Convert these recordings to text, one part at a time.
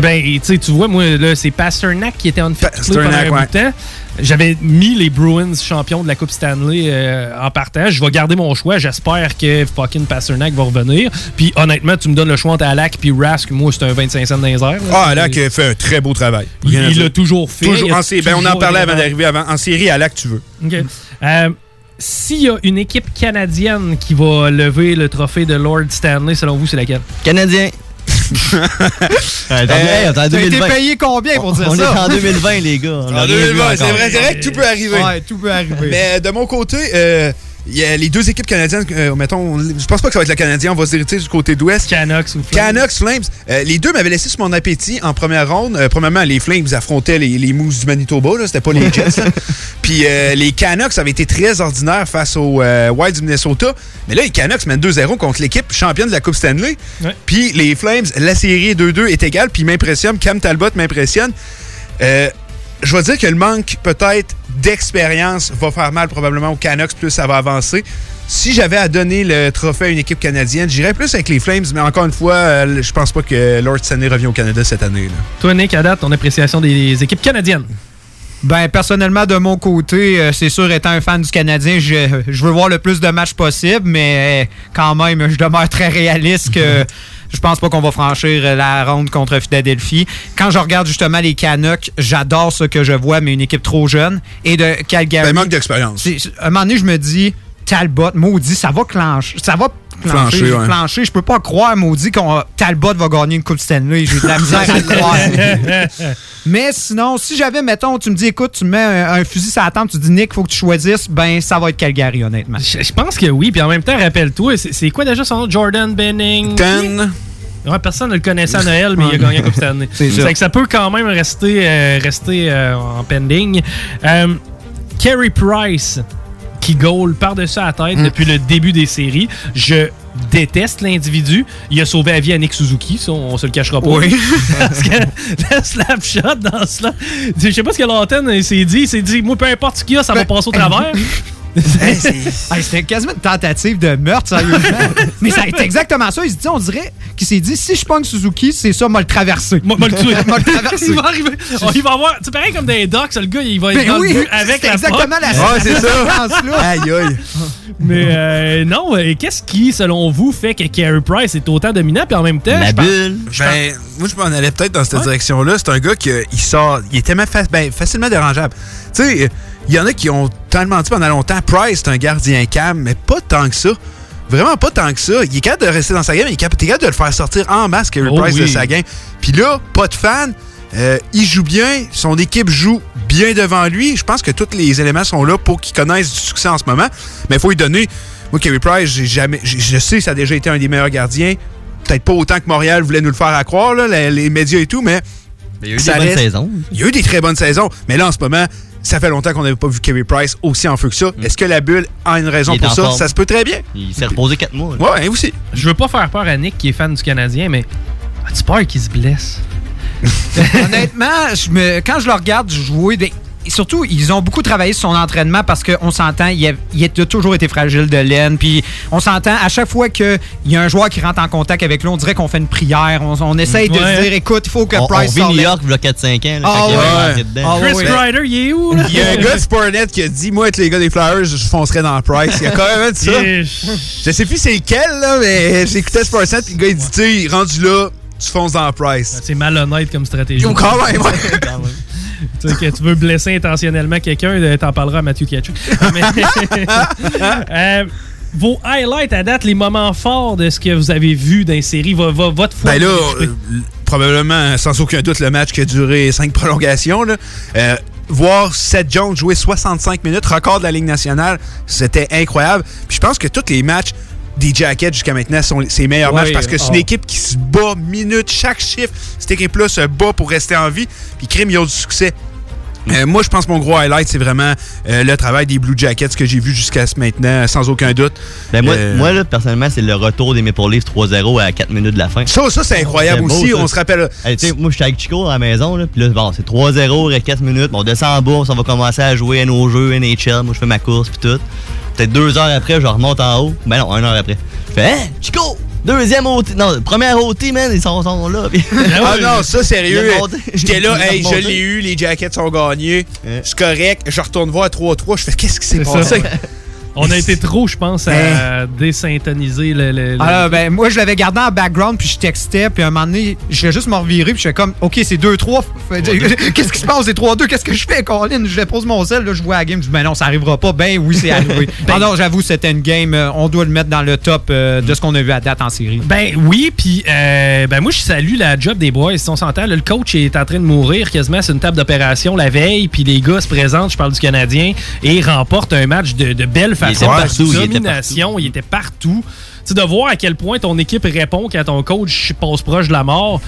Ben, tu sais, tu vois, moi, là, c'est Pasternak qui était en fait pendant un bout de temps. J'avais mis les Bruins champions de la Coupe Stanley euh, en partage. Je vais garder mon choix. J'espère que fucking Pasternak va revenir. Puis honnêtement, tu me donnes le choix entre Alak puis Rask. Moi, c'est un 25 cents dans les airs. là. Ah, Alak a fait un très beau travail. Il- Rien l'a toujours fait. Toujours en sé- ben, on en toujours parlait avant d'arriver avant. En série, Alak, tu veux. OK. Euh, S'il y a une équipe canadienne qui va lever le trophée de Lord Stanley, selon vous, c'est laquelle? Canadien. Euh, attends, T'as été payé combien pour dire on ça? est en 2020, les gars. On En rien vu 2020, c'est vrai, c'est vrai que tout peut arriver. Ouais, tout peut arriver. Mais de mon côté, euh, y a les deux équipes canadiennes, euh, mettons, je pense pas que ça va être la canadienne, on va se diriger du côté d'ouest. Canucks ou Flames. Canucks, Flames. Euh, les deux m'avaient laissé sur mon appétit en première ronde. Euh, premièrement, les Flames affrontaient les, les Moose du Manitoba, là, c'était pas les Jets. Puis euh, les Canucks avaient été très ordinaires face aux euh, Wild du Minnesota. Mais là, les Canucks mènent 2-0 contre l'équipe championne de la Coupe Stanley. Puis les Flames, la série 2-2 est égale, puis ils m'impressionnent. Cam Talbot m'impressionne. Je vais dire que le manque peut-être d'expérience va faire mal probablement aux Canucks, plus ça va avancer. Si j'avais à donner le trophée à une équipe canadienne, j'irais plus avec les Flames, mais encore une fois, euh, je pense pas que Lord Stanley revient au Canada cette année. là. Toi, Nick, à date, ton appréciation des équipes canadiennes? Ben, personnellement, de mon côté, euh, c'est sûr, étant un fan du Canadien, je, je veux voir le plus de matchs possible, mais euh, quand même, je demeure très réaliste que je pense pas qu'on va franchir euh, la ronde contre Philadelphie. Quand je regarde justement les Canucks, j'adore ce que je vois, mais une équipe trop jeune. Et de Calgary. Ben, manque d'expérience. À un moment donné, je me dis, Talbot, maudit, ça va clencher. Ça va ouais. clencher. Je peux pas croire, maudit, qu'on Talbot va gagner une Coupe Stanley. J'ai de la misère à le croire. Mais sinon, si j'avais, mettons, tu me dis, écoute, tu me mets un, un fusil sur la tente, tu dis, Nick, faut que tu choisisses, ben, ça va être Calgary, honnêtement. Je, je pense que oui. Puis en même temps, rappelle-toi, c'est c'est quoi déjà son nom? Jordan Benning? Ten. Ouais, personne ne le connaissait à Noël, mais il a gagné la Coupe Stanley. C'est que ça peut quand même rester, euh, rester euh, en pending. Euh, Carey Price, qui goal par-dessus la tête depuis le début des séries. Je déteste l'individu. Il a sauvé la vie à Nick Suzuki, ça, on se le cachera pas. Oui. Parce que le slap shot dans cela. Je sais pas ce que l'antenne s'est dit. Il s'est dit, moi, peu importe ce qu'il y a, ça va Ben, passer au travers. Hey, C'était quasiment une tentative de meurtre, sérieusement. Mais ça a été exactement ça. Il se dit, on dirait qu'il s'est dit, si je pogne Suzuki, c'est ça, m'a le tuer. M'a le traverser. il va arriver. Oh, il va avoir. C'est pareil comme des docs, le gars, il va être Ben dans oui, le but avec c'est la exactement la Ouais, c'est ça. séquence-là. Aïe, aïe. Mais euh, non, qu'est-ce qui, selon vous, fait que Carey Price est autant dominant, puis en même temps, La bulle. Ben, moi, je m'en allais peut-être dans cette direction-là. C'est un gars qui euh, il sort, il est tellement fa- ben, facilement dérangeable. Tu sais, il y en a qui ont tellement dit pendant longtemps, Price, c'est un gardien calme, mais pas tant que ça. Vraiment pas tant que ça. Il est capable de rester dans sa game, il est capable, de le faire sortir en masse, Carey Oh Price, de sa game. Puis là, pas de fan. euh, il joue bien, son équipe joue bien devant lui. Je pense que tous les éléments sont là pour qu'il connaisse du succès en ce moment. Mais il faut lui donner. Moi, Carey Price, j'ai jamais, je sais que ça a déjà été un des meilleurs gardiens. Peut-être pas autant que Montréal voulait nous le faire à croire, là, les, les médias et tout, mais Il y a eu des Ça bonnes reste- saisons. il y a eu des très bonnes saisons. Mais là, en ce moment, ça fait longtemps qu'on n'avait pas vu Carey Price aussi en feu que ça. Est-ce que la bulle a une raison Mm. Pour ça? forme. Ça se peut très bien. Il s'est reposé 4 mois. là. Ouais, aussi. je veux pas faire peur à Nick qui est fan du Canadien, mais as-tu peur qu'il se blesse? Honnêtement, je me, quand je le regarde jouer, ben, et surtout, ils ont beaucoup travaillé sur son entraînement parce qu'on s'entend, il, a, il a toujours été fragile de laine. Puis on s'entend, à chaque fois qu'il y a un joueur qui rentre en contact avec lui, on dirait qu'on fait une prière. On, on essaye de Ouais. se dire, écoute, il faut que On, on Price vit sorte New de- York il y a 4-5 ans. Là, Ah il. Ah Chris. Ryder, il est où, là? Il y a un gars de Sportnet qui a dit Moi, avec les gars des Flyers, je foncerais dans Price. Il y a quand même ça. Je sais plus c'est lequel, là, mais j'écoutais Sportnet, puis le gars, il dit Tu sais, rendu là, tu fonces dans Price. C'est malhonnête comme stratégie. Quand même, ouais. Tu sais, que tu veux blesser intentionnellement quelqu'un, euh, t'en parleras à Mathieu. Mais- Euh, vos highlights à date, les moments forts de ce que vous avez vu dans les séries, vo- vo- votre foi. Ben là, euh, probablement, sans aucun doute, le match qui a duré cinq prolongations. Là. Euh, voir Seth Jones jouer 65 minutes, record de la Ligue nationale, c'était incroyable. Puis je pense que tous les matchs des Jackets jusqu'à maintenant sont ses meilleurs matchs parce que c'est une oh. équipe qui se bat minute, chaque chiffre. Cette équipe-là se bat pour rester en vie. Puis crime, ils ont du succès. Euh, moi, je pense que mon gros highlight, c'est vraiment euh, le travail des Blue Jackets que j'ai vu jusqu'à ce maintenant, sans aucun doute. Ben moi, Euh, moi là, personnellement, c'est le retour des Maple Leafs 3-0 à 4 minutes de la fin. Ça, ça c'est incroyable beau, aussi. ça. On se rappelle. Hey, moi, je suis avec Chico à la maison, puis là, bon, c'est 3-0, il reste 4 minutes, bon, on descend en bas, on va commencer à jouer à nos jeux NHL, moi, je fais ma course, puis tout. Peut-être deux heures après, je remonte en haut. Ben non, une heure après. Je fais, hein, Chico, Deuxième OT. Non, première OT, man, ils sont, sont là. Ah non, ça, sérieux. J'étais là, hey, je l'ai eu, les jackets sont gagnés. C'est correct. Je retourne voir à 3-3. Je fais, qu'est-ce qui s'est passé? On a été trop, je pense, à désyntoniser le. le- le- Ah, ben, moi, je l'avais gardé en background, puis je textais, puis à un moment donné, je vais juste me revirer, puis je fais comme, OK, c'est 2-3. Qu'est-ce qui se passe? C'est 3-2. Qu'est-ce que je fais, Colin? Je dépose mon sel, là, je vois la game, je dis, ben non, ça arrivera pas. Ben oui, c'est arrivé. non, non, j'avoue, c'était une game, euh, on doit le mettre dans le top euh, de ce qu'on a vu à date en série. Ben oui, puis euh, ben moi je salue la job des boys. Si on s'entend, le coach est en train de mourir quasiment sur une table d'opération la veille, puis les gars se présentent, je parle du Canadien, et remportent un match de, de belle façon. Partout, il était domination, il était partout. Sais, de voir à quel point ton équipe répond quand ton coach passe proche de la mort,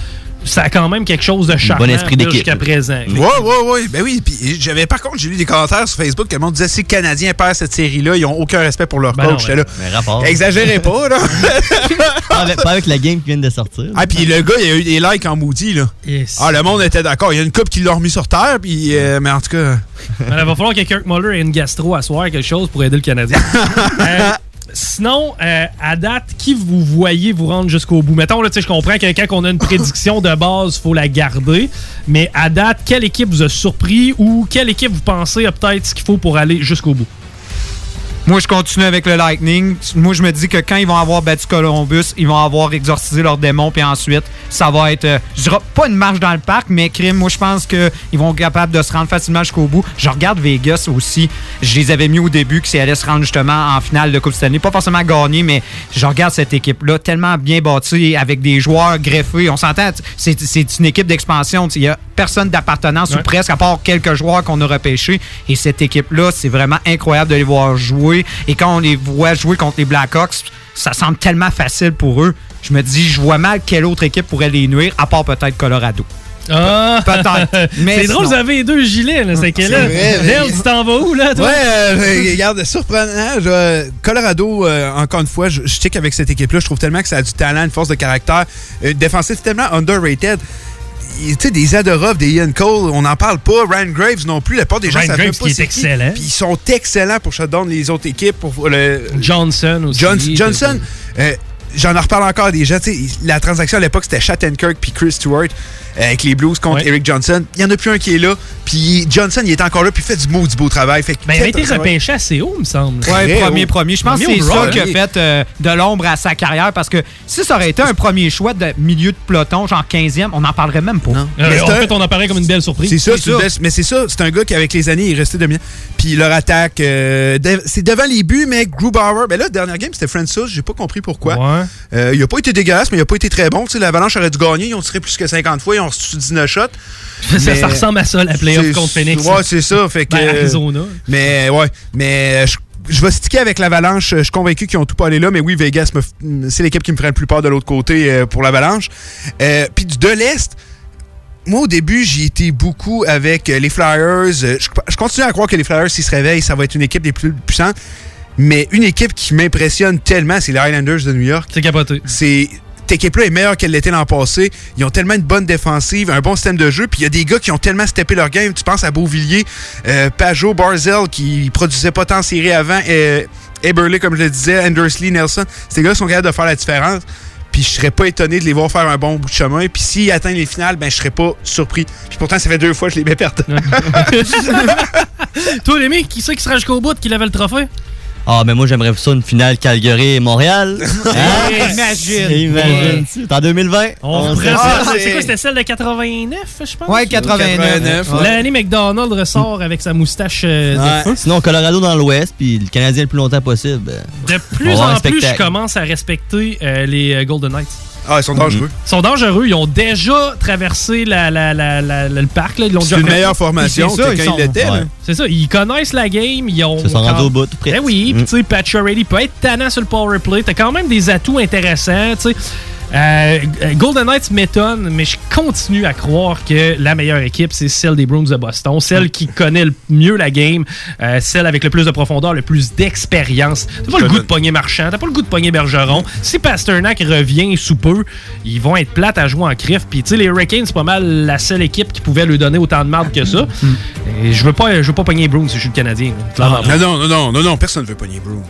ça a quand même quelque chose de charmant bon esprit d'équipe. jusqu'à présent. Ouais, ouais, ouais. Ben oui. Puis j'avais, par contre, j'ai lu des commentaires sur Facebook que le monde disait si le Canadien perd cette série-là, ils ont aucun respect pour leur Ben non, coach. J'étais là. Mais rapport. Exagérez pas, là. Pas avec, pas avec la game qui vient de sortir. ah, puis le gars, il a eu des likes en maudit, là. Yes. Ah, le monde était d'accord. Il y a une coupe qui l'a remis sur terre, puis. euh, mais en tout cas. Ben, il va falloir que Kirk Muller ait une gastro à soir, quelque chose pour aider le Canadien. Euh, sinon, euh, à date, qui vous voyez vous rendre jusqu'au bout? Mettons, là, je comprends que quand on a une prédiction de base, faut la garder. Mais à date, quelle équipe vous a surpris ou quelle équipe vous pensez peut-être ce qu'il faut pour aller jusqu'au bout? Moi, je continue avec le Lightning. Moi, je me dis que quand ils vont avoir battu Columbus, ils vont avoir exorcisé leurs démons, puis ensuite, ça va être, euh, je dirais pas une marche dans le parc, mais crime, moi, je pense qu'ils vont être capables de se rendre facilement jusqu'au bout. Je regarde Vegas aussi. Je les avais mis au début que c'est allait se rendre justement en finale de Coupe Stanley. Pas forcément gagner, mais je regarde cette équipe-là tellement bien bâtie, avec des joueurs greffés. On s'entend, c'est une équipe d'expansion. Il y a personne d'appartenance Ouais. ou presque, à part quelques joueurs qu'on a repêchés. Et cette équipe-là, c'est vraiment incroyable de les voir jouer. Et quand on les voit jouer contre les Blackhawks, ça semble tellement facile pour eux. Je me dis, je vois mal quelle autre équipe pourrait les nuire, à part peut-être Colorado. Ah! Peut-être. C'est drôle, vous avez les deux gilets, là. C'est que là. Nel, tu t'en vas où, là, toi? Ouais, euh, regarde, surprenant. je- Colorado, euh, encore une fois, je, je check avec cette équipe-là. Je trouve tellement que ça a du talent, une force de caractère. Euh, défensif tellement underrated. Tu sais, des Zadorov, des Ian Cole, on n'en parle pas. Ryan Graves non plus. La part des gens Ryan savent Graves pas qui est excellent. Puis ils sont excellents pour shutdown les autres équipes. Pour le, Johnson aussi. John- Johnson, euh, j'en en reparle encore des gens. tu sais, La transaction à l'époque, c'était Shattenkirk puis Chris Stewart euh, avec les Blues contre Ouais. Eric Johnson. Il n'y en a plus un qui est là. Puis Johnson, il est encore là puis il fait du maudit beau travail. Fait Ben, il avait été repêché assez haut, me semble. Ouais, Très premier, haut. premier. Je pense que c'est ça qui a fait euh, de l'ombre à sa carrière parce que si ça aurait été un premier choix de milieu de peloton, genre 15e, on n'en parlerait même pas. Non. Euh, Mais en fait, on apparaît comme une belle surprise. C'est ça, C'est c'est une ça. belle- mais c'est ça, c'est un gars qui avec les années il est resté dominant. Puis leur attaque, euh, de- c'est devant les buts, mais Grubauer, ben là, dernière game, c'était Francis, j'ai pas compris pourquoi. Ouais. Euh, il a pas été dégueulasse, mais il a pas été très bon. L'Avalanche aurait dû gagner, ils ont tiré plus que 50 fois, ils ont reçu 19 shots. Ça, Mais- ça ressemble à ça, la playoff contre Phoenix. Ouais, c'est ça, fait que... Ben, Arizona. Mais ouais, mais je, je vais sticker avec l'Avalanche. Je suis convaincu qu'ils ont tout pas allé là, mais oui, Vegas, me c'est l'équipe qui me ferait le plus peur de l'autre côté euh, pour l'Avalanche. Euh, Puis de l'Est, moi au début, j'y étais beaucoup avec euh, les Flyers. Euh, Je, je continue à croire que les Flyers, s'ils se réveillent, ça va être une équipe des plus puissantes. Mais une équipe qui m'impressionne tellement, c'est les Highlanders de New York. C'est capoté. C'est cette équipe-là est meilleure qu'elle l'était l'an passé. Ils ont tellement une bonne défensive, un bon système de jeu, puis il y a des gars qui ont tellement steppé leur game. Tu penses à Beauvillier, euh, Pajot, Barzell, qui produisait pas tant série avant, euh, Eberle, comme je le disais, Andersley, Nelson. Ces gars sont capables de faire la différence. Puis je serais pas étonné de les voir faire un bon bout de chemin. Puis s'ils atteignent les finales, ben je serais pas surpris. Puis pourtant, ça fait deux fois que je les mets perdre. Toi, les mecs, qui c'est qui sera jusqu'au bout, qui avait le trophée? Ah, mais moi, j'aimerais ça une finale Calgary-Montréal. Hein? Imagine. Imagine. C'est en 2020. On reprend Ah, ça. c'est- C'est quoi, c'était celle de 89, je pense? Ouais, 89. 89, Ouais. L'année McDonald ressort avec sa moustache euh, de Ouais. feu. Sinon, Colorado dans l'Ouest, puis le Canadien le plus longtemps possible. De plus en plus, je commence à respecter euh, les euh, Golden Knights. Ah, ils sont dangereux. Ils sont dangereux. Ils ont déjà traversé la, la- la- la- la- le parc. Là. Ils l'ont C'est déjà une fait. meilleure formation C'est ça, que ils quand sont- il l'était. ouais. là. C'est ça. Ils connaissent la game. Ils ont. Ils se sont rendus au bout, tout près. Ben oui, puis Mm. tu sais, Pat Shirley peut être tannant sur le power play. T'as quand même des atouts intéressants, tu sais. Euh, Golden Knights m'étonne, mais je continue à croire que la meilleure équipe, c'est celle des Bruins de Boston, celle qui connaît le mieux la game, euh, celle avec le plus de profondeur, le plus d'expérience. T'as pas le goût de pogner Marchand, t'as pas le goût de pogner Bergeron. Si Pasternak revient sous peu, ils vont être plates à jouer en crif. Puis tu sais, les Hurricanes, c'est pas mal la seule équipe qui pouvait lui donner autant de marde que ça. Et je veux pas, je veux pas pogner Brown si je suis le Canadien. Non, non, non, non, non, personne ne veut pogner Bruins.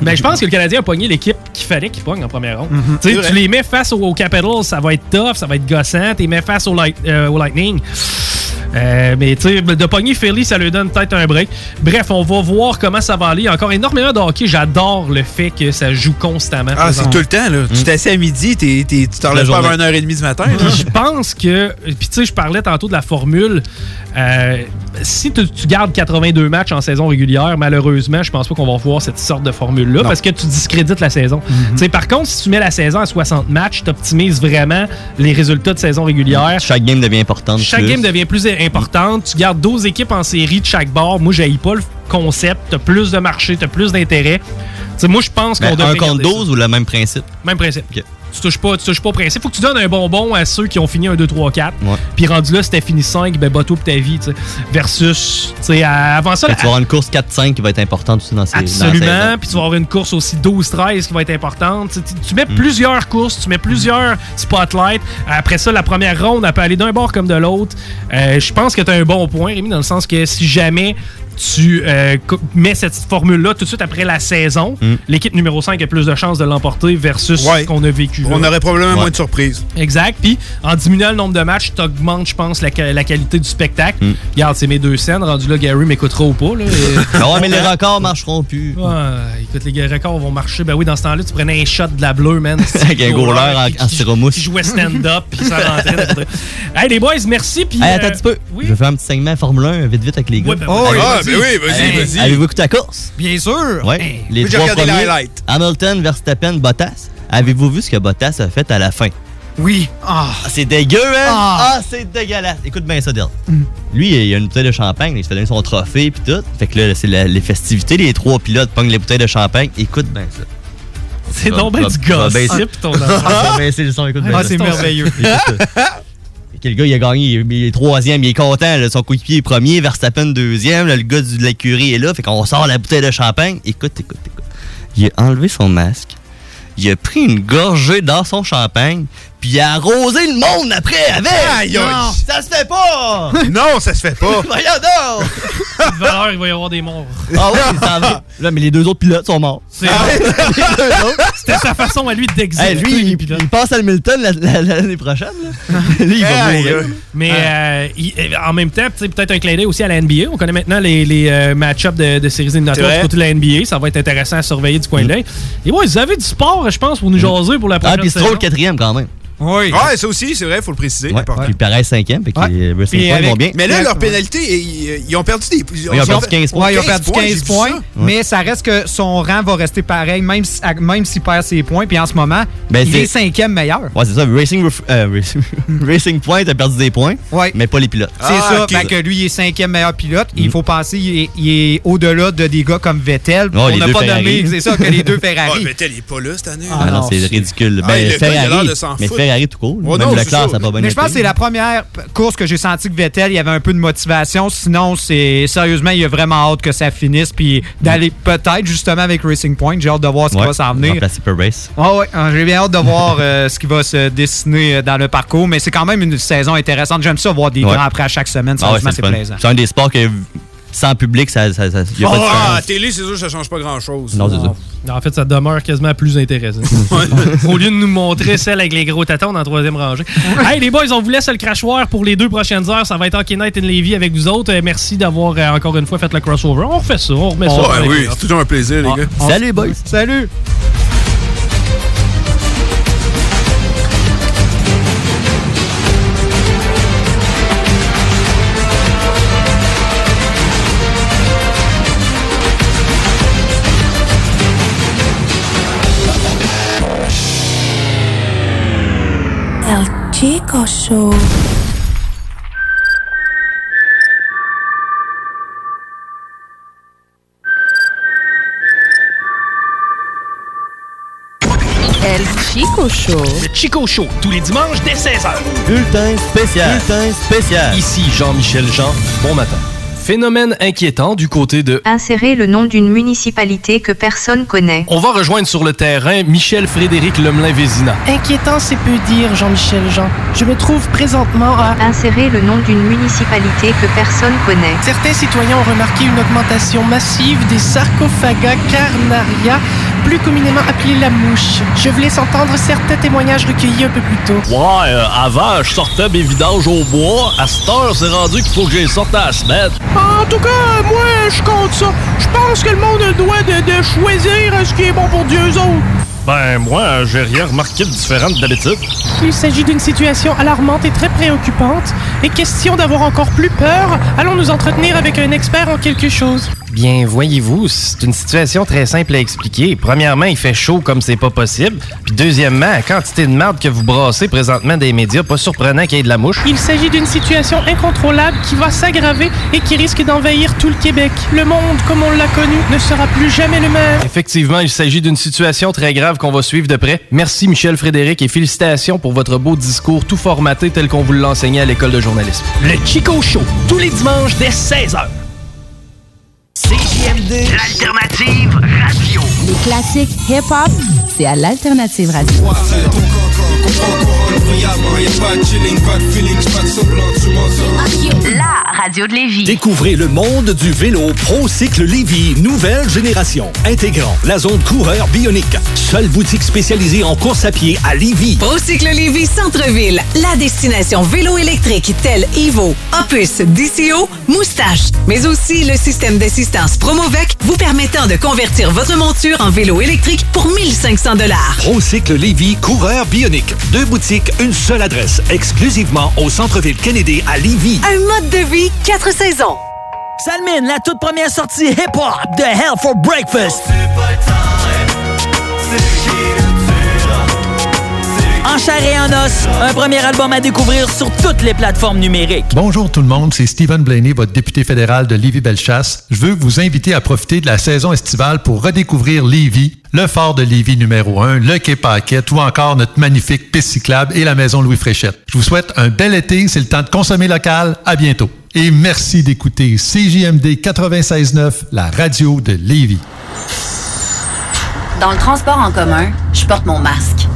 Ben, je pense que le Canadien a pogné l'équipe qu'il fallait qu'il pogne en première ronde. Tu les mets face aux, aux Capitals, ça va être tough, ça va être gossant. Tu les mets face au, Light- euh, au Lightning. Euh, mais tu sais, de pogner Philly, ça lui donne peut-être un break. Bref, on va voir comment ça va aller. Il y a encore énormément de hockey. J'adore le fait que ça joue constamment. Ah, c'est tout le temps, là. Tu t'assieds à midi, t'es- t'es- tu t'en La lèves pas avant 1h30 du matin, je pense que. Puis tu sais, je parlais tantôt de la formule. Euh, si tu, tu gardes 82 matchs en saison régulière, malheureusement, je pense pas qu'on va voir cette sorte de formule-là parce que tu discrédites la saison. Sais, Par contre, si tu mets la saison à 60 matchs, tu optimises vraiment les résultats de saison régulière. Chaque game devient importante. Chaque plus. game devient plus importante. Tu gardes 12 équipes en série de chaque bord. Moi, j'haïs pas le concept. Tu as plus de marché, tu as plus d'intérêt. Tu sais, Moi, je pense qu'on Ben, devrait un contre garder ça. 12 ou le même principe? Même principe. Tu touches pas, tu touches pas au principe. Faut que tu donnes un bonbon à ceux qui ont fini un 2, 3, 4. Ouais. Puis rendu là, c'était fini 5, ben bateau pour ta vie, tu sais. Versus, tu sais, à- avant ça, tu vas avoir une course 4-5 qui va être importante aussi dans ces absolument. Puis tu vas avoir une course aussi 12-13 qui va être importante. Tu, mets plusieurs courses, tu mets plusieurs spotlights. Après ça, la première ronde, elle peut aller d'un bord comme de l'autre. Euh, Je pense que tu as un bon point, Rémi, dans le sens que si jamais tu euh, mets cette formule-là tout de suite après la saison, Mm. l'équipe numéro 5 a plus de chances de l'emporter versus Ouais. ce qu'on a vécu. là. On aurait probablement Ouais. moins de surprises. Exact. Puis en diminuant le nombre de matchs, tu augmentes, je pense, la, la qualité du spectacle. Mm. Regarde, c'est mes deux scènes. Rendu là, Gary m'écoutera ou pas. Là. Et- Ah mais les records marcheront plus. Ouais, écoute, les records vont marcher. Ben oui, dans ce temps-là, tu prenais un shot de la bleue, man. Avec un goaler en- en qui- styromousse. Qui jouait stand-up, puis ça rentrait. hey, les boys, merci. Puis, Hey, euh, attends un petit peu. Oui? Je vais faire un petit segment Formule 1 vite vite avec les gars. Ouais, ben, Oh, ouais. Vas-y. ben oui, vas-y, Hey, vas-y. Avez-vous écouté la course? Bien sûr. Ouais. Hey. Les Moi, j'ai trois regardé premiers. highlights. Hamilton, Verstappen, Bottas. Avez-vous vu ce que Bottas a fait à la fin? Oui. Ah. Ah, c'est dégueu, hein? Ah. Ah, c'est dégueulasse. Écoute bien ça, Dale. Lui, il a une bouteille de champagne, il se fait donner son trophée puis tout. Fait que là, c'est la- les festivités, les trois pilotes pognent les bouteilles de champagne. Écoute bien ça. C'est donc bien va- du gossip, ton enfant. Ah, ben, c'est le son, écoute bien Ah, ça. c'est merveilleux. Écoute ça. Que le gars, il a gagné, il est- troisième, il est content. son coéquipier est premier, Verstappen deuxième. le gars de l'écurie est là. Fait qu'on sort la bouteille de champagne. Écoute, écoute, écoute. Il a enlevé son masque. Il a pris une gorgée dans son champagne. Puis il a arrosé le monde après avec. Aïe, aïe. Non, ça se fait pas! Non, ça se fait pas. Voyons donc! De valeur, il va y avoir des morts. Ah ouais, va. Là, mais les deux autres pilotes sont morts. C'est- Les deux autres. C'était sa façon à lui d'exister. Hey, lui, il, il passe à Hamilton la- la- l'année prochaine. Là. lui, il va mourir. Mais euh, il- euh, en même temps, peut-être un clin d'œil aussi à la NBA. On connaît maintenant les, les euh, match-ups de, de séries C'est éliminatoires du côté de la NBA. Ça va être intéressant à surveiller du coin de l'œil. Et ouais, vous avez du sport, je pense, pour nous jaser pour la Ah, prochaine puis saison. Stroll quatrième quand même. Oui. Ouais, ça aussi, c'est vrai, faut le préciser. Ouais. Puis Perez cinquième. Ouais. Puis Points avec- vont bien. Mais là, Ouais. leur pénalité, ils, ils ont perdu des. Ils ont perdu 15 points. Ouais, ils ont perdu 15 j'ai vu points, ça. mais ça reste que son rang va rester pareil, même si- à- même s'il perd ses points. Puis en ce moment, Ben, il c'est- est cinquième meilleur. Ouais, c'est ça. Racing, Ref- euh, Racing, Point a perdu des points, Ouais. mais pas les pilotes. C'est Ah, ça. ok. Fait que lui, il est cinquième meilleur pilote. Il Mm. faut penser, il est, il est au-delà de des gars comme Vettel. Oh, On n'a deux pas Ferrari. nommé, c'est ça, que les deux Ah, Ferrari. Vettel, il est pas là cette année. Ah, Ah, non, c'est ridicule. Ah, Ben, il l'air Ferrari, Ferrari tout court. Même ça pas bien Mais je pense que c'est la première course que j'ai senti que Vettel, il y avait un peu de motivation. Sinon, c'est sérieusement, il a vraiment hâte que ça finisse. Puis d'aller peut-être justement avec Racing Point. J'ai hâte de voir ce qui va s'en venir. remplacer Perez. Ah ouais, hein, j'ai bien hâte de voir euh, ce qui va se dessiner euh, dans le parcours. Mais c'est quand même une saison intéressante. J'aime ça voir des Ouais. grands après à chaque semaine. Ah c'est plaisant. C'est un des sports que sans public, ça, ça, ça y a pas de Ah, à télé, c'est sûr que ça change pas grand-chose. Non, c'est ça. Non, En fait, ça demeure quasiment plus intéressant. Au lieu de nous montrer celle avec les gros tatons dans la troisième rangée. hey, les boys, on vous laisse le crachoir pour les deux prochaines heures. Ça va être Hockey Night in Levy avec vous autres. Euh, merci d'avoir euh, encore une fois fait le crossover. On refait ça, on remet ça. Ouais, oui, c'est toujours un plaisir, les gars. Salut, boys! Salut! Chico Show. El Chico Show. Le Chico Show, tous les dimanches dès 16h. Bulletin spécial! Bulletin spécial! Ici Jean-Michel Jean, bon matin. Phénomène inquiétant du côté de... Insérer le nom d'une municipalité que personne connaît. On va rejoindre sur le terrain Michel Frédéric Lemelin-Vézina. Inquiétant, c'est peu dire, Jean-Michel Jean. Je me trouve présentement à... Insérer le nom d'une municipalité que personne connaît. Certains citoyens ont remarqué une augmentation massive des sarcophaga carnaria, plus communément appelés la mouche. Je vous laisse entendre certains témoignages recueillis un peu plus tôt. Ouais, euh, avant, je sortais mes vidanges au bois. À cette heure, c'est rendu qu'il faut que j'y sorte à la semaine. En tout cas, moi, je compte ça. Je pense que le monde de, de choisir ce qui est bon pour Dieu autres. Ben, moi, j'ai rien remarqué de différent d'habitude. Il s'agit d'une situation alarmante et très préoccupante. Et question d'avoir encore plus peur, allons nous entretenir avec un expert en quelque chose. Bien, voyez-vous, c'est une situation très simple à expliquer. Premièrement, il fait chaud comme c'est pas possible. Puis deuxièmement, la quantité de merde que vous brassez présentement des médias, pas surprenant qu'il y ait de la mouche. Il s'agit d'une situation incontrôlable qui va s'aggraver et qui risque d'envahir tout le Québec. Le monde, comme on l'a connu, ne sera plus jamais le même. Effectivement, il s'agit d'une situation très grave qu'on va suivre de près. Merci Michel Frédéric et félicitations pour votre beau discours tout formaté tel qu'on vous l'a enseigné à l'école de journalisme. Le Chico Show, tous les dimanches dès 16h. See? CJMD, l'alternative radio. Les classiques hip-hop, c'est à l'alternative radio. La radio de Lévis. Découvrez le monde du vélo ProCycle Lévis, nouvelle génération, intégrant la zone coureur bionique. Seule boutique spécialisée en course à pied à Lévis. Procycle Lévis Centre-Ville, la destination vélo électrique telle Evo, Opus, DCO, Moustache, mais aussi le système d'assistance Promovec vous permettant de convertir votre monture en vélo électrique pour 1500 dollars. ProCycle Lévis, coureur bionique. Deux boutiques, une seule adresse, exclusivement au centre-ville Kennedy à Lévis. Un mode de vie, quatre saisons. Salmine, la toute première sortie hip-hop de Hell for Breakfast. En chair et en os, un premier album à découvrir sur toutes les plateformes numériques. Bonjour tout le monde, c'est Stephen Blaney, votre député fédéral de Lévis-Bellechasse. Je veux vous inviter à profiter de la saison estivale pour redécouvrir Lévis, le fort de Lévis numéro 1, le quai Paquette ou encore notre magnifique piste cyclable et la maison Louis Fréchette. Je vous souhaite un bel été, c'est le temps de consommer local. À bientôt. Et merci d'écouter CJMD 96.9, la radio de Lévis. Dans le transport en commun, je porte mon masque.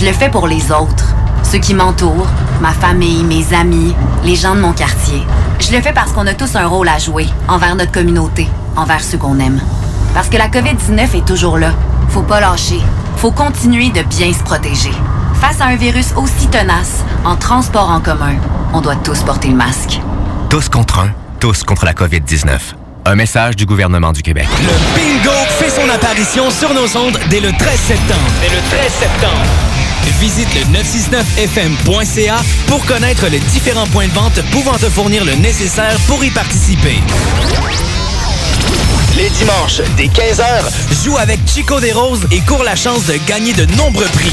Je le fais pour les autres, ceux qui m'entourent, ma famille, mes amis, les gens de mon quartier. Je le fais parce qu'on a tous un rôle à jouer envers notre communauté, envers ceux qu'on aime. Parce que la COVID-19 est toujours là. Faut pas lâcher. Faut continuer de bien se protéger. Face à un virus aussi tenace, en transport en commun, on doit tous porter le masque. Tous contre un, tous contre la COVID-19. Un message du gouvernement du Québec. Le bingo fait son apparition sur nos ondes dès le 13 septembre. Dès le 13 septembre. Visite le 969fm.ca pour connaître les différents points de vente pouvant te fournir le nécessaire pour y participer. Les dimanches, dès 15h, joue avec Chico des Roses et cours la chance de gagner de nombreux prix.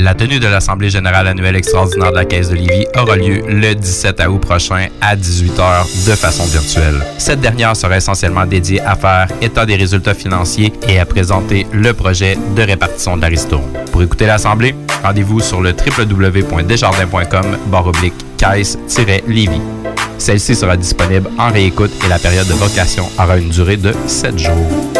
La tenue de l'Assemblée générale annuelle extraordinaire de la Caisse de Lévis aura lieu le 17 août prochain à 18h de façon virtuelle. Cette dernière sera essentiellement dédiée à faire état des résultats financiers et à présenter le projet de répartition de la ristourne. Pour écouter l'Assemblée, rendez-vous sur le www.desjardins.com oblique caisse-lévis. Celle-ci sera disponible en réécoute et la période de vocation aura une durée de 7 jours.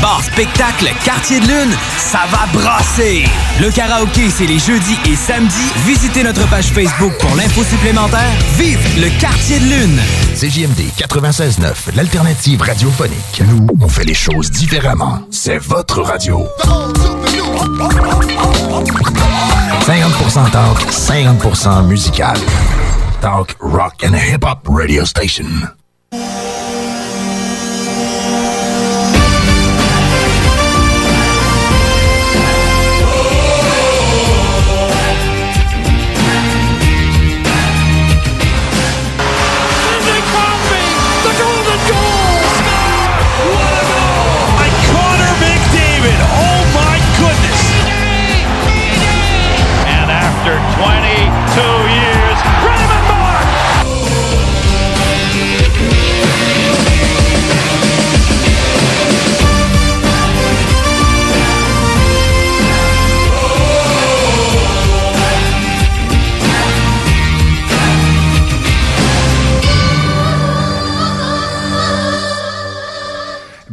Bar spectacle Quartier de Lune, ça va brasser! Le karaoké, c'est les jeudis et samedis. Visitez notre page Facebook pour l'info supplémentaire. Vive le Quartier de Lune! CJMD 96.9, l'alternative radiophonique. Nous, on fait les choses différemment. C'est votre radio. 50% talk, 50% musical. Talk, rock and hip-hop radio station.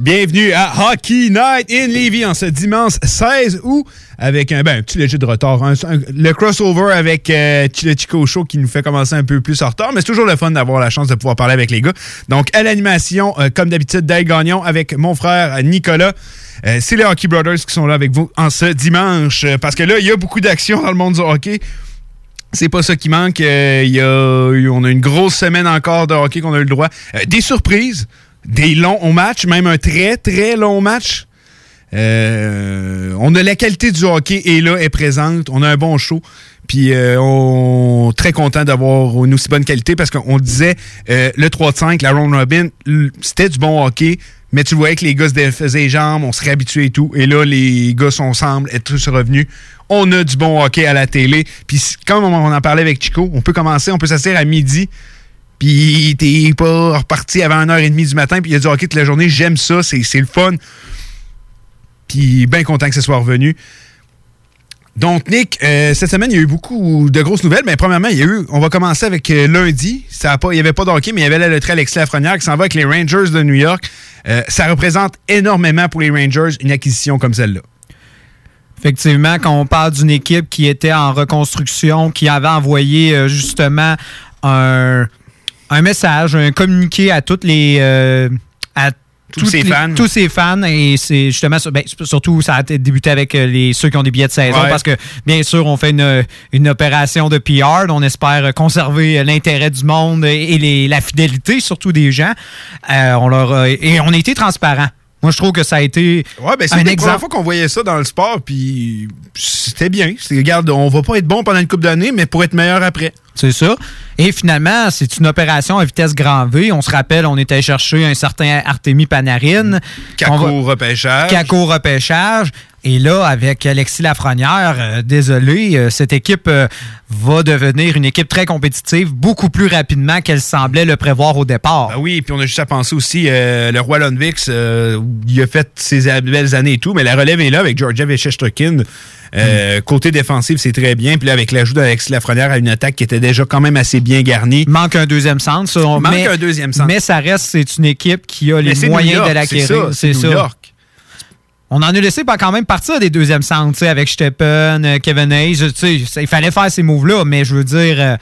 Bienvenue à Hockey Night in Levy en ce dimanche 16 août avec un, ben, un petit léger de retard. Le crossover avec euh, Chico Show qui nous fait commencer un peu plus en retard, mais c'est toujours le fun d'avoir la chance de pouvoir parler avec les gars. Donc, à l'animation, euh, comme d'habitude, Dale Gagnon avec mon frère Nicolas. Euh, c'est les Hockey Brothers qui sont là avec vous en ce dimanche. euh, Parce que là, il y a beaucoup d'action dans le monde du hockey. C'est pas ça qui manque. Il y a, on a une grosse semaine encore de hockey qu'on a eu le droit. Des surprises, des longs matchs, même un très, très long match. Euh, on a la qualité du hockey et là est présente. On a un bon show. Puis euh, on très content d'avoir une aussi bonne qualité parce qu'on disait euh, le 3 de 5, la Ron Robin, c'était du bon hockey, mais tu voyais que les gars se défaisaient les jambes, on se réhabituait et tout. Et là, les gars sont semblent être tous revenus. On a du bon hockey à la télé. Puis comme on en parlait avec Chico, on peut commencer, on peut s'asseoir à midi. Puis t'es pas reparti avant 1h30 du matin, puis il a du hockey toute la journée. J'aime ça, c'est le fun. Puis bien content que ce soit revenu. Donc, Nick, euh, cette semaine, il y a eu beaucoup de grosses nouvelles. Mais premièrement, il y a eu. On va commencer avec euh, lundi. Ça a pas, il n'y avait pas de hockey, mais il y avait la loterie Alexis Lafrenière qui s'en va avec les Rangers de New York. Euh, ça représente énormément pour les Rangers une acquisition comme celle-là. Effectivement, quand on parle d'une équipe qui était en reconstruction, qui avait envoyé justement un, un message, un communiqué à toutes les. euh, à Tous ses les- fans. Tous ses fans. Et c'est justement. Ben, surtout, ça a débuté avec euh, les, ceux qui ont des billets de saison Ouais. parce que, bien sûr, on fait une, une opération de PR. On espère conserver l'intérêt du monde et les- la fidélité, surtout des gens. Euh, on leur, et on a été transparent. Moi, je trouve que ça a été Ouais, ben c'est un la première exemple. fois qu'on voyait ça dans le sport, puis c'était bien. C'est, regarde, on va pas être bon pendant une couple d'années, mais pour être meilleur après. C'est ça. Et finalement, c'est une opération à vitesse grand V. On se rappelle, on était chercher un certain Artemi Panarin. Caco On va- repêchage. Caco repêchage. Et là, avec Alexis Lafrenière, euh, désolé, euh, cette équipe euh, va devenir une équipe très compétitive beaucoup plus rapidement qu'elle semblait le prévoir au départ. Ben oui, puis on a juste à penser aussi, le roi Lundvix, euh, il a fait ses belles années et tout, mais la relève est là avec Georgia Shesterkin. Euh, Côté défensif, c'est très bien. Puis là, avec l'ajout d'Alexis Lafrenière à une attaque qui était déjà quand même assez bien garnie. Manque un deuxième centre. ça. Manque mais, un deuxième centre. Mais ça reste, c'est une équipe qui a les moyens de l'acquérir. c'est ça, c'est New York. On en a laissé pas quand même partir des deuxièmes centres, avec Steppen, euh, Kevin Hayes. Il fallait faire ces moves-là, mais je veux dire, euh,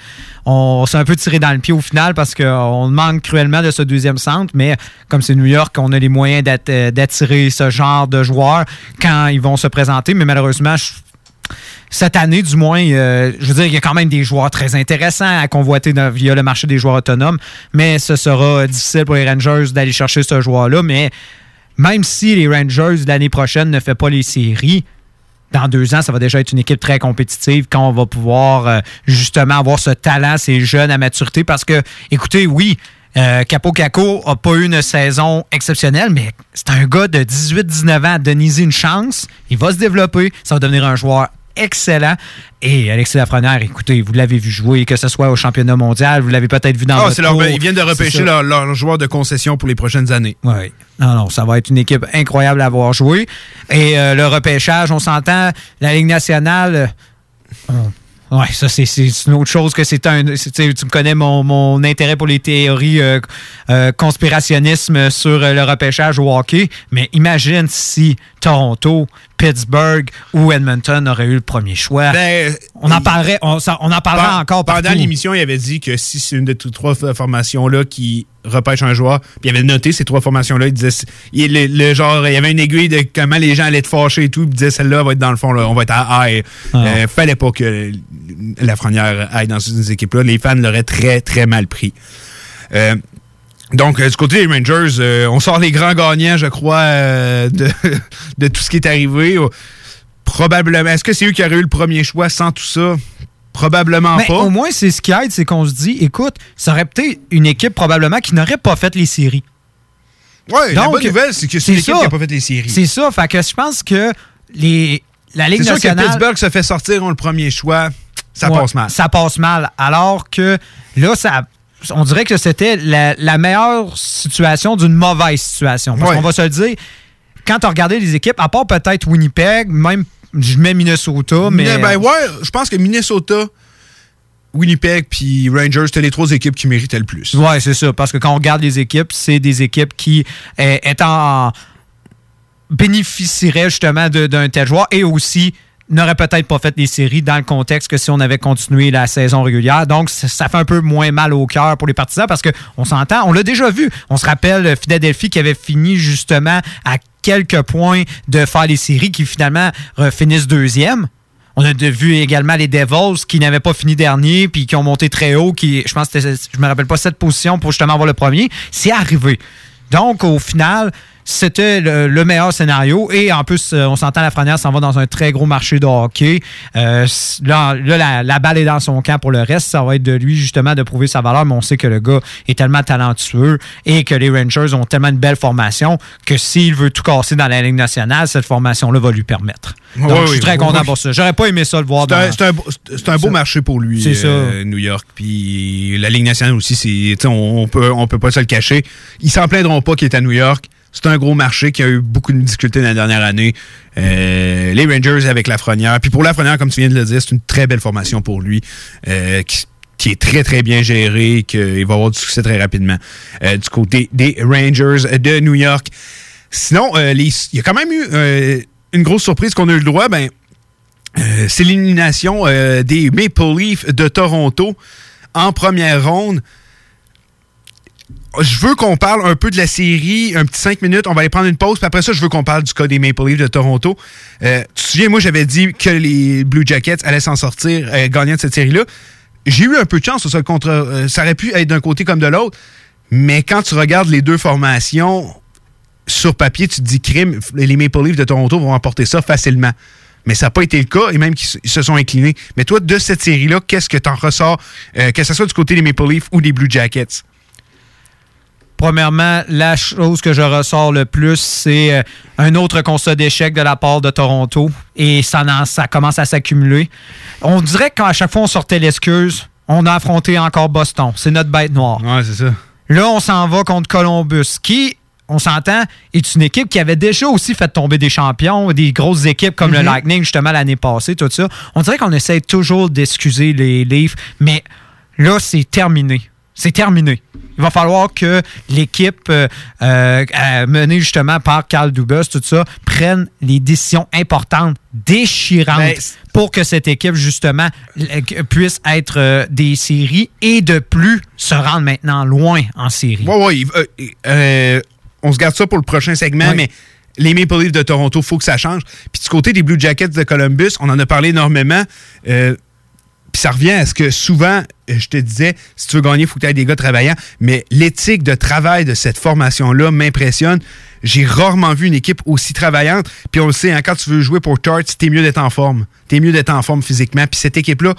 on s'est un peu tiré dans le pied au final parce qu'on manque cruellement de ce deuxième centre. Mais comme c'est New York, on a les moyens d'at- euh, d'attirer ce genre de joueurs quand ils vont se présenter. Mais malheureusement, cette année, du moins, euh, je veux dire, il y a quand même des joueurs très intéressants à convoiter via le marché des joueurs autonomes, mais ce sera euh, difficile pour les Rangers d'aller chercher ce joueur-là. Mais même si les Rangers l'année prochaine ne fait pas les séries, dans deux ans, ça va déjà être une équipe très compétitive quand on va pouvoir euh, justement avoir ce talent, ces jeunes à maturité. Parce que, écoutez, oui, euh, Capo Caco n'a pas eu une saison exceptionnelle, mais c'est un gars de 18-19 ans à donner une chance. Il va se développer, ça va devenir un joueur excellent. Et Alexis Lafrenière, écoutez, vous l'avez vu jouer, que ce soit au championnat mondial, vous l'avez peut-être vu dans Ah, votre c'est leur- cours. ils viennent de repêcher leur, leur joueur de concession pour les prochaines années. Oui. Non, non, ça va être une équipe incroyable à avoir joué. Et euh, le repêchage, on s'entend, la Ligue nationale, euh, Ouais, ça, c'est une autre chose que c'est un. Tu me connais mon, mon intérêt pour les théories euh, euh, conspirationnisme sur le repêchage au hockey. Mais imagine si Toronto, Pittsburgh ou Edmonton auraient eu le premier choix. Ben, on en parlerait, on, on en parlerait Pen- encore Pendant l'émission, il avait dit que si c'est une de toutes trois formations-là qui repêche un joueur, puis il avait noté ces trois formations-là, il disait il, le, le genre, il y avait une aiguille de comment les gens allaient être fâchés et tout, puis il disait celle-là va être dans le fond, là, on va être à A. Ah. Euh, fallait pas que la Frenière aille dans ces équipes-là. Les fans l'auraient très, très mal pris. Euh, donc, euh, du côté des Rangers, euh, on sort les grands gagnants, je crois, euh, de, de tout ce qui est arrivé. Probablement. Est-ce que c'est eux qui auraient eu le premier choix sans tout ça? Probablement Mais pas. au moins, c'est ce qui aide, c'est qu'on se dit, écoute, ça aurait peut-être une équipe probablement qui n'aurait pas fait les séries. Ouais, la bonne nouvelle, c'est que c'est une équipe qui n'a pas fait les séries. C'est ça, fait que je pense que les, la Ligue C'est sûr que nationale... Pittsburgh se fait sortir ont le premier choix. Ça Ouais, passe mal. Ça passe mal. Alors que là, ça, on dirait que c'était la, la meilleure situation d'une mauvaise situation. Parce qu'on va se le dire, quand tu as regardé les équipes, à part peut-être Winnipeg, même je mets Minnesota, mais. Mais ben ouais, je pense que Minnesota, Winnipeg puis Rangers, c'était les trois équipes qui méritaient le plus. Ouais, c'est ça. Parce que quand on regarde les équipes, c'est des équipes qui euh, étant bénéficieraient justement d'un tel joueur et aussi n'auraient peut-être pas fait les séries dans le contexte que si on avait continué la saison régulière. Donc, ça, fait un peu moins mal au cœur pour les partisans parce qu'on s'entend, on l'a déjà vu. On se rappelle Philadelphie qui avait fini justement à quelques points de faire les séries qui finalement finissent deuxième. On a vu également les Devils qui n'avaient pas fini dernier puis qui ont monté très haut, qui, je pense je me rappelle pas cette position pour justement avoir le premier. C'est arrivé. Donc, au final, c'était le, le meilleur scénario. Et en plus, euh, on s'entend, la Frenière s'en va dans un très gros marché de hockey. Euh, là, là, la, la balle est dans son camp pour le reste. Ça va être de lui, justement, de prouver sa valeur. Mais on sait que le gars est tellement talentueux et que les Rangers ont tellement une belle formation que s'il veut tout casser dans la Ligue nationale, cette formation-là va lui permettre. Donc, je suis très oui, content oui. pour ça. J'aurais pas aimé ça le voir C'est un, un beau- un beau marché pour lui, C'est ça. euh, New York. Puis la Ligue nationale aussi, on, on peut, on peut pas se le cacher. Ils s'en plaindront pas qu'il est à New York. C'est un gros marché qui a eu beaucoup de difficultés dans la dernière année. Euh, les Rangers avec Lafrenière. Puis pour Lafrenière, comme tu viens de le dire, c'est une très belle formation pour lui. euh, qui, est très, très bien gérée, qu'il va avoir du succès très rapidement euh, du côté des Rangers de New York. Sinon, il y a quand même eu une grosse surprise qu'on a eu le droit. Ben, c'est l'élimination des Maple Leafs de Toronto en première ronde. Je veux qu'on parle un peu de la série, un petit 5 minutes. On va aller prendre une pause. Puis après ça, je veux qu'on parle du cas des Maple Leafs de Toronto. Euh, tu te souviens, moi, j'avais dit que les Blue Jackets allaient s'en sortir euh, gagnant de cette série-là. J'ai eu un peu de chance. Ça, contre, euh, ça aurait pu être d'un côté comme de l'autre. Mais quand tu regardes les deux formations, sur papier, tu te dis crime, les Maple Leafs de Toronto vont emporter ça facilement. Mais ça n'a pas été le cas, et même qu'ils se- sont inclinés. Mais toi, de cette série-là, qu'est-ce que tu en ressors, que ce soit du côté des Maple Leafs ou des Blue Jackets? Premièrement, la chose que je ressors le plus, c'est euh, un autre constat d'échec de la part de Toronto. Et ça, commence à s'accumuler. On dirait qu'à chaque fois on sortait l'excuse, on a affronté encore Boston. C'est notre bête noire. Ouais, c'est ça. Là, on s'en va contre Columbus, qui, on s'entend, est une équipe qui avait déjà aussi fait tomber des champions, des grosses équipes comme le Mhm. Lightning, justement, l'année passée, tout ça. On dirait qu'on essaie toujours d'excuser les Leafs, mais là, c'est terminé. C'est terminé. Il va falloir que l'équipe euh, euh, euh, menée justement par Carl Dubas, tout ça, prenne les décisions importantes, déchirantes, pour que cette équipe, justement, puisse être euh, des séries et de plus se rendre maintenant loin en série. Euh, euh, on se garde ça pour le prochain segment, Ouais. mais les Maple Leafs de Toronto, il faut que ça change. Puis du côté des Blue Jackets de Columbus, on en a parlé énormément. Puis ça revient à ce que souvent, euh, je te disais, si tu veux gagner, il faut que tu aies des gars travaillants. Mais l'éthique de travail de cette formation-là m'impressionne. J'ai rarement vu une équipe aussi travaillante. Puis on le sait, hein, quand tu veux jouer pour Tarts, t'es mieux d'être en forme. T'es mieux d'être en forme physiquement. Puis cette équipe-là,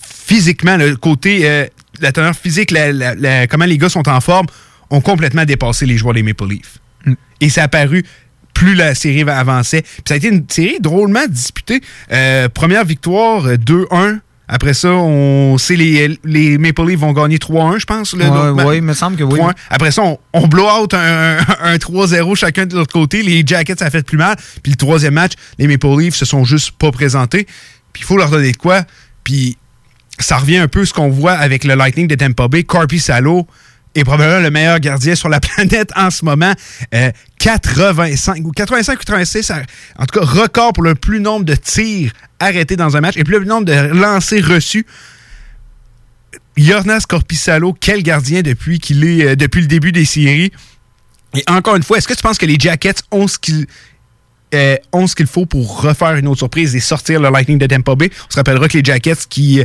physiquement, le côté, euh, la teneur physique, la- la- la- comment les gars sont en forme, ont complètement dépassé les joueurs des Maple Leafs. Et ça a apparu plus la série va- avançait. Puis ça a été une série drôlement disputée. Euh, première victoire, euh, 2-1. Après ça, on sait les, les Maple Leafs vont gagner 3-1, je pense. Ouais, ouais, il me semble que oui. 3-1. Après ça, on, on blow out un, un- un 3-0 chacun de l'autre côté. Les Jackets, ça a fait plus mal. Puis le troisième match, les Maple Leafs se sont juste pas présentés. Puis il faut leur donner de quoi. Puis ça revient un peu à ce qu'on voit avec le Lightning de Tampa Bay. Corby Salo est probablement le meilleur gardien sur la planète en ce moment. Euh, 85 ou 85 ou 86, ça- en tout cas, record pour le plus nombre de tirs arrêtés dans un match et plus le nombre de lancers reçus. Jornas Corpissalo, quel gardien depuis qu'il est euh, depuis le début des séries? Et encore une fois, est-ce que tu penses que les Jackets ont ce qu'ils euh, ont ce qu'il faut pour refaire une autre surprise et sortir le Lightning de Tampa Bay? On se rappellera que les Jackets qui,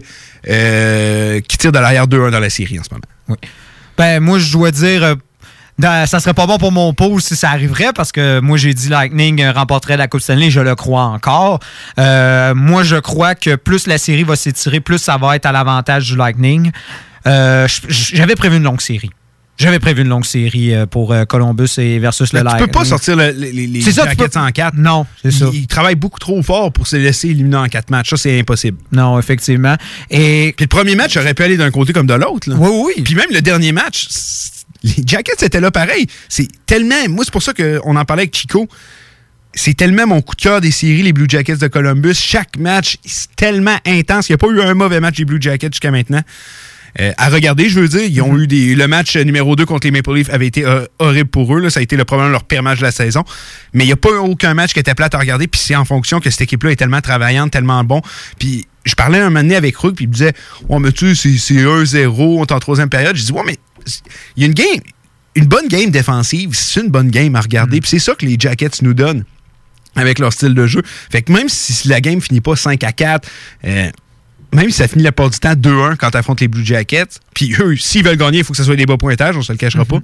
euh, qui tirent de l'arrière 2-1 dans la série en ce moment. Ben, moi, je dois dire, euh, dans- ça serait pas bon pour mon pôle si ça arriverait parce que moi, j'ai dit Lightning euh, remporterait la Coupe Stanley, je le crois encore. Euh, moi, je crois que plus la série va s'étirer, plus ça va être à l'avantage du Lightning. J'avais prévu une longue série. J'avais prévu une longue série euh, pour euh, Columbus et versus le Mais tu peux pas sortir le- les, les- ça, Jackets peux- en 4. Non, c'est ça. Ils, travaillent beaucoup trop fort pour se laisser éliminer en 4 matchs. Ça, c'est impossible. Non, effectivement. Et Puis le premier match aurait pu aller d'un côté comme de l'autre. Oui, oui. Puis même le dernier match, les Jackets étaient là pareil. C'est tellement. Moi, c'est pour ça qu'on en parlait avec Chico. C'est tellement mon coup de cœur des séries, les Blue Jackets de Columbus. Chaque match, c'est tellement intense. Il n'y a pas eu un mauvais match des Blue Jackets jusqu'à maintenant. Euh, à regarder, je veux dire, ils ont eu des. Le match numéro 2 contre les Maple Leafs avait été euh, horrible pour eux. là. Ça a été le probablement leur pire match de la saison. Mais il n'y a pas aucun match qui était plate à regarder. Puis c'est en fonction que cette équipe-là est tellement travaillante, tellement bon. Puis je parlais un moment donné avec Rook, puis il me disait Ouais, mais tu sais, c'est- c'est 1-0, on est en troisième période. Je dis Ouais, mais il y a une game. Une bonne game défensive, c'est une bonne game à regarder. Puis c'est ça que les Jackets nous donnent avec leur style de jeu. Fait que même si la game finit pas 5 à 4, euh, même si ça finit la part du temps 2-1 quand tu affrontes les Blue Jackets, puis eux, s'ils veulent gagner, il faut que ce soit des bas pointages, on se le cachera pas.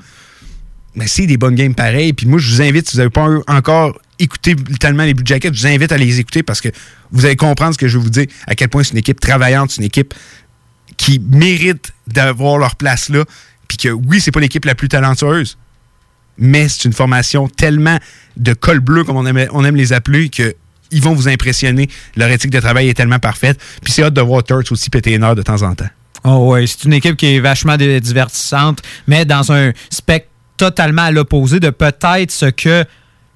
Mais c'est des bonnes games pareilles. Puis moi, je vous invite, si vous n'avez pas encore écouté tellement les Blue Jackets, je vous invite à les écouter parce que vous allez comprendre ce que je vais vous dire, à quel point c'est une équipe travaillante, c'est une équipe qui mérite d'avoir leur place là. Puis que oui, c'est pas l'équipe la plus talentueuse, mais c'est une formation tellement de col bleu, comme on aime, on aime les appeler, que ils vont vous impressionner. Leur éthique de travail est tellement parfaite. Puis c'est hâte de voir Turks aussi péter une heure de temps en temps. Oh ouais, c'est une équipe qui est vachement di- divertissante, mais dans un spectre totalement à l'opposé de peut-être ce que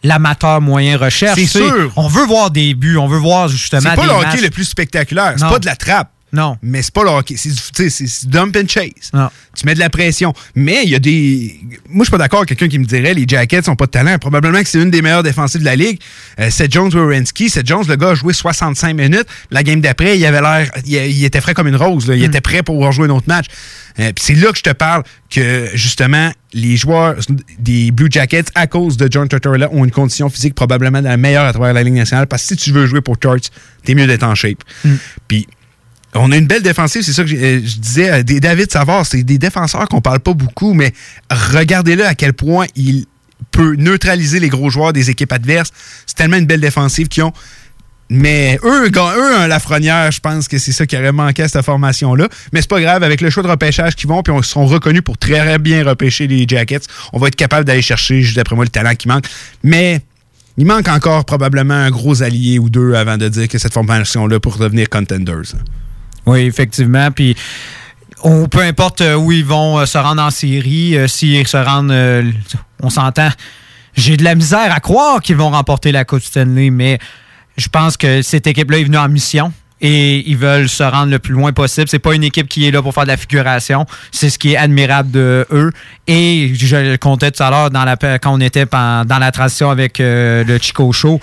l'amateur moyen recherche. C'est sûr. On veut voir des buts, on veut voir justement C'est pas des le hockey matchs. le plus spectaculaire. C'est pas de la trappe. Non. Mais c'est pas le hockey. C'est dump and chase. Non. Tu mets de la pression. Mais il y a des. Moi, je suis pas d'accord avec quelqu'un qui me dirait les Jackets ont pas de talent. Probablement que c'est une des meilleures défensives de la ligue. Euh, Seth Jones Wierenski. Seth Jones, le gars a joué 65 minutes. La game d'après, il avait l'air. Il, il était frais comme une rose. là. Il était prêt pour pouvoir jouer un autre match. Euh, Puis c'est là que je te parle que justement les joueurs des Blue Jackets, à cause de John Tortorella, ont une condition physique probablement la meilleure à travers la Ligue nationale. Parce que si tu veux jouer pour Torts, t'es mieux d'être en shape. Puis on a une belle défensive, c'est ça que j'ai- euh, je disais. euh, Des David Savard, c'est des défenseurs qu'on parle pas beaucoup, mais regardez-le à quel point il peut neutraliser les gros joueurs des équipes adverses. C'est tellement une belle défensive qu'ils ont. Mais eux, eux, un Lafrenière, je pense que c'est ça qui aurait manqué à cette formation-là. Mais c'est pas grave, avec le choix de repêchage qu'ils vont, puis on sont reconnus pour très bien repêcher les Jackets, on va être capable d'aller chercher, juste d'après moi, le talent qui manque. Mais il manque encore probablement un gros allié ou deux avant de dire que cette formation-là pour devenir contenders. Oui, effectivement. Puis, peu importe euh, où ils vont euh, se rendre en série, euh, s'ils se rendent, on s'entend. J'ai de la misère à croire qu'ils vont remporter la Coupe Stanley, mais je pense que cette équipe-là est venue en mission. Et ils veulent se rendre le plus loin possible. C'est pas une équipe qui est là pour faire de la figuration. C'est ce qui est admirable de eux. Et je le comptais tout à l'heure quand on était dans la transition avec le Chico Show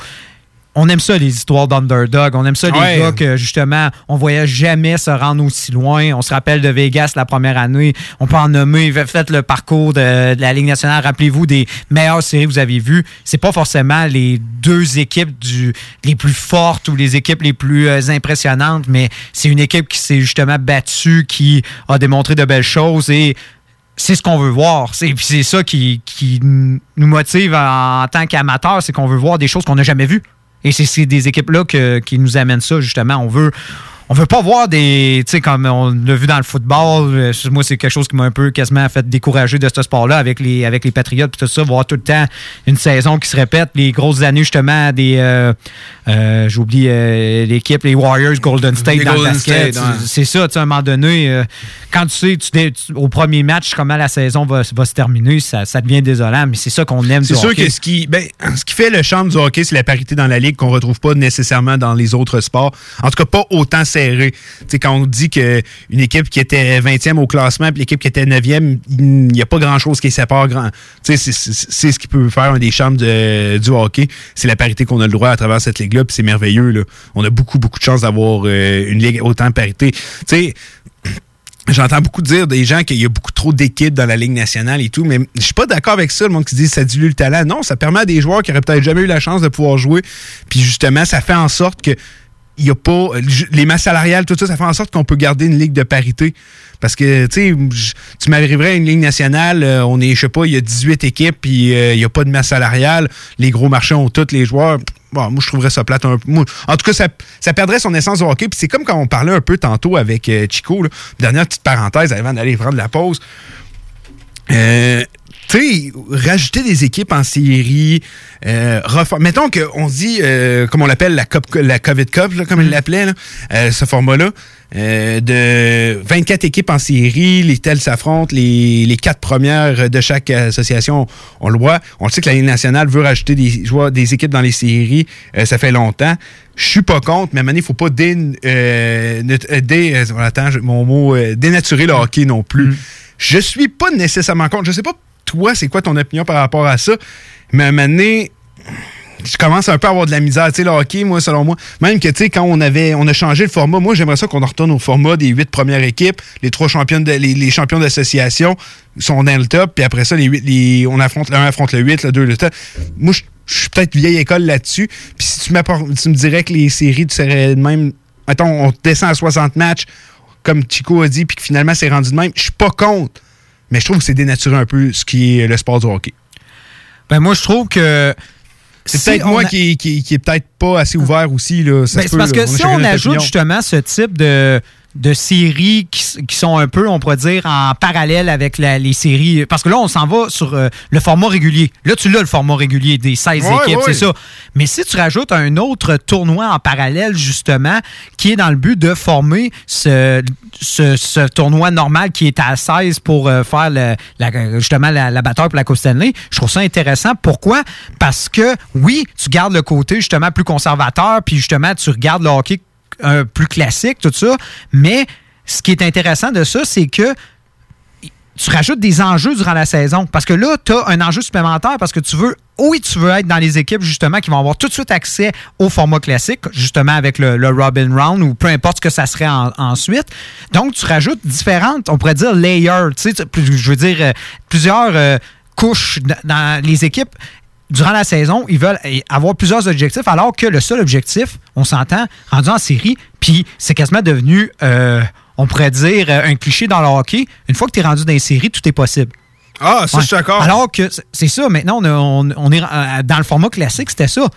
on aime ça, les histoires d'underdog. On aime ça, les Ouais. gars que, justement, on voyait jamais se rendre aussi loin. On se rappelle de Vegas la première année. On peut en nommer. Faites le parcours de, de la Ligue nationale. Rappelez-vous des meilleures séries que vous avez vues. C'est pas forcément les deux équipes du, les plus fortes ou les équipes les plus euh, impressionnantes, mais c'est une équipe qui s'est justement battue, qui a démontré de belles choses et c'est ce qu'on veut voir. C'est puis c'est ça qui, qui nous motive en, en tant qu'amateurs, c'est qu'on veut voir des choses qu'on n'a jamais vues. Et c'est des équipes-là qui nous amènent ça, justement. On veut. On veut pas voir des. Tu sais, comme on l'a vu dans le football, euh, moi, c'est quelque chose qui m'a un peu quasiment fait décourager de ce sport-là avec les, avec les Patriotes et tout ça. Voir tout le temps une saison qui se répète. Les grosses années, justement, des. euh, euh, J'oublie euh, l'équipe, les Warriors, Golden State Les dans Golden le basket. Ouais. C'est ça, tu sais, à un moment donné, quand tu sais, tu tu- au premier match, comment la saison va, va se terminer, ça, ça devient désolant, mais c'est ça qu'on aime C'est sûr hockey. que ce qui, ben, ce qui fait le charme du hockey, c'est la parité dans la ligue qu'on retrouve pas nécessairement dans les autres sports. En tout cas, pas autant serré. Tu sais, quand on dit qu'une équipe qui était 20e au classement puis l'équipe qui était 9e, il n'y a pas grand-chose qui les sépare. Grand. C'est- ce qui peut faire un des charmes de- du hockey. C'est la parité qu'on a le droit à travers cette ligue-là, puis c'est merveilleux. On a beaucoup, beaucoup de chance d'avoir euh, une ligue autant parité. J'entends beaucoup dire des gens qu'il y a beaucoup trop d'équipes dans la Ligue nationale et tout, mais je suis pas d'accord avec ça, le monde qui dit que ça dilue le talent. Non, ça permet à des joueurs qui auraient peut-être jamais eu la chance de pouvoir jouer. Puis justement, ça fait en sorte que il y a pas les masses salariales, tout ça, ça fait en sorte qu'on peut garder une ligue de parité. Parce que, tu sais, tu m'arriverais à une ligue nationale, euh, on est, je sais pas, il y a 18 équipes, puis euh, il n'y a pas de masse salariale. Les gros marchés ont tous les joueurs. Bon, moi, je trouverais ça plate un peu. En tout cas, ça, ça perdrait son essence au hockey. Puis c'est comme quand on parlait un peu tantôt avec euh, Chico. là. Dernière petite parenthèse avant d'aller prendre la pause. Euh, tu sais, rajouter des équipes en série, euh, mettons qu'on dit, euh, comme on l'appelle, la, Cup- la COVID Cup, là, comme il l'appelait, là, euh, ce format-là, euh, de 24 équipes en série, les tels s'affrontent, les, les quatre premières de chaque association, on le voit. On le sait que la Ligue nationale veut rajouter des joueurs, des équipes dans les séries, euh, ça fait longtemps. Je suis pas contre, mais à un moment donné, il faut pas dé, euh, dé- attends, mon mot, euh, dénaturer le hockey non plus. Je suis pas nécessairement contre. Je sais pas, toi, c'est quoi ton opinion par rapport à ça, mais à un moment donné, je commence un peu à avoir de la misère. Tu sais, le hockey, moi, selon moi, même que, tu sais, quand on avait, on a changé le format, moi, j'aimerais ça qu'on retourne au format des huit premières équipes. Les trois champions de, les, champions d'association sont dans le top, puis après ça, les on affronte, l'un affronte le 8, le 2, le top. Moi, je suis peut-être vieille école là-dessus. Puis si tu, tu me dirais que les séries, tu serais même, mettons, on descend à 60 matchs, comme Chico a dit, puis que finalement, c'est rendu de même, je suis pas contre. Mais je trouve que c'est dénaturé un peu ce qui est le sport du hockey. Ben moi, je trouve que. C'est si peut-être moi a- qui, qui, qui est peut-être pas assez ouvert aussi. Là. Ben, c'est parce que si on ajoute opinion. justement ce type de, de séries qui, sont un peu, on pourrait dire, en parallèle avec la- les séries. Parce que là, on s'en va sur euh, le format régulier. Là, tu l'as, le format régulier des 16 Ouais, équipes, c'est ça. Mais si tu rajoutes un autre tournoi en parallèle, justement, qui est dans le but de former ce, ce, ce tournoi normal qui est à 16 pour euh, faire le- la- justement la, pour la Coupe Stanley, je trouve ça intéressant. Pourquoi? Parce que, oui, tu gardes le côté justement plus conservateur, puis justement, tu regardes le hockey plus classique, tout ça. Mais ce qui est intéressant de ça, c'est que tu rajoutes des enjeux durant la saison. Parce que là, tu as un enjeu supplémentaire parce que tu veux, oui, tu veux être dans les équipes justement qui vont avoir tout de suite accès au format classique, justement avec le, Robin Round ou peu importe ce que ça serait en- ensuite. Donc, tu rajoutes différentes, on pourrait dire layers, tu sais, je veux dire, euh, plusieurs euh, couches dans les équipes. Durant la saison, ils veulent eh, avoir plusieurs objectifs, alors que le seul objectif, on s'entend, rendu en série, puis c'est quasiment devenu, euh, on pourrait dire, euh, un cliché dans le hockey. Une fois que tu es rendu dans les séries, tout est possible. Ah, ça, je suis d'accord. Alors que c'est- ça, maintenant, on, a- on- on est euh, dans le format classique, c'était ça.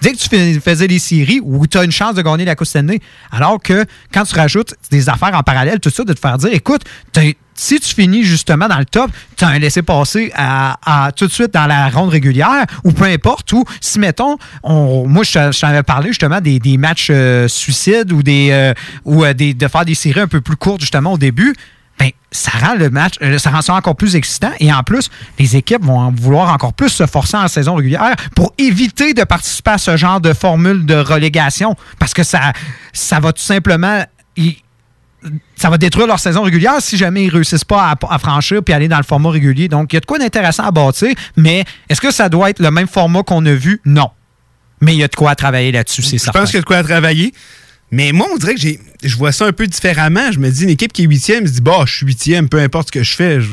Dès que tu fais- faisais les séries où tu as une chance de gagner la Coupe Stanley, alors que quand tu rajoutes des affaires en parallèle, tout ça, de te faire dire, écoute, t'as- si tu finis justement dans le top, tu as un laissé-passer à, tout de suite dans la ronde régulière, ou peu importe, ou si, mettons, on, moi, je je t'avais parlé justement des, matchs euh, suicides ou, des, euh, ou euh, des, de faire des séries un peu plus courtes justement au début, ben, ça rend le match, ça rend ça encore plus excitant. Et en plus, les équipes vont vouloir encore plus se forcer en saison régulière pour éviter de participer à ce genre de formule de relégation. Parce que ça, ça va tout simplement. Ça va détruire leur saison régulière si jamais ils réussissent pas à, à franchir puis aller dans le format régulier. Donc, il y a de quoi d'intéressant à bâtir, mais est-ce que ça doit être le même format qu'on a vu? Non. Mais il y a de quoi à travailler là-dessus, c'est Je certain. pense qu'il y a de quoi à travailler. Mais moi, on dirait que j'ai, je vois ça un peu différemment. Je me dis, une équipe qui est huitième, je dis, bah, je suis huitième, peu importe ce que je fais. Je,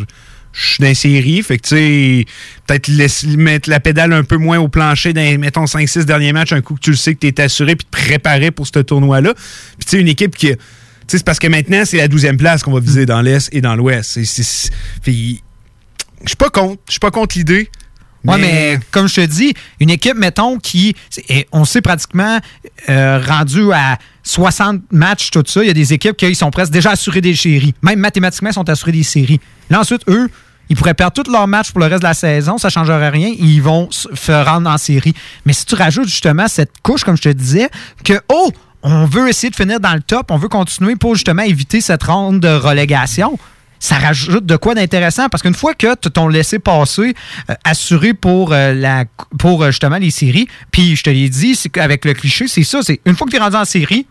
je suis dans série. Fait que, tu sais, peut-être laisse- mettre la pédale un peu moins au plancher dans, mettons, 5-6 derniers matchs, un coup que tu le sais que tu es assuré puis te préparé pour ce tournoi-là. Puis, tu sais, une équipe qui. C'est parce que maintenant, c'est la 12e place qu'on va viser dans l'Est et dans l'Ouest. Je suis pas contre. Je suis pas contre l'idée. Oui, mais comme je te dis, une équipe, mettons, qui, et on sait pratiquement, euh, rendu à 60 matchs, tout ça, il y a des équipes qui sont presque déjà assurées des séries. Même mathématiquement, ils sont assurés des séries. Là, ensuite, eux, ils pourraient perdre tous leurs matchs pour le reste de la saison, ça ne changerait rien, ils vont se rendre en série. Mais si tu rajoutes justement cette couche, comme je te disais, que, oh, on veut essayer de finir dans le top, on veut continuer pour justement éviter cette ronde de relégation, ça rajoute de quoi d'intéressant parce qu'une fois que tu ton laissé passer euh, assuré pour euh, la pour euh, justement les séries, puis je te l'ai dit, c'est qu'avec le cliché, c'est ça, c'est une fois que tu es rendu en série,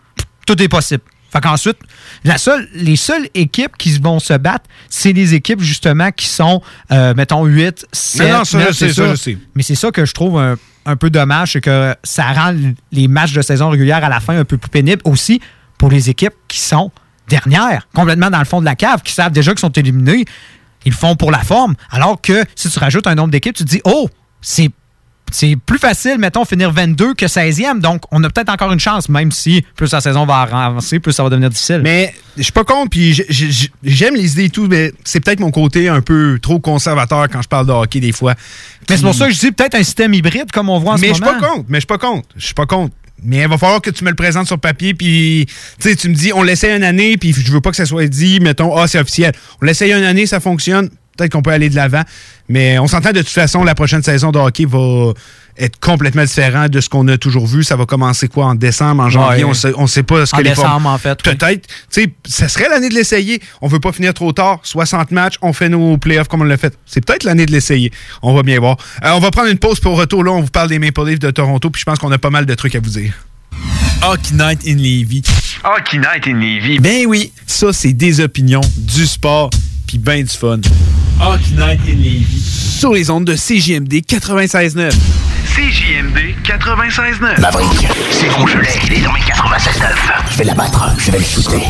tout est possible. Fait qu'ensuite, la seule, les seules équipes qui vont se battre, c'est les équipes justement qui sont, mettons, 8, 7, Non, non, ça, 9, je sais, c'est ça, sais. Mais c'est ça que je trouve un, un peu dommage, c'est que ça rend les matchs de saison régulière à la fin un peu plus pénibles aussi pour les équipes qui sont dernières, complètement dans le fond de la cave, qui savent déjà qu'ils sont éliminés. Ils le font pour la forme. Alors que si tu rajoutes un nombre d'équipes, tu te dis, oh, c'est c'est plus facile, mettons, finir 22 que 16e. Donc, on a peut-être encore une chance, même si plus la saison va avancer, plus ça va devenir difficile. Mais je suis pas contre, puis j'aime les idées et tout, mais c'est peut-être mon côté un peu trop conservateur quand je parle de hockey des fois. Mais c'est pour ça que je dis peut-être un système hybride comme on voit en mais ce je suis moment. pas contre, mais je suis pas contre. Je suis pas contre. Mais il va falloir que tu me le présentes sur papier, puis tu sais, tu me dis, on l'essaie une année, puis je veux pas que ça soit dit, mettons, ah, c'est officiel. On l'essaye une année, ça fonctionne, peut-être qu'on peut aller de l'avant. Mais on s'entend de toute façon, la prochaine saison de hockey va être complètement différent de ce qu'on a toujours vu. Ça va commencer quoi en décembre, en janvier, Ouais. on sait, on sait pas ce En que les décembre, formes- en fait, oui. Peut-être, tu sais, ça serait l'année de l'essayer. On veut pas finir trop tard. 60 matchs, on fait nos playoffs comme on l'a fait. C'est peut-être l'année de l'essayer. On va bien voir. Euh, on va prendre une pause pour retour. Là, on vous parle des Maple Leafs de Toronto, puis je pense qu'on a pas mal de trucs à vous dire. Hockey Night in Levy. Hockey Night in Levy. Ben oui, ça, c'est des opinions, du sport, puis ben du fun. Hockey Night in Levy. Sur les ondes de CJMD 96.9. CJMD 96.9. Maverick, c'est l'ai. Il est dans mes 96.9. Je vais l'abattre, je vais le shooter.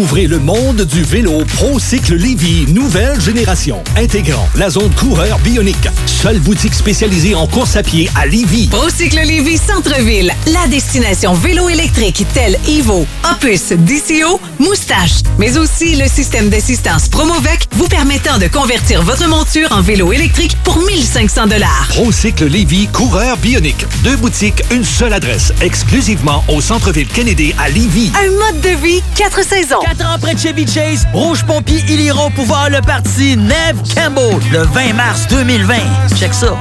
Découvrez le monde du vélo ProCycle Lévy, nouvelle génération, intégrant la zone coureur bionique. Seule boutique spécialisée en course à pied à Lévy. Procycle Lévis Centre-Ville, la destination vélo électrique telle Evo, Opus, DCO, Moustache, mais aussi le système d'assistance Promovec vous permettant de convertir votre monture en vélo électrique pour 1500 dollars. ProCycle Lévy, coureur bionique. Deux boutiques, une seule adresse, exclusivement au centre-ville Kennedy à Lévy. Un mode de vie, quatre saisons. Quatre ans près de Chevy Chase, Rouge Pompier, ils iront pouvoir le parti Neve Campbell le 20 mars 2020. Check ça.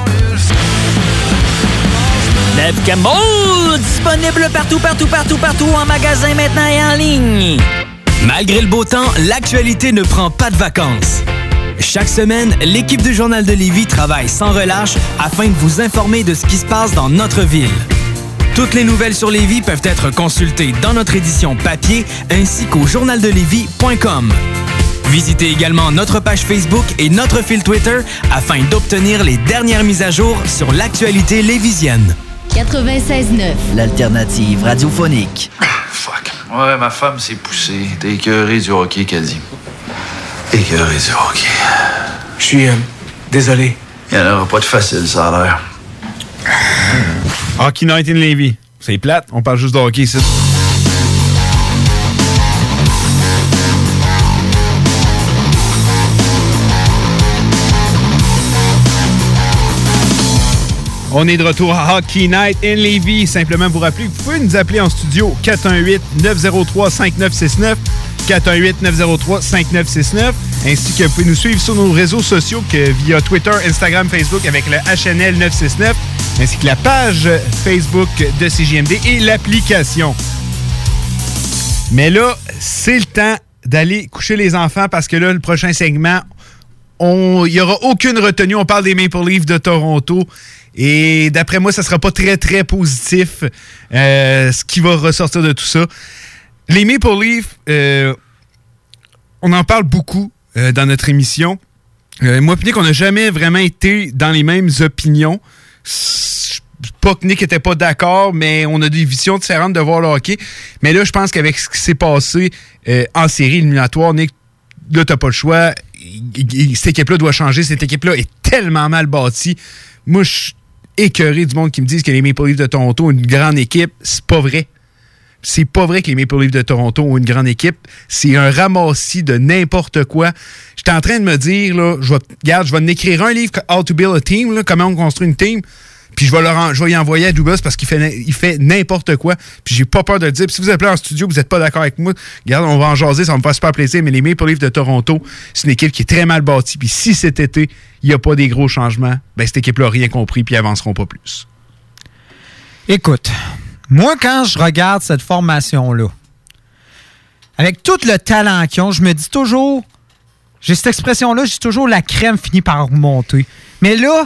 Neve Campbell, disponible partout, partout, partout, partout en magasin maintenant et en ligne. Malgré le beau temps, l'actualité ne prend pas de vacances. Chaque semaine, l'équipe du Journal de Lévis travaille sans relâche afin de vous informer de ce qui se passe dans notre ville. Toutes les nouvelles sur Lévis peuvent être consultées dans notre édition papier ainsi qu'au journaldelevis.com. Visitez également notre page Facebook et notre fil Twitter afin d'obtenir les dernières mises à jour sur l'actualité lévisienne. 96.9, l'alternative radiophonique. Fuck. Ouais, ma femme s'est poussée. T'es écœuré du hockey, dit. Écœuré du hockey. Je suis euh, désolé. Il n'y en aura pas de facile, ça a l'air. Hockey Night in Levy. C'est plate, on parle juste de hockey ici. On est de retour à Hockey Night in Levy. Simplement vous rappeler que vous pouvez nous appeler en studio 418-903-5969. 418-903-5969. Ainsi que vous pouvez nous suivre sur nos réseaux sociaux que via Twitter, Instagram, Facebook avec le HNL 969, ainsi que la page Facebook de CJMD et l'application. Mais là, c'est le temps d'aller coucher les enfants parce que là, le prochain segment, il n'y aura aucune retenue. On parle des Maple Leafs de Toronto. Et d'après moi, ça sera pas très, très positif euh, ce qui va ressortir de tout ça. Les Maple Leafs, euh, on en parle beaucoup euh, dans notre émission. Euh, moi, Nick, on n'a jamais vraiment été dans les mêmes opinions. Pas que Nick n'était pas d'accord, mais on a des visions différentes de voir le hockey. Mais là, je pense qu'avec ce qui s'est passé euh, en série éliminatoire, Nick, là, t'as pas le choix. Cette équipe-là doit changer. Cette équipe-là est tellement mal bâtie. Moi, je suis écœuré du monde qui me disent que les Maple Leafs de Toronto ont une grande équipe. C'est pas vrai. C'est pas vrai que les Maple Leafs de Toronto ont une grande équipe. C'est un ramassis de n'importe quoi. J'étais en train de me dire, là, je vais, regarde, je vais en écrire un livre, How to Build a Team, là, comment on construit une team. Puis je vais, leur je vais y envoyer à Dubas parce qu'il fait, il fait n'importe quoi. Puis j'ai pas peur de le dire. Puis si vous appelez en studio, vous n'êtes pas d'accord avec moi, regarde, on va en jaser, ça me faire super plaisir. Mais les Maple Leafs de Toronto, c'est une équipe qui est très mal bâtie. Puis si cet été, il n'y a pas des gros changements, ben cette équipe-là n'a rien compris puis ils avanceront pas plus. Écoute, moi, quand je regarde cette formation-là, avec tout le talent qu'ils ont, je me dis toujours, j'ai cette expression-là, je dis toujours la crème finit par remonter. Mais là,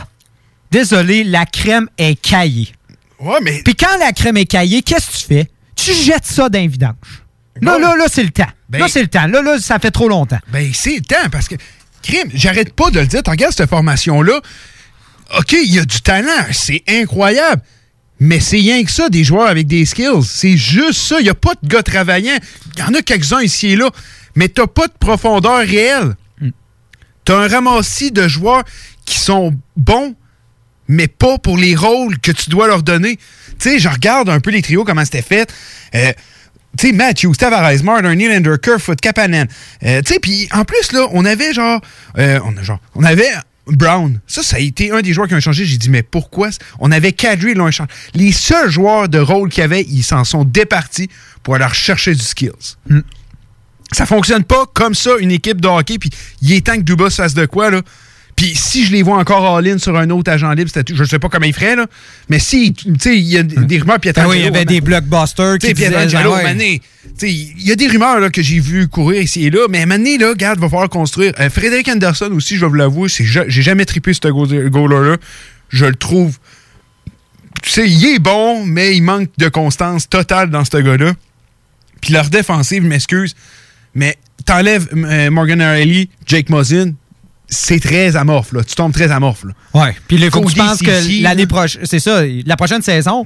désolé, la crème est caillée. Ouais, mais. Puis quand la crème est caillée, qu'est-ce que tu fais? Tu jettes ça d'un vidange. Là, là, là, c'est le temps. Ben- là, c'est le temps. Là, là, ça fait trop longtemps. Ben, c'est le temps parce que, crime, j'arrête pas de le dire. Tu regardes cette formation-là. OK, il y a du talent. C'est incroyable. Mais c'est rien que ça, des joueurs avec des skills. C'est juste ça. Il n'y a pas de gars travaillants. Il y en a quelques-uns ici et là. Mais t'as pas de profondeur réelle. T'as un ramassis de joueurs qui sont bons, mais pas pour les rôles que tu dois leur donner. Tu sais, je regarde un peu les trios, comment c'était fait. Euh, tu sais, Matthews, Tavares, Martin, Nylander, Kerfoot, Kapanen. Euh, tu sais, puis en plus, là, on avait genre, euh, on, genre, on avait Brown. Ça, ça a été un des joueurs qui ont changé. J'ai dit, mais pourquoi? On avait Kadri, ils l'ont échangé. Les seuls joueurs de rôle qu'il y avait, ils s'en sont départis pour aller rechercher du skills. Ça fonctionne pas comme ça, une équipe de hockey, puis il est temps que Dubas fasse de quoi, là? Puis si je les vois encore all-in sur un autre agent libre, je sais pas comment il ferait, là. Mais si, tu sais, il y a des rumeurs, puis Ah oui, il y avait des blockbusters qui disaient... Il y a des rumeurs là, que j'ai vu courir ici et là, mais Mané, là, regarde, va falloir construire. Euh, Frédéric Anderson aussi, je vais vous l'avouer, j'ai jamais trippé ce goal- goaler-là. Je le trouve. Tu sais, il est bon, mais il manque de constance totale dans ce gars-là. Puis leur défensive, m'excuse, mais t'enlèves euh, Morgan Riley, Jake Mosin, c'est très amorphe, là. Tu tombes très amorphe, là. Ouais. Puis il faut que tu penses que l'année prochaine, c'est ça, la prochaine saison,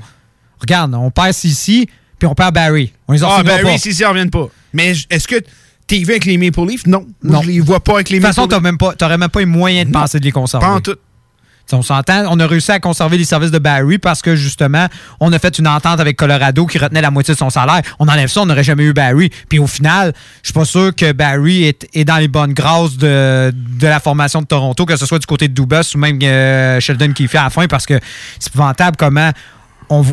regarde, on perd ici, puis on perd Barry. On les Ah, Barry, pas. si, si, ils reviennent pas. Mais est-ce que t'es vu avec les Maple Leafs? Non. Non. Je les vois pas avec les De toute façon, Maple t'as même pas, t'aurais même pas les moyens de penser de les conserver. Pas en tout. On s'entend, on a réussi à conserver les services de Barry parce que justement, on a fait une entente avec Colorado qui retenait la moitié de son salaire. On enlève ça, on n'aurait jamais eu Barry. Puis au final, je suis pas sûr que Barry est, est dans les bonnes grâces de, de la formation de Toronto, que ce soit du côté de Dubas ou même euh, Sheldon qui fait à la fin parce que c'est épouvantable comment on,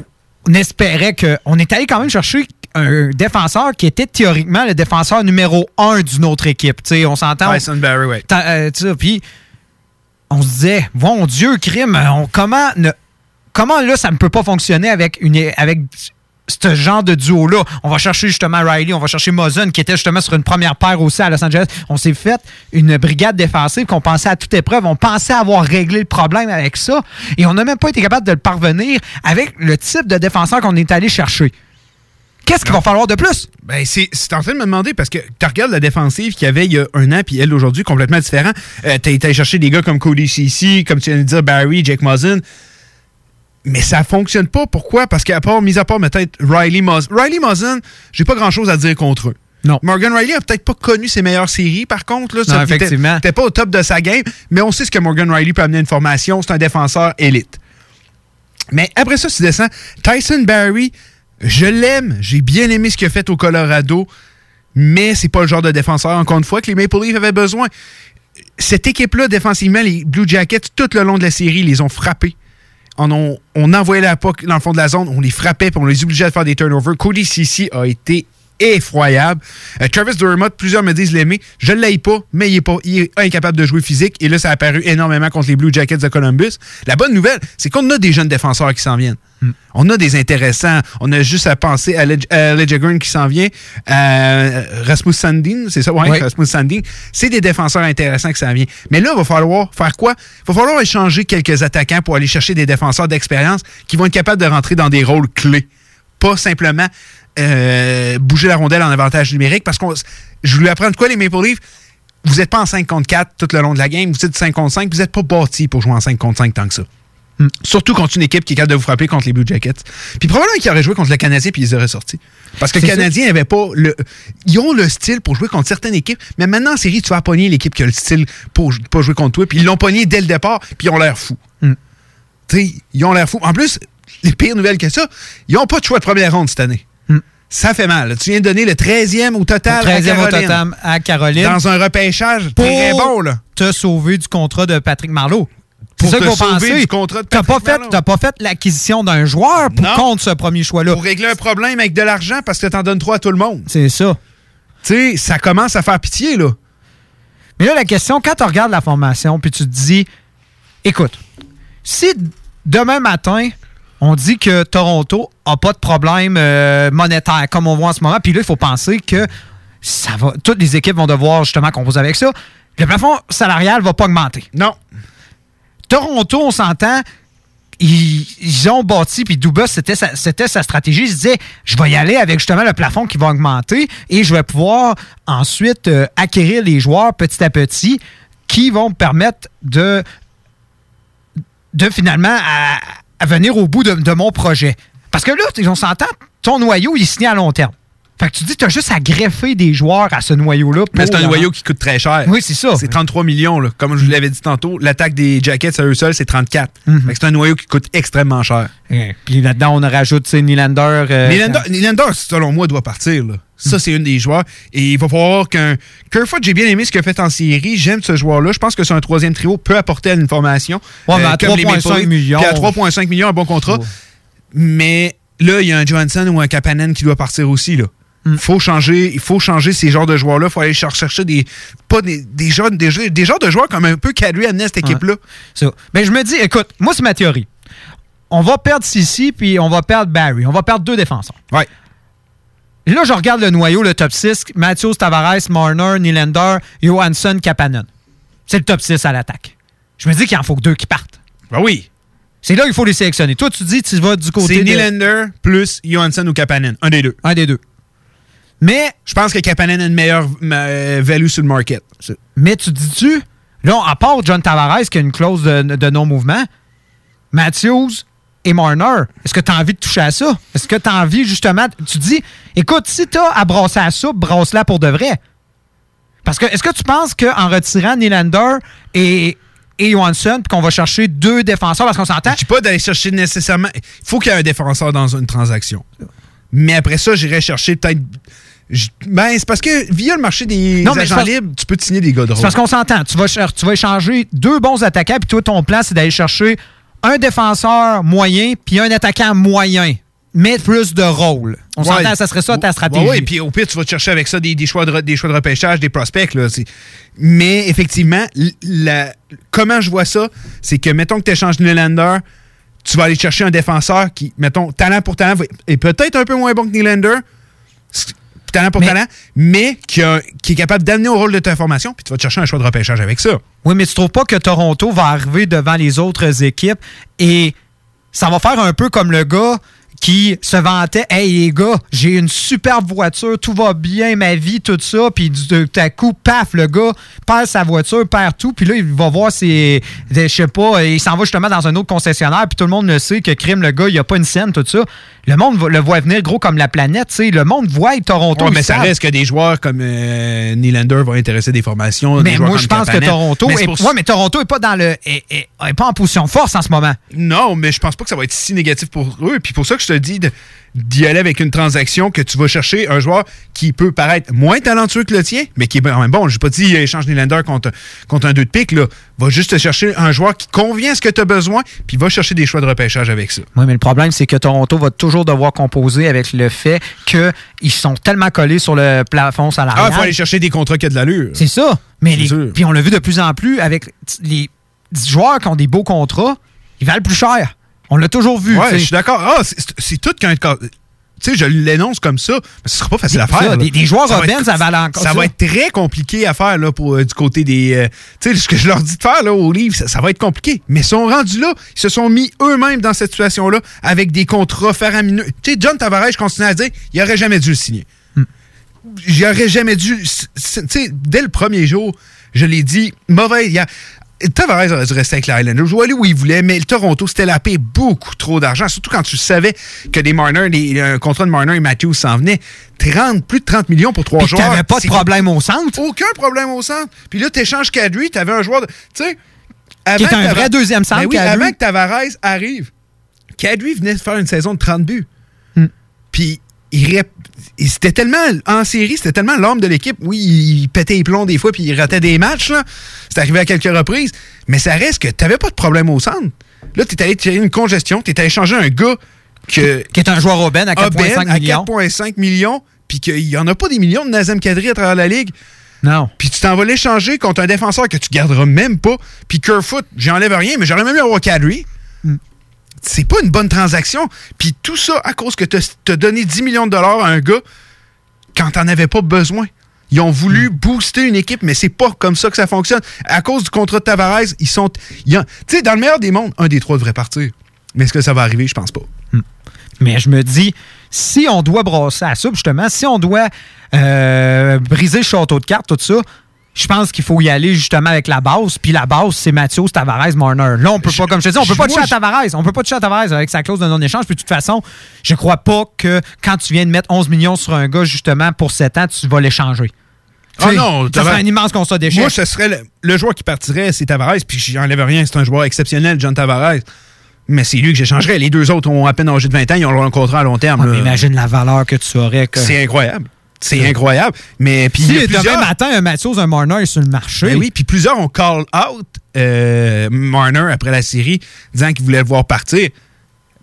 espérait que. On est allé quand même chercher un défenseur qui était théoriquement le défenseur numéro un d'une autre équipe. T'sais, on s'entend. Tyson Barry. T'as- euh, Puis on se disait, mon Dieu, crime, comment, comment là, ça ne peut pas fonctionner avec, une, avec ce genre de duo-là? On va chercher justement Riley, on va chercher Mozen, qui était justement sur une première paire aussi à Los Angeles. On s'est fait une brigade défensive qu'on pensait à toute épreuve. On pensait avoir réglé le problème avec ça. Et on n'a même pas été capable de le parvenir avec le type de défenseur qu'on est allé chercher. Qu'est-ce qu'il va falloir de plus? Ben, c'est en train de me demander parce que tu regardes la défensive qu'il y avait il y a un an puis elle aujourd'hui complètement différent. Euh, T'as été allé chercher des gars comme Cody CC, comme tu viens de dire, Barry, Jake Muzzin. Mais ça fonctionne pas. Pourquoi? Parce qu'à part, mis à part peut-être Riley Muzzin. Riley Muzzin, j'ai pas grand chose à dire contre eux. Non. Morgan Riley a peut-être pas connu ses meilleures séries, par contre. Là, Non, Ça, effectivement. T'es pas au top de sa game, mais on sait ce que Morgan Riley peut amener à une formation. C'est un défenseur élite. Mais après ça, tu descends. Tyson Barry, je l'aime. J'ai bien aimé ce qu'il a fait au Colorado, mais c'est pas le genre de défenseur, encore une fois, que les Maple Leafs avaient besoin. Cette équipe-là, défensivement, les Blue Jackets, tout le long de la série, les ont frappés. On, envoyait la puck dans le fond de la zone, on les frappait, puis on les obligeait à faire des turnovers. Cody Cici a été effroyable. Euh, Travis Dermott, plusieurs me disent l'aimer. Je ne l'aille pas, mais il est, pas, il est incapable de jouer physique. Et là, ça a apparu énormément contre les Blue Jackets de Columbus. La bonne nouvelle, c'est qu'on a des jeunes défenseurs qui s'en viennent. On a des intéressants. On a juste à penser à Led- à Ledgergren qui s'en vient. à Rasmus Sandin, c'est ça? Ouais, Oui. Rasmus Sandin. C'est des défenseurs intéressants qui s'en viennent. Mais là, il va falloir faire quoi? Il va falloir échanger quelques attaquants pour aller chercher des défenseurs d'expérience qui vont être capables de rentrer dans des rôles clés. Pas simplement euh, bouger la rondelle en avantage numérique parce qu'on. Je lui apprends de quoi les Maple Leafs? Vous n'êtes pas en 5 contre 4 tout le long de la game, vous êtes 5 contre 5, vous n'êtes pas bâti pour jouer en 5 contre 5 tant que ça. Surtout contre une équipe qui est capable de vous frapper contre les Blue Jackets. Puis probablement qu'ils auraient joué contre le Canadien puis ils auraient sortis. Parce que le. Canadien n'avait pas le. Ils ont le style pour jouer contre certaines équipes, mais maintenant en série, tu vas pogner l'équipe qui a le style pour pas jouer contre toi. Puis ils l'ont pogné dès le départ, puis ils ont l'air fous. Mm. Tu sais, ils ont l'air fous. En plus, les pires nouvelles que ça, ils n'ont pas de choix de première ronde cette année. Ça fait mal. Tu viens de donner le 13e au total. 13e à au total à Caroline. Dans un repêchage pour très bon, là. te sauver du contrat de Patrick Marleau. C'est Pour ça du contrat de pas Patrick fait, Marleau. t'as pas fait l'acquisition d'un joueur pour contre ce premier choix-là. Pour régler un problème avec de l'argent parce que t'en donnes trop à tout le monde. C'est ça. Tu sais, ça commence à faire pitié, là. Mais là, la question, quand tu regardes la formation, puis tu te dis, écoute, si demain matin, on dit que Toronto a pas de problème euh, monétaire comme on voit en ce moment, puis là, il faut penser que ça va, toutes les équipes vont devoir justement composer avec ça. Le plafond salarial va pas augmenter. Non. Toronto, on s'entend, ils, ils ont bâti, puis Dubas, c'était sa, c'était sa stratégie. Il se disait, je vais y aller avec justement le plafond qui va augmenter et je vais pouvoir ensuite euh, acquérir les joueurs petit à petit qui vont me permettre de, de finalement à, à venir au bout de, de mon projet. Parce que là, on s'entend, ton noyau, il est signé à long terme. Fait que tu dis, tu as juste à greffer des joueurs à ce noyau-là. Mais c'est un noyau qui coûte très cher. Oui, c'est ça. C'est 33 millions, là. Comme je vous l'avais dit tantôt, l'attaque des Jackets à eux seuls, c'est 34. Mhm. Fait que c'est un noyau qui coûte extrêmement cher. Puis là-dedans, on rajoute, tu sais, Nylander. euh, Nylander, Nylander, selon moi, doit partir. Là. Ça, c'est une des joueurs. Et il va falloir qu'un. Kerfoot, j'ai bien aimé ce qu'il a fait en série. J'aime ce joueur-là. Je pense que c'est un troisième trio peut apporter à une formation. Ouais, mais à comme les 3,5 Maple Leafs. millions. Puis à 3,5 millions, un bon contrat. Mais là, il y a un Johansson ou un Kapanen qui doit partir aussi. Là. Hmm. Faut changer, il faut changer ces genres de joueurs-là. Il faut aller cher- chercher des, pas des, des, jeunes, des, des genres de joueurs comme un peu Kadri amenait à cette équipe-là. Mais je me dis, écoute, moi, c'est ma théorie. On va perdre Sissi, puis on va perdre Barry. On va perdre deux défenseurs. Ouais. Là, je regarde le noyau, le top 6. Matthews, Tavares, Marner, Nylander, Johansson, Kapanen. C'est le top 6 à l'attaque. Je me dis qu'il en faut que deux qui partent. Ben oui. C'est là qu'il faut les sélectionner. Toi, tu dis tu vas du côté C'est de... Nylander plus Johansson ou Kapanen. Un des deux. Un des deux. Mais. Je pense que Kapanen a une meilleure euh, value sur le market. Mais tu dis-tu, là, à part John Tavares qui a une clause de, de non-mouvement, Matthews, et Marner, est-ce que tu as envie de toucher à ça? Est-ce que tu as envie, justement, tu dis, écoute, si tu as à brasser à soupe, brasse-la pour de vrai. Parce que, est-ce que tu penses qu'en retirant Nylander et, et Johansson, puis qu'on va chercher deux défenseurs, parce qu'on s'entend? Je dis pas d'aller chercher nécessairement. Il faut qu'il y ait un défenseur dans une transaction. Mais après ça, j'irai chercher peut-être. Ben, c'est parce que via le marché des Non, agents parce- libres, tu peux te signer des gars de C'est parce qu'on s'entend. Tu vas, tu vas échanger deux bons attaquants, puis toi, ton plan, c'est d'aller chercher un défenseur moyen, puis un attaquant moyen. Mais plus de rôle. On Ouais. s'entend, ça serait ça ta stratégie. Oui, puis au pire, tu vas te chercher avec ça des, des choix, de, des choix de repêchage, des prospects. Là, Mais effectivement, la- comment je vois ça, c'est que, mettons que tu échanges Nylander, tu vas aller chercher un défenseur qui, mettons, talent pour talent, est peut-être un peu moins bon que Nylander, talent pour talent, mais qui, a- qui est capable d'amener au rôle de ta formation, puis tu vas te chercher un choix de repêchage avec ça. Oui, mais tu trouves pas que Toronto va arriver devant les autres équipes et ça va faire un peu comme le gars qui se vantait Hey les gars, j'ai une superbe voiture, tout va bien, ma vie, tout ça. Puis tout à coup, paf, le gars perd sa voiture, perd tout. Puis là, il va voir ses. Je sais pas, il s'en va justement dans un autre concessionnaire. Puis tout le monde le sait que crime, le gars, il a pas une scène, tout ça. Le monde le voit venir gros comme la planète. tu sais. Le monde voit Toronto. Ouais, mais ça savent. reste que des joueurs comme euh, Nylander vont intéresser des formations. Mais moi, je pense que. Toronto. Mais Est, pour- ouais, mais Toronto est pas dans le. Est, est- est pas en position de force en ce moment. Non, mais je pense pas que ça va être si négatif pour eux. Puis pour ça que je te de- d'y aller avec une transaction que tu vas chercher un joueur qui peut paraître moins talentueux que le tien, mais qui est quand même bon. Je pas dit échange Nylander contre, contre un 2 de pique. Là. Va juste te chercher un joueur qui convient à ce que tu as besoin, puis va chercher des choix de repêchage avec ça. Oui, mais le problème, c'est que Toronto va toujours devoir composer avec le fait qu'ils sont tellement collés sur le plafond Ah, salarial. il faut aller chercher des contrats qui ont de l'allure. C'est ça. Mais les- puis on l'a vu de plus en plus avec les joueurs qui ont des beaux contrats, ils valent plus cher. On l'a toujours vu. Ouais, je suis d'accord. Ah, c'est- tout qu'un. Tu sais, je l'énonce comme ça, mais ce sera pas facile à faire. ça, des- des joueurs va Robben, être- ça encore Ça ça. va être très compliqué à faire là, pour, euh, du côté des. euh, tu sais, ce que je leur dis de faire là, au livre, ça, ça va être compliqué. Mais ils sont rendus là. Ils se sont mis eux-mêmes dans cette situation-là avec des contrats faramineux. Tu sais, John Tavares, je continue à dire, il aurait jamais dû le signer. J'aurais jamais dû. Tu sais, dès le premier jour, je l'ai dit, mauvais. Tavares aurait dû rester avec les Islanders. Je aller où il voulait, mais le Toronto, c'était la paix beaucoup trop d'argent. Surtout quand tu savais que des Marner, des- un contrat de Marner et Matthews s'en venait. 30, plus de 30 millions pour trois joueurs. t'avais pas de problème au centre? Aucun problème au centre. Puis là, tu échanges Kadri, tu avais un joueur de. Tu sais. Qui est un vrai deuxième centre, Ben oui, avant que Tavares arrive, Kadri venait de faire une saison de 30 buts. Hmm. Puis il, rép- il- c'était tellement en série, c'était tellement l'homme de l'équipe. Oui, il pétait les plombs des fois puis il ratait des matchs. là. C'est arrivé à quelques reprises. Mais ça reste que tu pas de problème au centre. Là, tu es allé tirer une congestion, tu es allé changer un gars que, Qui est un joueur Robben à 4,5 Aubin à millions. 4,5 millions, puis qu'il n'y en a pas des millions de Nazem Kadri à travers la ligue. Non. Puis tu t'en vas l'échanger contre un défenseur que tu garderas même pas. Puis Kerfoot, j'enlève rien, mais j'aurais même mieux avoir Kadri. Hmm. C'est pas une bonne transaction. Puis tout ça à cause que tu as donné 10 millions de dollars à un gars quand t'en avais pas besoin. Ils ont voulu Hmm. booster une équipe, mais c'est pas comme ça que ça fonctionne. À cause du contrat de Tavares, ils sont. Tu sais, dans le meilleur des mondes, un des trois devrait partir. Mais est-ce que ça va arriver? Je pense pas. Mais je me dis, si on doit brasser à ça, justement, si on doit euh, briser le château de cartes, tout ça, je pense qu'il faut y aller justement avec la base. Puis la base, c'est Mathieu, Tavares, Marner. Là, on peut pas, comme je te dis, on peut pas toucher à Tavares. On peut pas toucher à Tavares avec sa clause de non-échange. Puis de toute façon, je crois pas que quand tu viens de mettre 11 millions sur un gars, justement, pour 7 ans, tu vas l'échanger. Ah Tu sais, non, ça serait un immense constat d'échec. Moi, ce serait le, le joueur qui partirait, c'est Tavares, puis j'enlève rien, c'est un joueur exceptionnel, John Tavares. Mais c'est lui que j'échangerais. Les deux autres ont à peine âgé de 20 ans, ils ont un contrat à long terme. Mais imagine la valeur que tu aurais. Que... C'est incroyable. C'est incroyable. Mais puis Si a demain plusieurs- matin, un Mathieu, un Marner est sur le marché. Ben oui, puis plusieurs ont call out euh, Marner après la série, disant qu'ils voulaient le voir partir.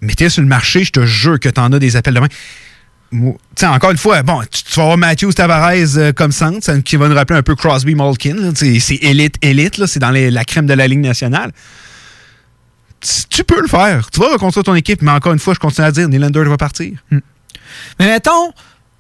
Mettez sur le marché, je te jure que t'en as des appels de main. Moi, tu sais, encore une fois, bon, tu, tu vas avoir Matthews Tavares euh, comme centre, ça- qui va nous rappeler un peu Crosby Malkin. C'est élite, élite, là, c'est dans les- la crème de la Ligue nationale. Tu, tu peux le faire. Tu vas reconstruire ton équipe, mais encore une fois, je continue à dire, Nylander va partir. Mais mettons,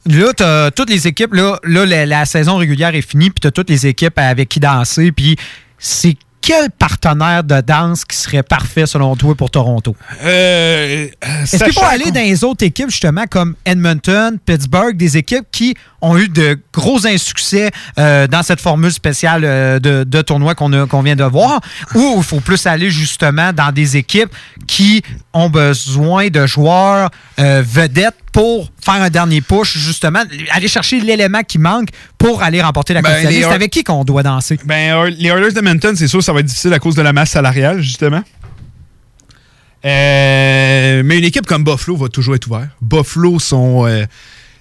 là, t'as toutes les équipes, là, là la, la saison régulière est finie, puis t'as toutes les équipes avec qui danser, puis c'est quel partenaire de danse qui serait parfait selon toi pour Toronto? Euh, Est-ce qu'il faut aller dans les autres équipes, justement, comme Edmonton, Pittsburgh, des équipes qui ont eu de gros insuccès euh, dans cette formule spéciale euh, de, de tournoi qu'on vient de voir, ou il faut plus aller justement dans des équipes qui ont besoin de joueurs euh, vedettes pour faire un dernier push, justement, aller chercher l'élément qui manque pour aller remporter la Ben, Coupe C'est avec qui qu'on doit danser? Ben, les Oilers d'Edmonton, c'est sûr, ça va être difficile à cause de la masse salariale, justement. Euh, mais une équipe comme Buffalo va toujours être ouverte. Buffalo sont. euh,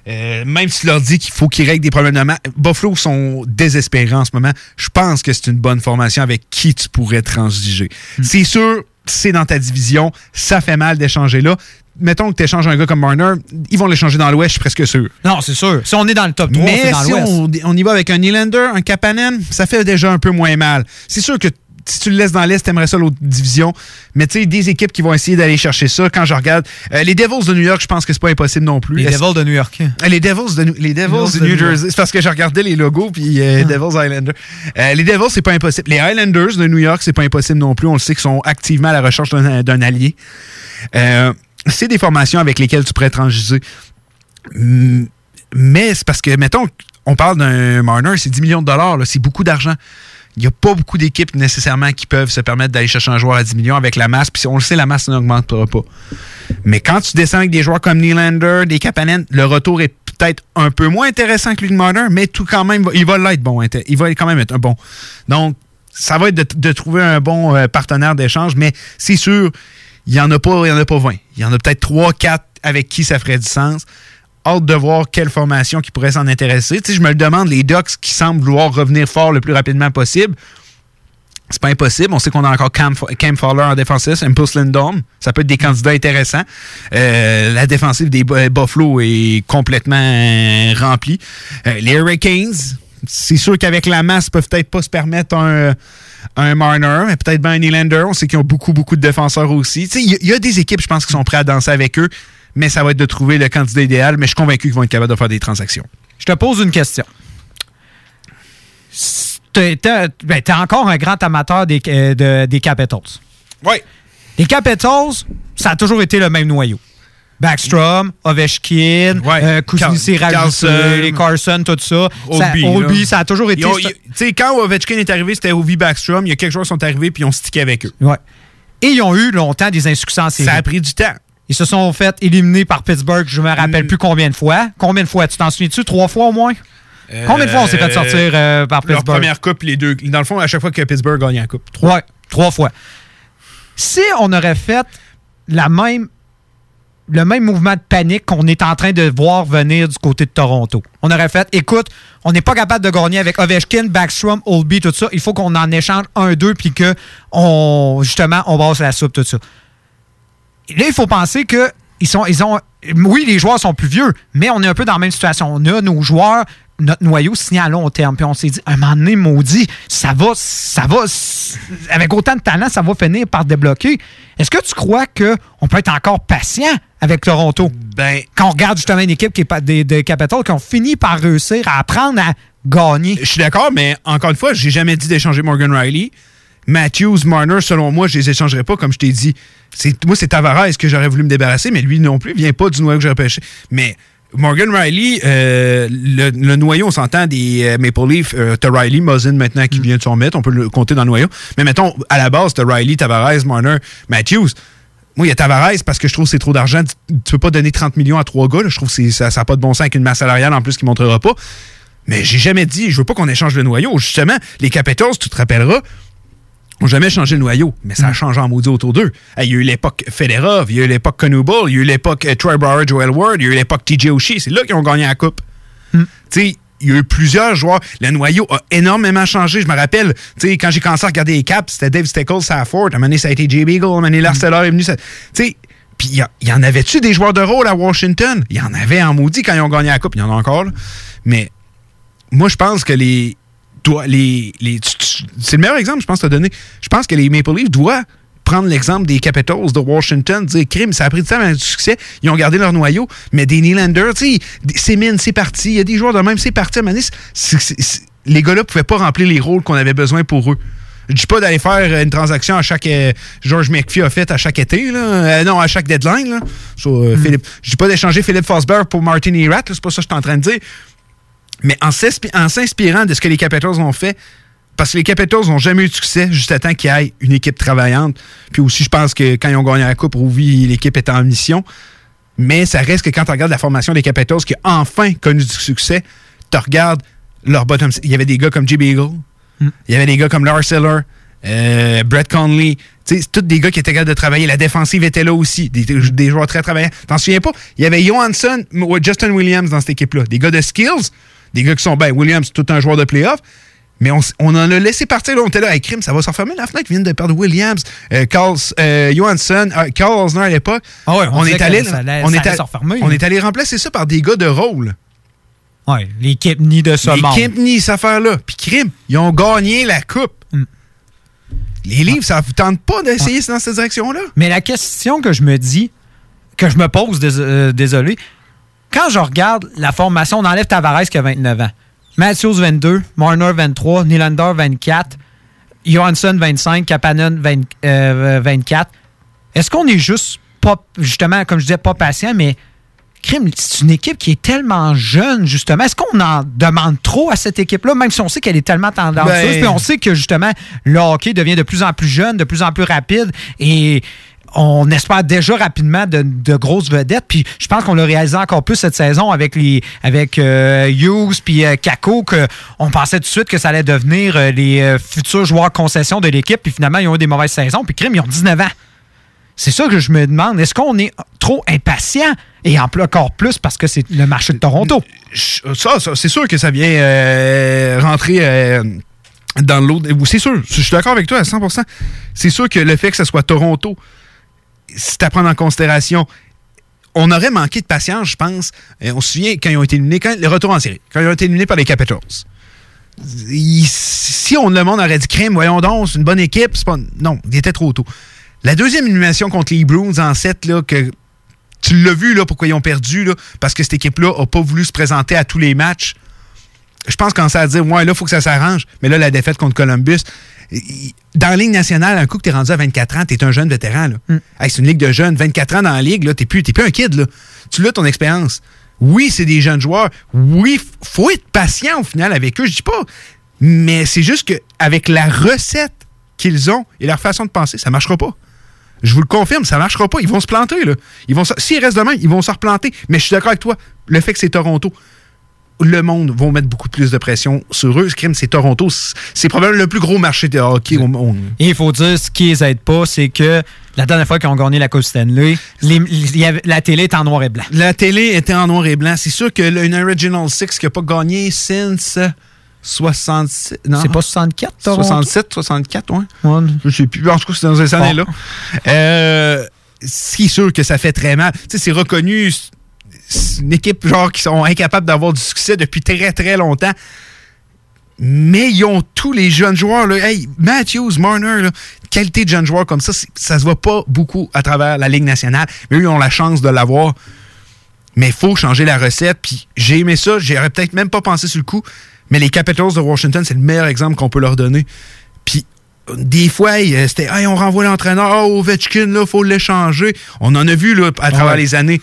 euh, même si tu leur dis qu'il faut qu'ils règlent des problèmes de masse, Buffalo sont désespérés en ce moment. Je pense que c'est une bonne formation avec qui tu pourrais transiger. C'est sûr, c'est dans ta division, ça fait mal d'échanger là. Mettons que tu échanges un gars comme Marner, ils vont l'échanger dans l'Ouest, je suis presque sûr. Non, c'est sûr. Si on est dans le top 3, c'est Mais dans si on, on y va avec un Nylander, un Kapanen, ça fait déjà un peu moins mal. C'est sûr que si tu le laisses dans l'Est, t'aimerais ça l'autre division. Mais tu sais, des équipes qui vont essayer d'aller chercher ça, quand je regarde. euh, les Devils de New York, je pense que c'est pas impossible non plus. Les Devils de New York. euh, Les Devils de, les Devils de New Jersey. C'est parce que j'ai regardé les logos puis euh, Devils Islanders. Euh, les Devils, c'est pas impossible. Les Islanders de New York, c'est pas impossible non plus. On le sait qu'ils sont activement à la recherche d'un d'un allié. Euh, c'est des formations avec lesquelles tu pourrais transiger. Mais c'est parce que, mettons, on parle d'un Marner, c'est 10 millions de dollars, c'est beaucoup d'argent. Il n'y a pas beaucoup d'équipes nécessairement qui peuvent se permettre d'aller chercher un joueur à 10 millions avec la masse. Puis on le sait, la masse n'augmentera pas. Mais quand tu descends avec des joueurs comme Nylander, des Kapanen, le retour est peut-être un peu moins intéressant que lui de Marner, mais tout quand même, il va l'être bon. Il va quand même être un bon. Donc, ça va être de, de trouver un bon euh, partenaire d'échange, mais c'est sûr, il n'y en a pas, il y en a pas 20. Il y en a peut-être 3, 4 avec qui ça ferait du sens. Hâte de voir quelle formation qui pourrait s'en intéresser. Tu sais, je me le demande, les Ducks qui semblent vouloir revenir fort le plus rapidement possible. C'est pas impossible. On sait qu'on a encore Cam, Cam Fowler en défensif, Impulse Lindholm. Ça peut être des candidats intéressants. Euh, la défensive des Bu- Buffalo est complètement euh, remplie. Euh, les Hurricanes, c'est sûr qu'avec la masse, ils peuvent peut-être pas se permettre un, un Marner, mais peut-être bien un Nylander. On sait qu'ils ont beaucoup, beaucoup de défenseurs aussi. Il y, a- il y a des équipes, je pense, qui sont prêtes à danser avec eux, mais ça va être de trouver le candidat idéal. Mais je suis convaincu qu'ils vont être capables de faire des transactions. Je te pose une question. T'es ben, encore un grand amateur des, euh, de- des Capitals. Oui. Les Capitals, ça a toujours été le même noyau. Backstrom, Ovechkin, euh, Car- rajouté, Carlson. les Carson, tout ça. Obi, ça. Obi, ça a toujours été... Tu sais, quand Ovechkin est arrivé, c'était Ovi Backstrom. Il y a quelques joueurs qui sont arrivés puis ils ont stické avec eux. Ouais. Et ils ont eu longtemps des insuccès en série. Ça a pris du temps. Ils se sont fait éliminer par Pittsburgh, je me Mm. rappelle plus combien de fois. Combien de fois? Tu t'en souviens-tu? Trois fois au moins? Combien de fois on s'est fait sortir euh, par Leur Pittsburgh? première coupe, les deux. Dans le fond, à chaque fois que Pittsburgh gagnait la coupe. Ouais, trois fois. Si on aurait fait la même, le même mouvement de panique qu'on est en train de voir venir du côté de Toronto, on aurait fait, écoute, on n'est pas capable de gagner avec Ovechkin, Backstrom, Oldby, tout ça. Il faut qu'on en échange un, deux, puis que on, justement, on brasse la soupe, tout ça. Là, il faut penser que ils sont, ils ont, oui, les joueurs sont plus vieux, mais on est un peu dans la même situation. On a nos joueurs, notre noyau signé à long terme. Puis on s'est dit, un moment donné, maudit, ça va, ça va, avec autant de talent, ça va finir par débloquer. Est-ce que tu crois qu'on peut être encore patient? Avec Toronto? Ben, Quand on regarde justement une équipe qui est pas des, des Capitals qui ont fini par réussir à apprendre à gagner. Je suis d'accord, mais encore une fois, j'ai jamais dit d'échanger Morgan Riley. Matthews, Marner, selon moi, je les échangerais pas, comme je t'ai dit. C'est, moi, c'est Tavares que j'aurais voulu me débarrasser, mais lui non plus, il vient pas du noyau que j'aurais pêché. Mais Morgan Riley, euh, le, le noyau, on s'entend des euh, Maple Leaf, euh, t'as Riley, Muzzin maintenant qui vient de s'en mettre, on peut le compter dans le noyau. Mais mettons, à la base, t'as Riley, Tavares, Marner, Matthews. Moi, il y a Tavares parce que je trouve que c'est trop d'argent. Tu, tu peux pas donner 30 millions à trois gars. là. Je trouve que ça n'a pas de bon sens avec une masse salariale en plus qui ne montrera pas. Mais j'ai jamais dit, je veux pas qu'on échange le noyau. Justement, les Capitals, tu te rappelleras, n'ont jamais changé le noyau, mais ça a changé en maudit autour d'eux. Il y a eu l'époque Federov, il y a eu l'époque Conouble, il y a eu l'époque euh, Troy Brower, Joel Ward, il y a eu l'époque TJ Oshie. C'est là qu'ils ont gagné la Coupe. Tu sais, il y a eu plusieurs joueurs. Le noyau a énormément changé. Je me rappelle, tu sais, quand j'ai commencé à regarder les caps, c'était Dave Steckles, Safford. À un moment donné, ça a été Jay Beagle. À un moment donné, Lars Steller est venu. ça- Tu sais, puis il y, en avait-tu des joueurs de rôle à Washington? Il y en avait en maudit quand ils ont gagné la Coupe. Il y en a encore, là. Mais moi, je pense que les. les, les c'est le meilleur exemple, je pense, que tu as donné. Je pense que les Maple Leafs doivent prendre l'exemple des Capitals de Washington, dire crime, ça a pris du temps avant du succès, ils ont gardé leur noyau, mais des Nylander, tu sais, des- c'est mine, c'est parti, il y a des joueurs de même, c'est parti. À c'est- les gars-là pouvaient pas remplir les rôles qu'on avait besoin pour eux. Je dis pas d'aller faire une transaction à chaque. euh, George McPhee a fait à chaque été, là. Euh, non, à chaque deadline, là. So, euh, Philippe, je dis pas d'échanger Philippe Fosberg pour Martin Erat, c'est pas ça que je suis en train de dire. Mais en s'inspirant de ce que les Capitals ont fait, parce que les Capitals n'ont jamais eu de succès juste à temps qu'il y ait une équipe travaillante. Puis aussi, je pense que quand ils ont gagné la Coupe, Rouvi, l'équipe était en mission. Mais ça reste que quand tu regardes la formation des Capitals qui a enfin connu du succès, tu regardes leur bottom. Il y avait des gars comme J. Beagle, il y avait des gars comme Lars Eller, euh, Brett Conley. C'est tous des gars qui étaient capables de travailler. La défensive était là aussi. Des, des joueurs très travaillants. T'en souviens pas? Il y avait Johansson ou Justin Williams dans cette équipe-là. Des gars de skills, des gars qui sont, ben, Williams, c'est tout un joueur de playoff. Mais on, on en a laissé partir. Là, on était là avec crime. Ça va se refermer la fenêtre. Ils viennent de perdre Williams, euh, Carl, euh, Johansson, euh, Carl Osner à l'époque. Ah ouais, on on est allé, on est on est allé remplacer ça par des gars de rôle. Ouais, les Kipney de ce Les monde. Kempney, cette affaire-là. Puis crime, ils ont gagné la coupe. Mm. Les livres, ça vous tente pas d'essayer dans cette direction-là? Mais la question que je me dis, que je me pose, dés- euh, désolé, quand je regarde la formation, on enlève Tavares qui a 29 ans, Matthews 22, Marner 23, Nylander 24, Johansson 25, Kapanen 20, euh, 24. Est-ce qu'on est juste pas, justement, comme je disais, pas patient, mais crime, c'est une équipe qui est tellement jeune, justement. Est-ce qu'on en demande trop à cette équipe-là, même si on sait qu'elle est tellement tendanceuse, Ben- puis on sait que, justement, le hockey devient de plus en plus jeune, de plus en plus rapide, et on espère déjà rapidement de, grosses vedettes. Puis je pense qu'on l'a réalisé encore plus cette saison avec les avec euh, Hughes puis euh, Kako, que on pensait tout de suite que ça allait devenir euh, les euh, futurs joueurs concession de l'équipe. Puis finalement, ils ont eu des mauvaises saisons. Puis crime, ils ont 19 ans. C'est ça que je me demande. Est-ce qu'on est trop impatient? Et encore plus parce que c'est le marché de Toronto? Ça, c'est sûr que ça vient rentrer dans l'eau. C'est sûr, je suis d'accord avec toi à 100%. C'est sûr que le fait que ce soit Toronto, c'est à prendre en considération. On aurait manqué de patience, je pense. Et on se souvient quand ils ont été éliminés, quand, le retour en série, quand ils ont été éliminés par les Capitals. Si on le monde aurait dit crime, voyons donc, c'est une bonne équipe, pas. Non, il était trop tôt. La deuxième élimination contre les Bruins en 7, là, que tu l'as vu là, pourquoi ils ont perdu, là, parce que cette équipe-là n'a pas voulu se présenter à tous les matchs. Je pense qu'on à dire, ouais, là, il faut que ça s'arrange. Mais là, la défaite contre Columbus, dans la Ligue nationale, un coup que tu es rendu à 24 ans, tu es un jeune vétéran. Hey, c'est une ligue de jeunes. 24 ans dans la ligue, tu n'es plus, t'es plus un kid. Là. Tu l'as ton expérience. Oui, c'est des jeunes joueurs. Oui, faut être patient au final avec eux, je dis pas. Mais c'est juste qu'avec la recette qu'ils ont et leur façon de penser, ça marchera pas. Je vous le confirme, ça marchera pas. Ils vont se planter, là. Ils vont se- S'ils restent demain, ils vont se replanter. Mais je suis d'accord avec toi. Le fait que c'est Toronto, le monde va mettre beaucoup plus de pression sur eux. Ce crime, c'est Toronto. C'est- probablement le plus gros marché de hockey au monde. Et il faut dire, ce qui les aide pas, c'est que la dernière fois qu'ils ont gagné la Coupe Stanley, les- la télé est en noir et blanc. La télé était en noir et blanc. C'est sûr que le- une Original Six qui n'a pas gagné since 67. non? C'est pas 64, Toronto? 67, 64, ouais. Je sais plus. En tout cas, c'est dans ces années-là. Euh, c'est sûr que ça fait très mal. Tu sais, c'est reconnu. C'est une équipe genre qui sont incapables d'avoir du succès depuis très très longtemps. Mais ils ont tous les jeunes joueurs. Là. Hey, Matthews, Marner, là, qualité de jeunes joueurs comme ça, ça se voit pas beaucoup à travers la Ligue nationale. Mais eux, ils ont la chance de l'avoir. Mais il faut changer la recette. Puis j'ai aimé ça. J'aurais peut-être même pas pensé sur le coup. Mais les Capitals de Washington, c'est le meilleur exemple qu'on peut leur donner. Puis des fois, euh, c'était hey, on renvoie l'entraîneur. Oh, Ovechkin, là, faut l'échanger. On en a vu là, à travers les années.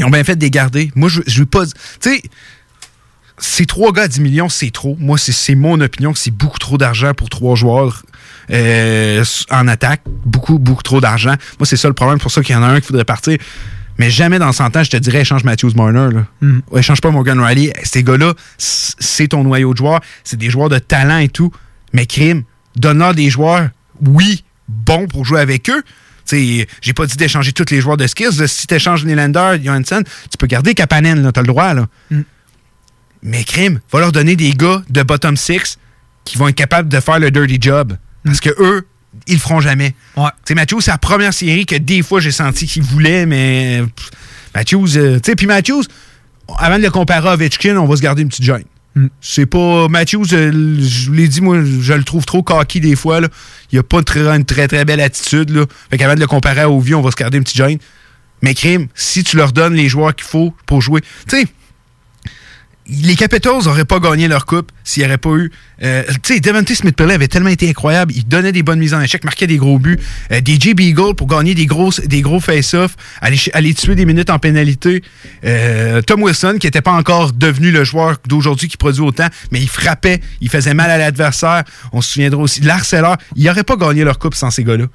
Ils ont bien fait de les garder. Moi, je je veux pas. Tu sais, ces trois gars à 10 millions, c'est trop. Moi, c'est- mon opinion que c'est beaucoup trop d'argent pour trois joueurs euh, en attaque. Beaucoup, beaucoup trop d'argent. Moi, c'est ça le problème. C'est pour ça qu'il y en a un qui faudrait partir. Mais jamais dans 100 ans, je te dirais, échange Matthews Marner. Là. Ouais, échange pas Morgan Riley. Ces gars-là, c'est ton noyau de joueurs. C'est des joueurs de talent et tout. Mais crime, donne-leur des joueurs, oui, bons pour jouer avec eux. Tu j'ai pas dit d'échanger tous les joueurs de skills. Si tu échanges Nylander, Johansson, tu peux garder Kapanen, t'as le droit. Là. Mais crime, va leur donner des gars de bottom six qui vont être capables de faire le dirty job. Parce que eux, ils le feront jamais. Tu sais, Matthews, c'est la première série que des fois j'ai senti qu'il voulait, mais Matthews, euh, tu sais, puis Matthews, avant de le comparer à Ovechkin, on va se garder une petite gêne. C'est pas. Matthews, euh, je vous l'ai dit, moi, je le trouve trop cocky des fois. Là. Il a pas une très, très, belle attitude. Là. Fait qu'avant de le comparer à Ovi, on va se garder une petite gêne. Mais crime, si tu leur donnes les joueurs qu'il faut pour jouer. Tu les Capitals n'auraient pas gagné leur coupe s'il n'y aurait pas eu. euh, tu sais, Devante smith pellet avait tellement été incroyable. Il donnait des bonnes mises en échec, marquait des gros buts. Euh, DJ Beagle pour gagner des gros, des gros face-offs, aller, tuer des minutes en pénalité. Euh, Tom Wilson, qui n'était pas encore devenu le joueur d'aujourd'hui qui produit autant, mais il frappait, il faisait mal à l'adversaire. On se souviendra aussi l'harceleur. Il n'aurait pas gagné leur coupe sans ces gars-là.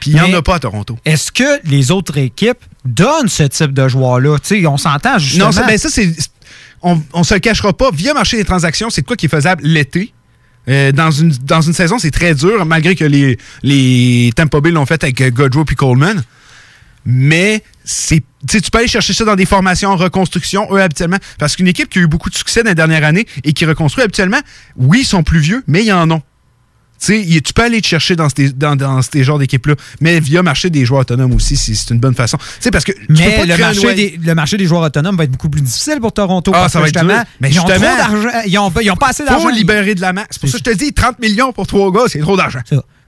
Puis il n'y en a pas à Toronto. Est-ce que les autres équipes donnent ce type de joueur-là? Tu sais, on s'entend justement. Non, ça, ben ça, c'est. On, on se le cachera pas. Via marché des transactions, c'est quoi qui est faisable l'été. Euh, dans, une, saison, c'est très dur, malgré que les, les Tampa l'ont fait avec euh, Godrow et Coleman. Mais c'est, tu peux aller chercher ça dans des formations en reconstruction, eux, habituellement. Parce qu'une équipe qui a eu beaucoup de succès dans les dernières années et qui reconstruit habituellement, oui, ils sont plus vieux, mais ils en ont. Tu peux aller te chercher dans ces, dans, dans ces genres d'équipes-là. Mais via marché des joueurs autonomes aussi, c'est c'est une bonne façon. Tu sais, parce que. Mais le un marché, des, le marché des joueurs autonomes va être beaucoup plus difficile pour Toronto. Ah, parce ça que va être justement. Mais ils ont justement- trop d'argent. Ils ont, ils ont pas assez d'argent. faut libérer de la masse. C'est pour ça que je te dis 30 millions pour trois gars, c'est trop d'argent.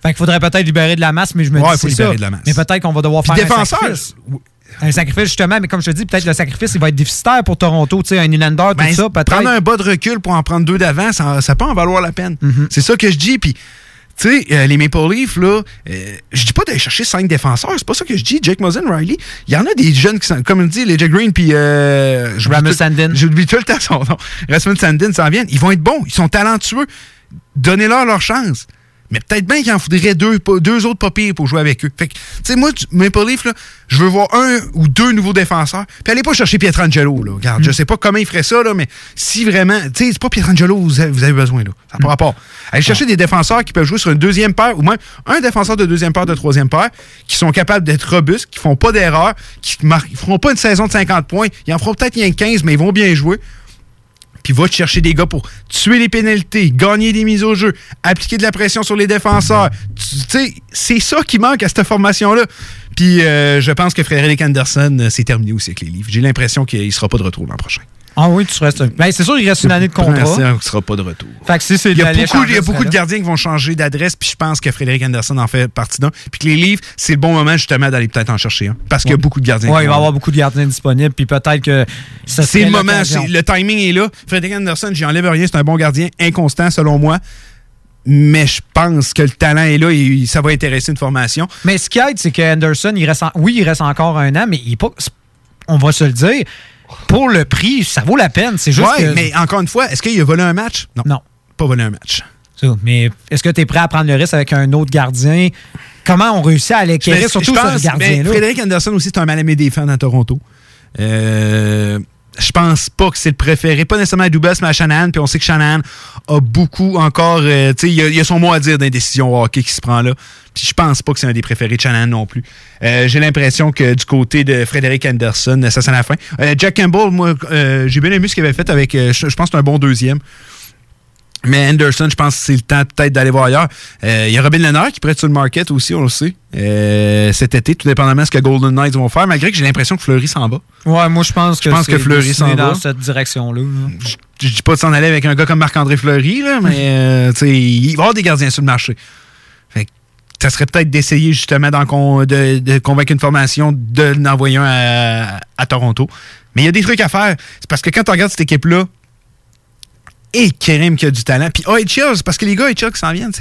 Fait qu'il faudrait peut-être libérer de la masse, mais je me Ouais, dis faut libérer ça. de la masse. Mais peut-être qu'on va devoir Puis faire un sacrifice. Un sacrifice, justement, mais comme je te dis, peut-être le sacrifice, il va être déficitaire pour Toronto. Tu sais, un Nylander, tout Ben, ça, peut-être. prendre un bas de recul pour en prendre deux d'avant, ça, ça peut en valoir la peine. Mhm. C'est ça que je dis. Puis, tu sais, euh, les Maple Leafs, là, euh, je dis pas d'aller chercher cinq défenseurs. C'est pas ça que je dis. Jake Mosin, Riley, il y en a des jeunes qui sont, comme on dit, les Jake Green, puis. Euh, Rasmus Sandin. J'oublie tout le temps son nom. Rasmus Sandin s'en viennent. Ils vont être bons. Ils sont talentueux. Donnez-leur leur chance. Mais peut-être bien qu'il en faudrait deux, deux autres pas pires pour jouer avec eux. Fait que, tu sais, moi, Maple Leaf, là, je veux voir un ou deux nouveaux défenseurs. Puis allez pas chercher Pietrangelo, là. Regarde, je sais pas comment il ferait ça, là, mais si vraiment, tu sais, c'est pas Pietrangelo que vous avez, vous avez besoin, là. Ça n'a pas rapport. Allez chercher des défenseurs qui peuvent jouer sur une deuxième paire, ou même un défenseur de deuxième paire, de troisième paire, qui sont capables d'être robustes, qui font pas d'erreurs, qui ils feront pas une saison de 50 points. Ils en feront peut-être rien que 15, mais ils vont bien jouer puis va te chercher des gars pour tuer les pénalités, gagner des mises au jeu, appliquer de la pression sur les défenseurs. Tu sais, c'est ça qui manque à cette formation-là. Puis euh, je pense que Frédéric Anderson, euh, c'est terminé aussi avec les livres. J'ai l'impression qu'il ne sera pas de retour l'an prochain. Ah oui, tu restes. Ben, c'est sûr, il reste une année de contrat. Il ne sera pas de retour. Fait que si c'est Il y a beaucoup, il y a beaucoup de gardiens qui vont changer d'adresse, puis je pense que Frédéric Anderson en fait partie d'un. Puis que les livres, c'est le bon moment justement d'aller peut-être en chercher un. Parce qu'il y a beaucoup de gardiens. Qui il va y avoir beaucoup de gardiens disponibles, puis peut-être que ça C'est le moment, le timing est là. Frédéric Anderson, j'y enlève rien, c'est un bon gardien, inconstant selon moi. Mais je pense que le talent est là et ça va intéresser une formation. Mais ce qui aide, c'est que Anderson, il reste en- oui, il reste encore un an, mais il est pas. On va se le dire. Pour le prix, ça vaut la peine. C'est juste ouais, que- mais encore une fois, est-ce qu'il a volé un match? Non. Non. Pas volé un match. Ça, Mais est-ce que tu es prêt à prendre le risque avec un autre gardien? Comment on réussit à l'équerrer, surtout sur ce gardien-là? Frédéric Anderson aussi, c'est un mal aimé des fans à Toronto. Euh, je pense pas que c'est le préféré. Pas nécessairement à Dubas, mais à Shanahan. Puis on sait que Shanahan a beaucoup encore. euh, tu sais, il y, a- son mot à dire dans les décisions hockey qui se prend là. Puis je pense pas que c'est un des préférés de Shanahan non plus. Euh, j'ai l'impression que du côté de Frédéric Anderson, ça sent la fin. Euh, Jack Campbell, moi, j'ai bien aimé ce qu'il avait fait avec. je pense que c'est un bon deuxième. Mais Anderson, je pense que c'est le temps peut-être d'aller voir ailleurs. Euh, Il y a Robin Lennard qui prête sur le market aussi, on le sait. Euh, cet été, tout dépendamment de ce que Golden Knights vont faire, malgré que j'ai l'impression que Fleury s'en va. Ouais, moi, je pense que Je pense c'est que Fleury s'en dans va. cette direction-là. là. Je dis pas de s'en aller avec un gars comme Marc-André Fleury, là, mais euh, il va y avoir des gardiens sur le marché. Fait que ça serait peut-être d'essayer justement de convaincre une formation de l'envoyer un à, à Toronto. Mais il y a des trucs à faire. C'est parce que quand tu regardes cette équipe-là, et Kerem qui a du talent. Puis OHL, c'est parce que les gars OHL qui s'en viennent,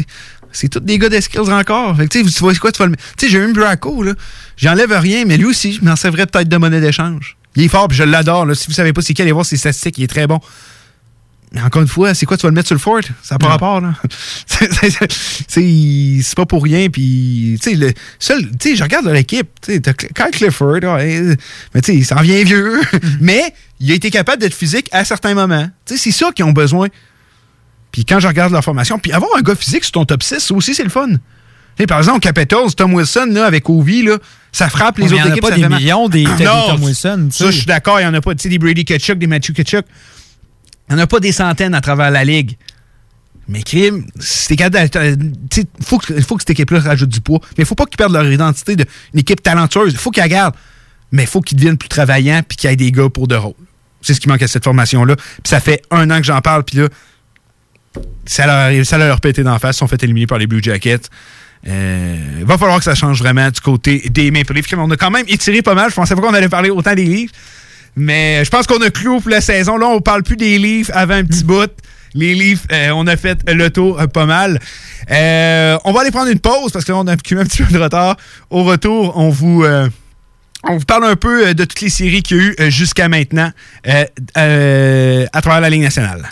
c'est, tous des gars de skills encore. Fait que, tu vois quoi, tu vas le. Tu sais, j'ai eu un Braco, là. J'enlève rien, mais lui aussi, je m'en servirais peut-être de monnaie d'échange. Il est fort, puis je l'adore. Si vous savez pas c'est qui, allez voir ses statistiques, il est très bon. Mais encore une fois, c'est quoi, tu vas le mettre sur le fort? Ça n'a pas rapport, là. C'est- pas pour rien, puis, tu sais, le seul, tu sais, je regarde leur équipe, tu sais, Kyle Clifford, ouais, mais tu sais, il s'en vient vieux, mais il a été capable d'être physique à certains moments. Tu sais, c'est ça qu'ils ont besoin. Puis quand je regarde leur formation, puis avoir un gars physique sur ton top 6, ça aussi, c'est le fun. Par exemple, Capitals, Tom Wilson, là, avec Ovi, là, ça frappe les Mais il y autres en a équipes. pas des millions des- Tom Wilson, Ça, je suis d'accord, il n'y en a pas. Tu sais, des Brady Ketchuk, des Matthew Ketchuk. Il n'y en a pas des centaines à travers la ligue. Mais crime, tu sais, faut que, faut que cette équipe-là rajoute du poids. Mais il faut pas qu'ils perdent leur identité d'une équipe talentueuse. Il faut qu'ils gardent. Mais il faut qu'ils deviennent plus travaillants puis qu'il y ait des gars pour de rôle. C'est ce qui manque à cette formation-là. Puis ça fait un an que j'en parle, puis là, ça leur, ça leur pété d'en face. Ils sont fait éliminer par les Blue Jackets. Euh, Il va falloir que ça change vraiment du côté des Maple Leafs. On a quand même étiré pas mal. Je pensais pas qu'on allait parler autant des Leafs. Mais je pense qu'on a clou pour la saison. Là, on parle plus des livres avant un petit bout. Les livres, euh, on a fait le tour euh, pas mal. Euh, on va aller prendre une pause parce que là, on a un petit peu de retard. Au retour, on vous, on vous parle un peu de toutes les séries qu'il y a eu jusqu'à maintenant à travers la Ligue nationale.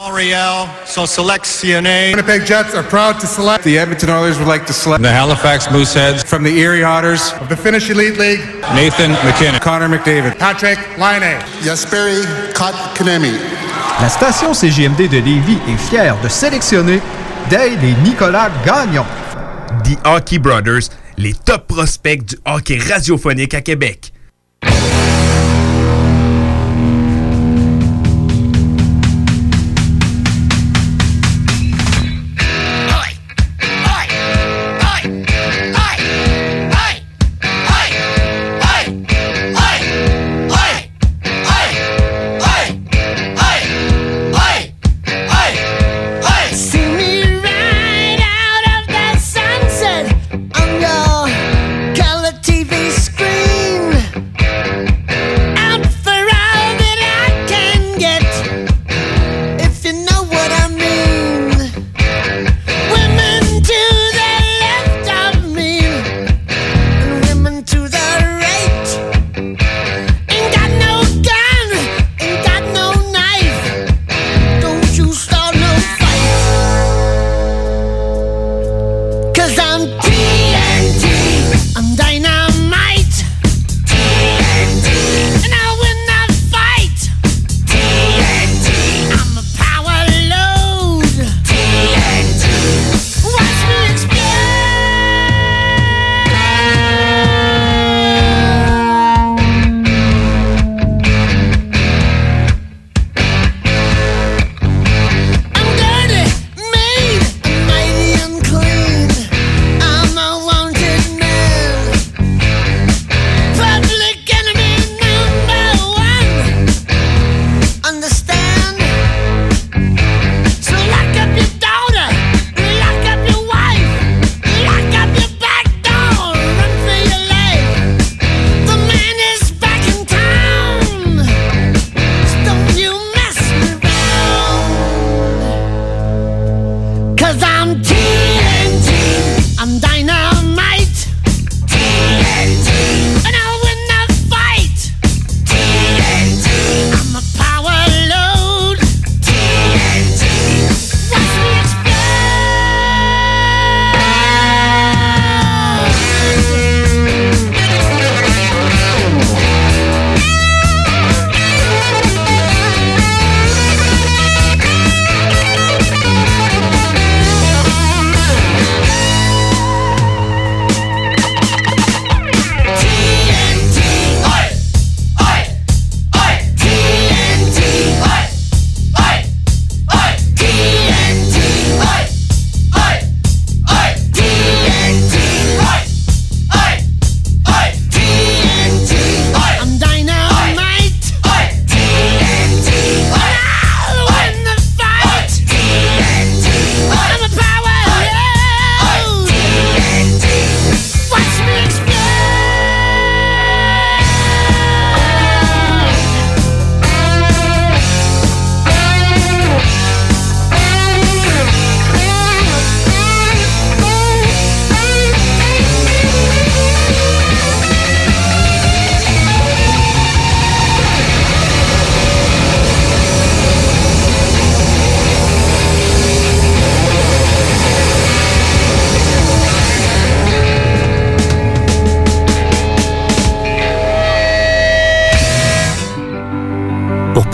Montreal so select C N A. Winnipeg Jets are proud to select. The Edmonton Oilers would like to select. The Halifax Mooseheads. From the Erie Otters. Of the Finnish Elite League. Nathan McKinnon. Connor McDavid. Patrick Laine. Jesperi Kotkaniemi. La station CGMD de Lévis est fière de sélectionner Dale et Nicolas Gagnon. The Hockey Brothers, les top prospects du hockey radiophonique à Québec.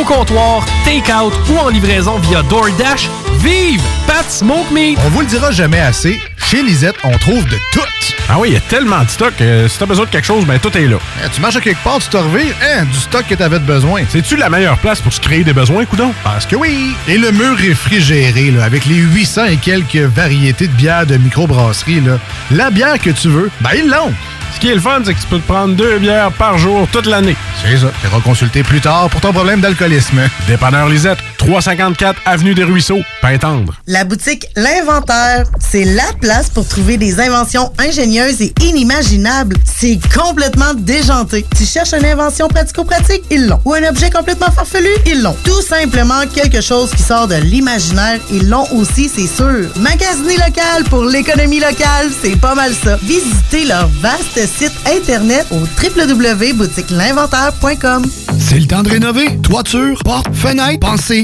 au comptoir, take-out ou en livraison via DoorDash. Vive Pat Smoke Meat! On vous le dira jamais assez, chez Lisette, on trouve de tout. Ah oui, il y a tellement de stock. euh, si t'as besoin de quelque chose, ben tout est là. Eh, tu marches à quelque part, tu te revires, hein, du stock que t'avais de besoin. C'est-tu la meilleure place pour se créer des besoins, coudon? Parce que oui! Et le mur réfrigéré, là, avec les 800 et quelques variétés de bières de microbrasserie, là, la bière que tu veux, ben ils l'ont! Ce qui est le fun, c'est que tu peux te prendre deux bières par jour toute l'année. C'est ça. Tu consulter plus tard pour ton problème d'alcoolisme. Dépanneur Lisette, 354 Avenue des Ruisseaux, Pintendre. La boutique L'Inventaire, c'est la place pour trouver des inventions ingénieuses et inimaginables. C'est complètement déjanté. Tu cherches une invention pratico-pratique? Ils l'ont. Ou un objet complètement farfelu? Ils l'ont. Tout simplement quelque chose qui sort de l'imaginaire? Ils l'ont aussi, c'est sûr. Magasiner local pour l'économie locale, c'est pas mal ça. Visitez leur vaste site internet au www.boutiquelinventaire.com. C'est le temps de rénover. Toiture, porte, fenêtre, pensez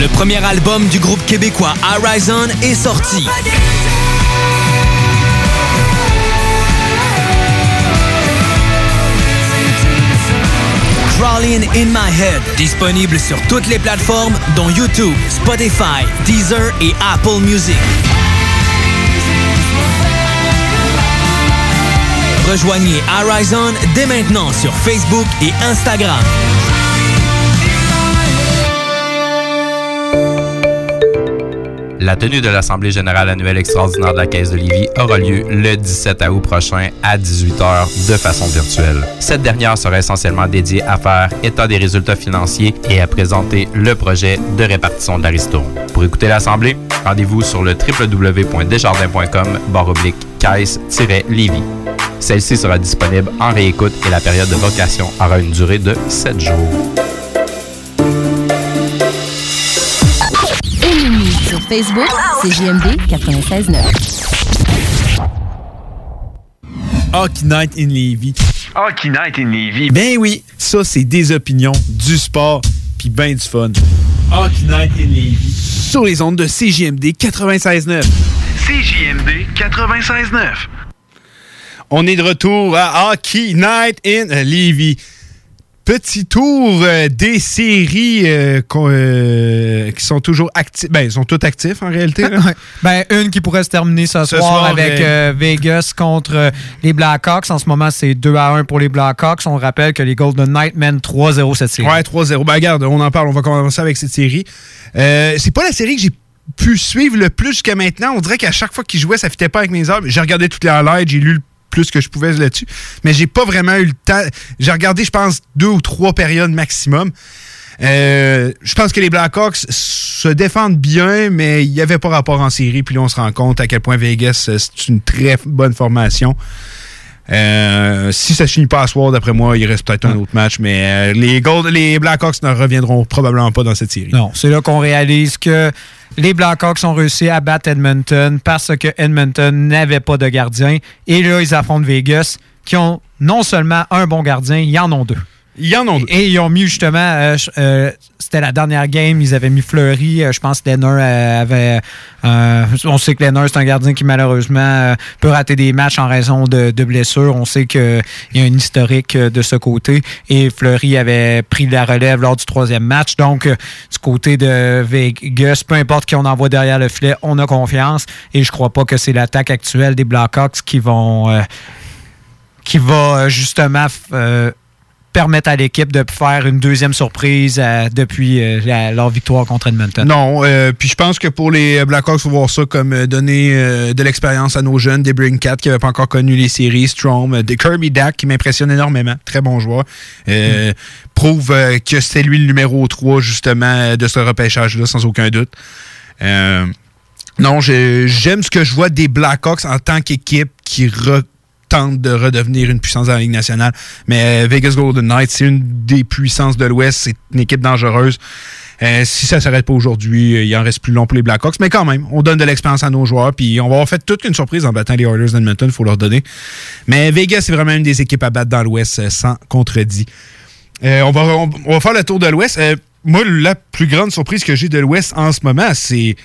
Le premier album du groupe québécois Horizon est sorti. Crawling in My Head, disponible sur toutes les plateformes dont YouTube, Spotify, Deezer et Apple Music. Rejoignez Horizon dès maintenant sur Facebook et Instagram. La tenue de l'Assemblée générale annuelle extraordinaire de la Caisse de Lévis aura lieu le 17 août prochain à 18h de façon virtuelle. Cette dernière sera essentiellement dédiée à faire état des résultats financiers et à présenter le projet de répartition de la. Pour écouter l'Assemblée, rendez-vous sur le www.desjardins.com barre oblique caisse-lévis. Celle-ci sera disponible en réécoute et la période de vocation aura une durée de 7 jours. Facebook, c'est JMD 96.9. Hockey Night in Levy. Hockey Night in Levy. Ben oui, ça c'est des opinions, du sport, puis ben du fun. Hockey Night in Levy. Sur les ondes de CJMD 96.9. CJMD 96.9. On est de retour à Hockey Night in Levy. Petit tour euh, des séries euh, euh, qui sont toujours actives. Ben, ils sont toutes actifs en réalité. Ben, une qui pourrait se terminer ce, Ce soir, soir, avec Vegas contre les Blackhawks. En ce moment, c'est 2 à 1 pour les Blackhawks. On rappelle que les Golden Knights mènent 3-0 cette série. Ouais, 3-0. Ben, regarde, on en parle. On va commencer avec cette série. C'est pas la série que j'ai pu suivre le plus jusqu'à maintenant. On dirait qu'à chaque fois qu'ils jouaient, ça fitait pas avec mes heures. J'ai regardé toutes les highlights, j'ai lu le plus que je pouvais là-dessus. Mais j'ai pas vraiment eu le temps. J'ai regardé, je pense, deux ou trois périodes maximum. Euh, je pense que les Blackhawks se défendent bien, mais il n'y avait pas rapport en série. Puis là, on se rend compte à quel point Vegas, euh, c'est une très bonne formation. Euh, si ça finit pas à soir, d'après moi, il reste peut-être un autre match, mais euh, les, Gold, les Blackhawks ne reviendront probablement pas dans cette série. Non, c'est là qu'on réalise que les Blackhawks ont réussi à battre Edmonton parce que Edmonton n'avait pas de gardien. Et là, ils affrontent Vegas qui ont non seulement un bon gardien, ils en ont deux. Ils en ont deux. Et ils ont mis justement, euh, euh, c'était la dernière game, ils avaient mis Fleury. euh, je pense que euh, avait. on sait que Lenner, c'est un gardien qui malheureusement peut rater des matchs en raison de, de blessures. On sait qu'il y a un historique de ce côté. Et Fleury avait pris la relève lors du troisième match. Donc, du côté de Vegas, peu importe qui on envoie derrière le filet, on a confiance. Et je crois pas que c'est l'attaque actuelle des Blackhawks qui vont. qui va justement permettre à l'équipe de faire une deuxième surprise euh, depuis euh, leur victoire contre Edmonton? Non, euh, puis je pense que pour les Blackhawks, il faut voir ça comme donner de l'expérience à nos jeunes, des Brinkat qui n'avaient pas encore connu les séries, Strom, des Kirby Dak qui m'impressionne énormément, très bon joueur. Prouve que c'était lui le numéro 3 justement de ce repêchage-là, sans aucun doute. Non, j'aime ce que je vois des Blackhawks en tant qu'équipe qui re- tente de redevenir une puissance dans la Ligue nationale. Mais euh, Vegas Golden Knights, c'est une des puissances de l'Ouest. C'est une équipe dangereuse. Euh, si ça s'arrête pas aujourd'hui, euh, il en reste plus long pour les Blackhawks. Mais quand même, on donne de l'expérience à nos joueurs. Puis on va avoir fait toute une surprise en battant les Oilers d'Edmonton, il faut leur donner. Mais Vegas, c'est vraiment une des équipes à battre dans l'Ouest, sans contredit. On, va, faire le tour de l'Ouest. Moi, la plus grande surprise que j'ai de l'Ouest en ce moment, c'est.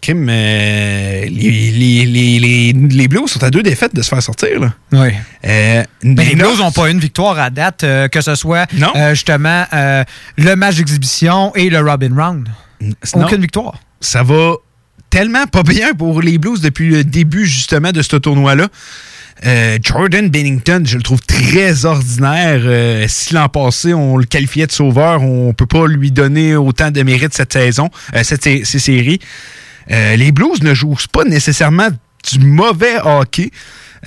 Kim, euh, les, les, les, les, les Blues sont à deux défaites de se faire sortir. Là. Oui. Euh, les Blues n'ont pas une victoire à date, euh, que ce soit Non. justement le match d'exhibition et le Robin Round. Non. Aucune victoire. ça va tellement pas bien pour les Blues depuis le début justement de ce tournoi-là. Euh, Jordan Bennington, je le trouve très ordinaire. Euh, si l'an passé, on le qualifiait de sauveur, on peut pas lui donner autant de mérite cette saison, euh, cette sé- ces séries. Euh, les Blues ne jouent pas nécessairement du mauvais hockey.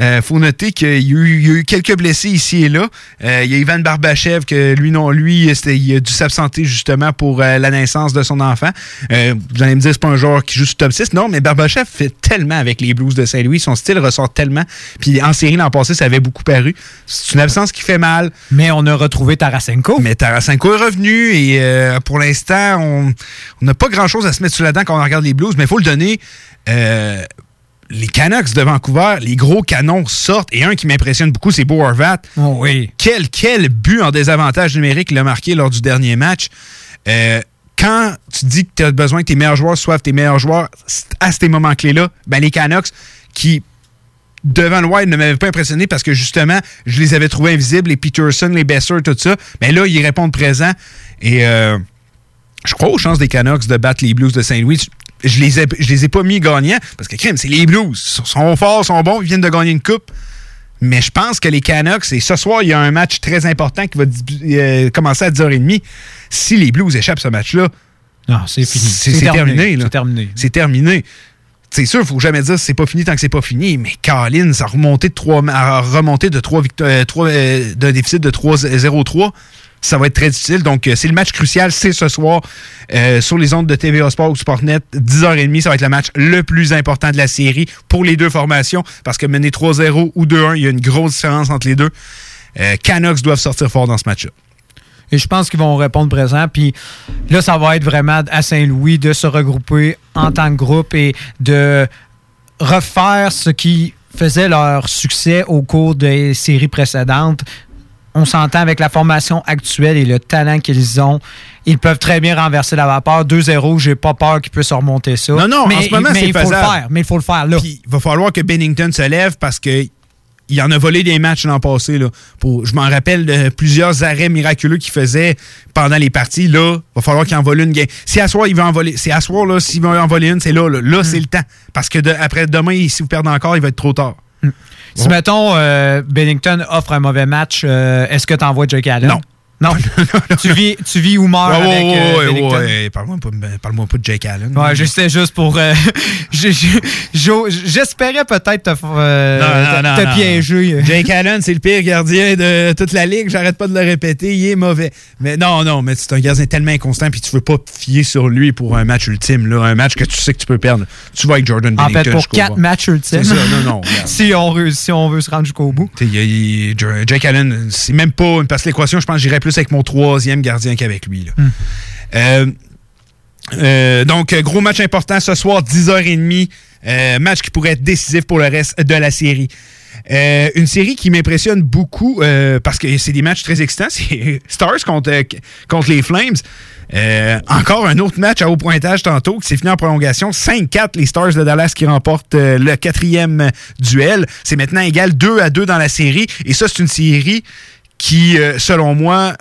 Euh, faut noter qu'il y, a eu- il y a eu quelques blessés ici et là. Euh, il y a Ivan Barbachev que lui non lui il a dû s'absenter justement pour euh, la naissance de son enfant. Euh, vous allez me dire c'est pas un joueur qui joue sur top 6. Non, mais Barbachev fait tellement avec les Blues de Saint-Louis, son style ressort tellement. Puis en série l'an passé, ça avait beaucoup paru. C'est une absence qui fait mal. Mais on a retrouvé Tarasenko. Mais Tarasenko est revenu et euh, pour l'instant, on on n'a pas grand-chose à se mettre sous la dent quand on regarde les Blues, mais il faut le donner. Les Canucks de Vancouver, les gros canons sortent. Et un qui m'impressionne beaucoup, c'est Bo Horvat. Oh oui. Quel, quel but en désavantage numérique il a marqué lors du dernier match. Euh, quand tu dis que tu as besoin que tes meilleurs joueurs soient tes meilleurs joueurs à ces moments clés-là, ben les Canucks qui devant le Wild ne m'avaient pas impressionné parce que justement, je les avais trouvés invisibles, les Peterson, les Besser, tout ça. Mais là, ils répondent présent. Et euh, je crois aux chances des Canucks de battre les Blues de Saint-Louis. Je les ai, je les ai pas mis gagnants parce que crème, c'est les Blues. Ils sont forts, sont bons, ils viennent de gagner une coupe. Mais je pense que les Canucks, et ce soir, il y a un match très important qui va euh, commencer à 10h30. Si les Blues échappent ce match-là, Non, c'est fini. c'est terminé. C'est terminé. C'est terminé. C'est sûr, il faut jamais dire que c'est pas fini tant que c'est pas fini, mais Colin, ça a remonté de 3 a remonté de 3 d'un déficit de 3-0-3. Ça va être très difficile. Donc, euh, c'est le match crucial. C'est ce soir euh, sur les ondes de TVA Sport ou Sportnet. 10h30, ça va être le match le plus important de la série pour les deux formations parce que mener 3-0 ou 2-1, il y a une grosse différence entre les deux. Euh, Canucks doivent sortir fort dans ce match-là. Et je pense qu'ils vont répondre présent. Puis là, ça va être vraiment à Saint-Louis de se regrouper en tant que groupe et de refaire ce qui faisait leur succès au cours des séries précédentes. On s'entend avec la formation actuelle et le talent qu'ils ont. Ils peuvent très bien renverser la vapeur. 2-0, j'ai pas peur qu'ils puissent remonter ça. Non, non, mais, en ce moment, c'est il faut le faire. Mais il faut le faire là. Puis, il va falloir que Bennington se lève parce que il en a volé des matchs l'an passé. Là, pour, je m'en rappelle de plusieurs arrêts miraculeux qu'il faisait pendant les parties. Là, il va falloir qu'il en vole une game. Si à soir, il va en voler. C'est à soir, là, s'il va en voler une, c'est là. Là, Là, c'est le temps. Parce que de- après demain, si vous perdez encore, il va être trop tard. Si, mettons, euh, Bennington offre un mauvais match, euh, est-ce que tu envoies Jake Allen? Non. Non. tu, vis, tu vis ou meurs avec euh. Parle-moi pas, parle-moi pas de Jake Allen. Ouais, juste pour. euh, je- je- je- J'espérais peut-être te, euh, te- te piéger. Jake Allen, c'est le pire gardien de toute la ligue. J'arrête pas de le répéter. Il est mauvais. Mais non, non, mais c'est un gardien tellement inconstant puis tu veux pas fier sur lui pour un match ultime. Là, un match que tu sais que tu peux perdre. Tu vas avec Jordan En Bennington. fait, pour quatre matchs ultimes. C'est ça, non, non. regarde. si, on, si on veut se rendre jusqu'au bout. Y a- Jake Allen, c'est même pas une parce que l'équation, je pense que j'irais plus avec mon troisième gardien qu'avec lui. là. Hmm. Euh, euh, donc, gros match important ce soir, 10h30. euh, match qui pourrait être décisif pour le reste de la série. Euh, une série qui m'impressionne beaucoup euh, parce que c'est des matchs très excitants. C'est Stars contre, contre les Flames. Euh, encore un autre match à haut pointage tantôt qui s'est fini en prolongation. 5-4 les Stars de Dallas qui remportent le quatrième duel. C'est maintenant égal 2 à 2 dans la série. Et ça, c'est une série qui, euh, selon moi,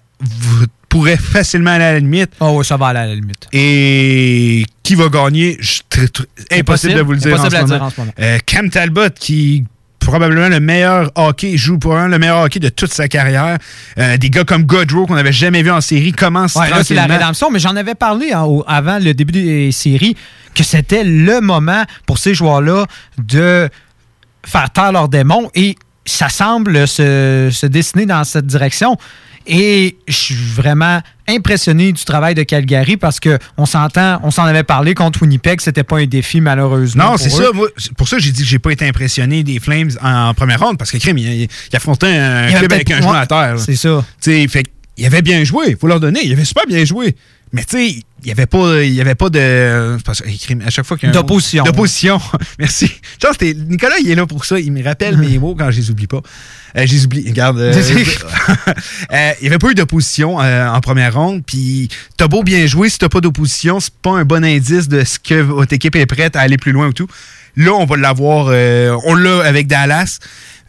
pourrait facilement aller à la limite. Oh, oui, ça va aller à la limite. Et qui va gagner? Impossible, Impossible. de vous le dire, Impossible en, à ce dire en ce moment. Euh, Cam Talbot, qui probablement le meilleur hockey, joue probablement le meilleur hockey de toute sa carrière. Euh, des gars comme Godrow, qu'on n'avait jamais vu en série, commencent Ouais, là, c'est la rédemption, mais j'en avais parlé hein, au- avant le début des séries que c'était le moment pour ces joueurs-là de faire taire leurs démons et ça semble se, se dessiner dans cette direction. Et je suis vraiment impressionné du travail de Calgary parce que on s'entend, on s'en avait parlé contre Winnipeg, c'était pas un défi malheureusement. Non, c'est ça. Moi, pour ça j'ai dit que j'ai pas été impressionné des Flames en, première ronde parce que Crime, il, il affrontait un Il club avec un genou à terre. C'est ça. Fait il avait bien joué, faut leur donner. Il avait super bien joué. Mais tu sais, il n'y avait pas, il y avait pas de. parce à chaque fois qu'il y a D'opposition. D'opposition. Merci. Genre, c'était- Nicolas, il est là pour ça. Il me rappelle mes mots quand je les oublie pas. Euh, je les oublie. Regarde. euh, euh, il n'y avait pas eu d'opposition en première ronde. Puis, t'as beau bien jouer, si t'as pas d'opposition, c'est pas un bon indice de ce que votre équipe est prête à aller plus loin ou tout. Là, on va l'avoir. on l'a avec Dallas.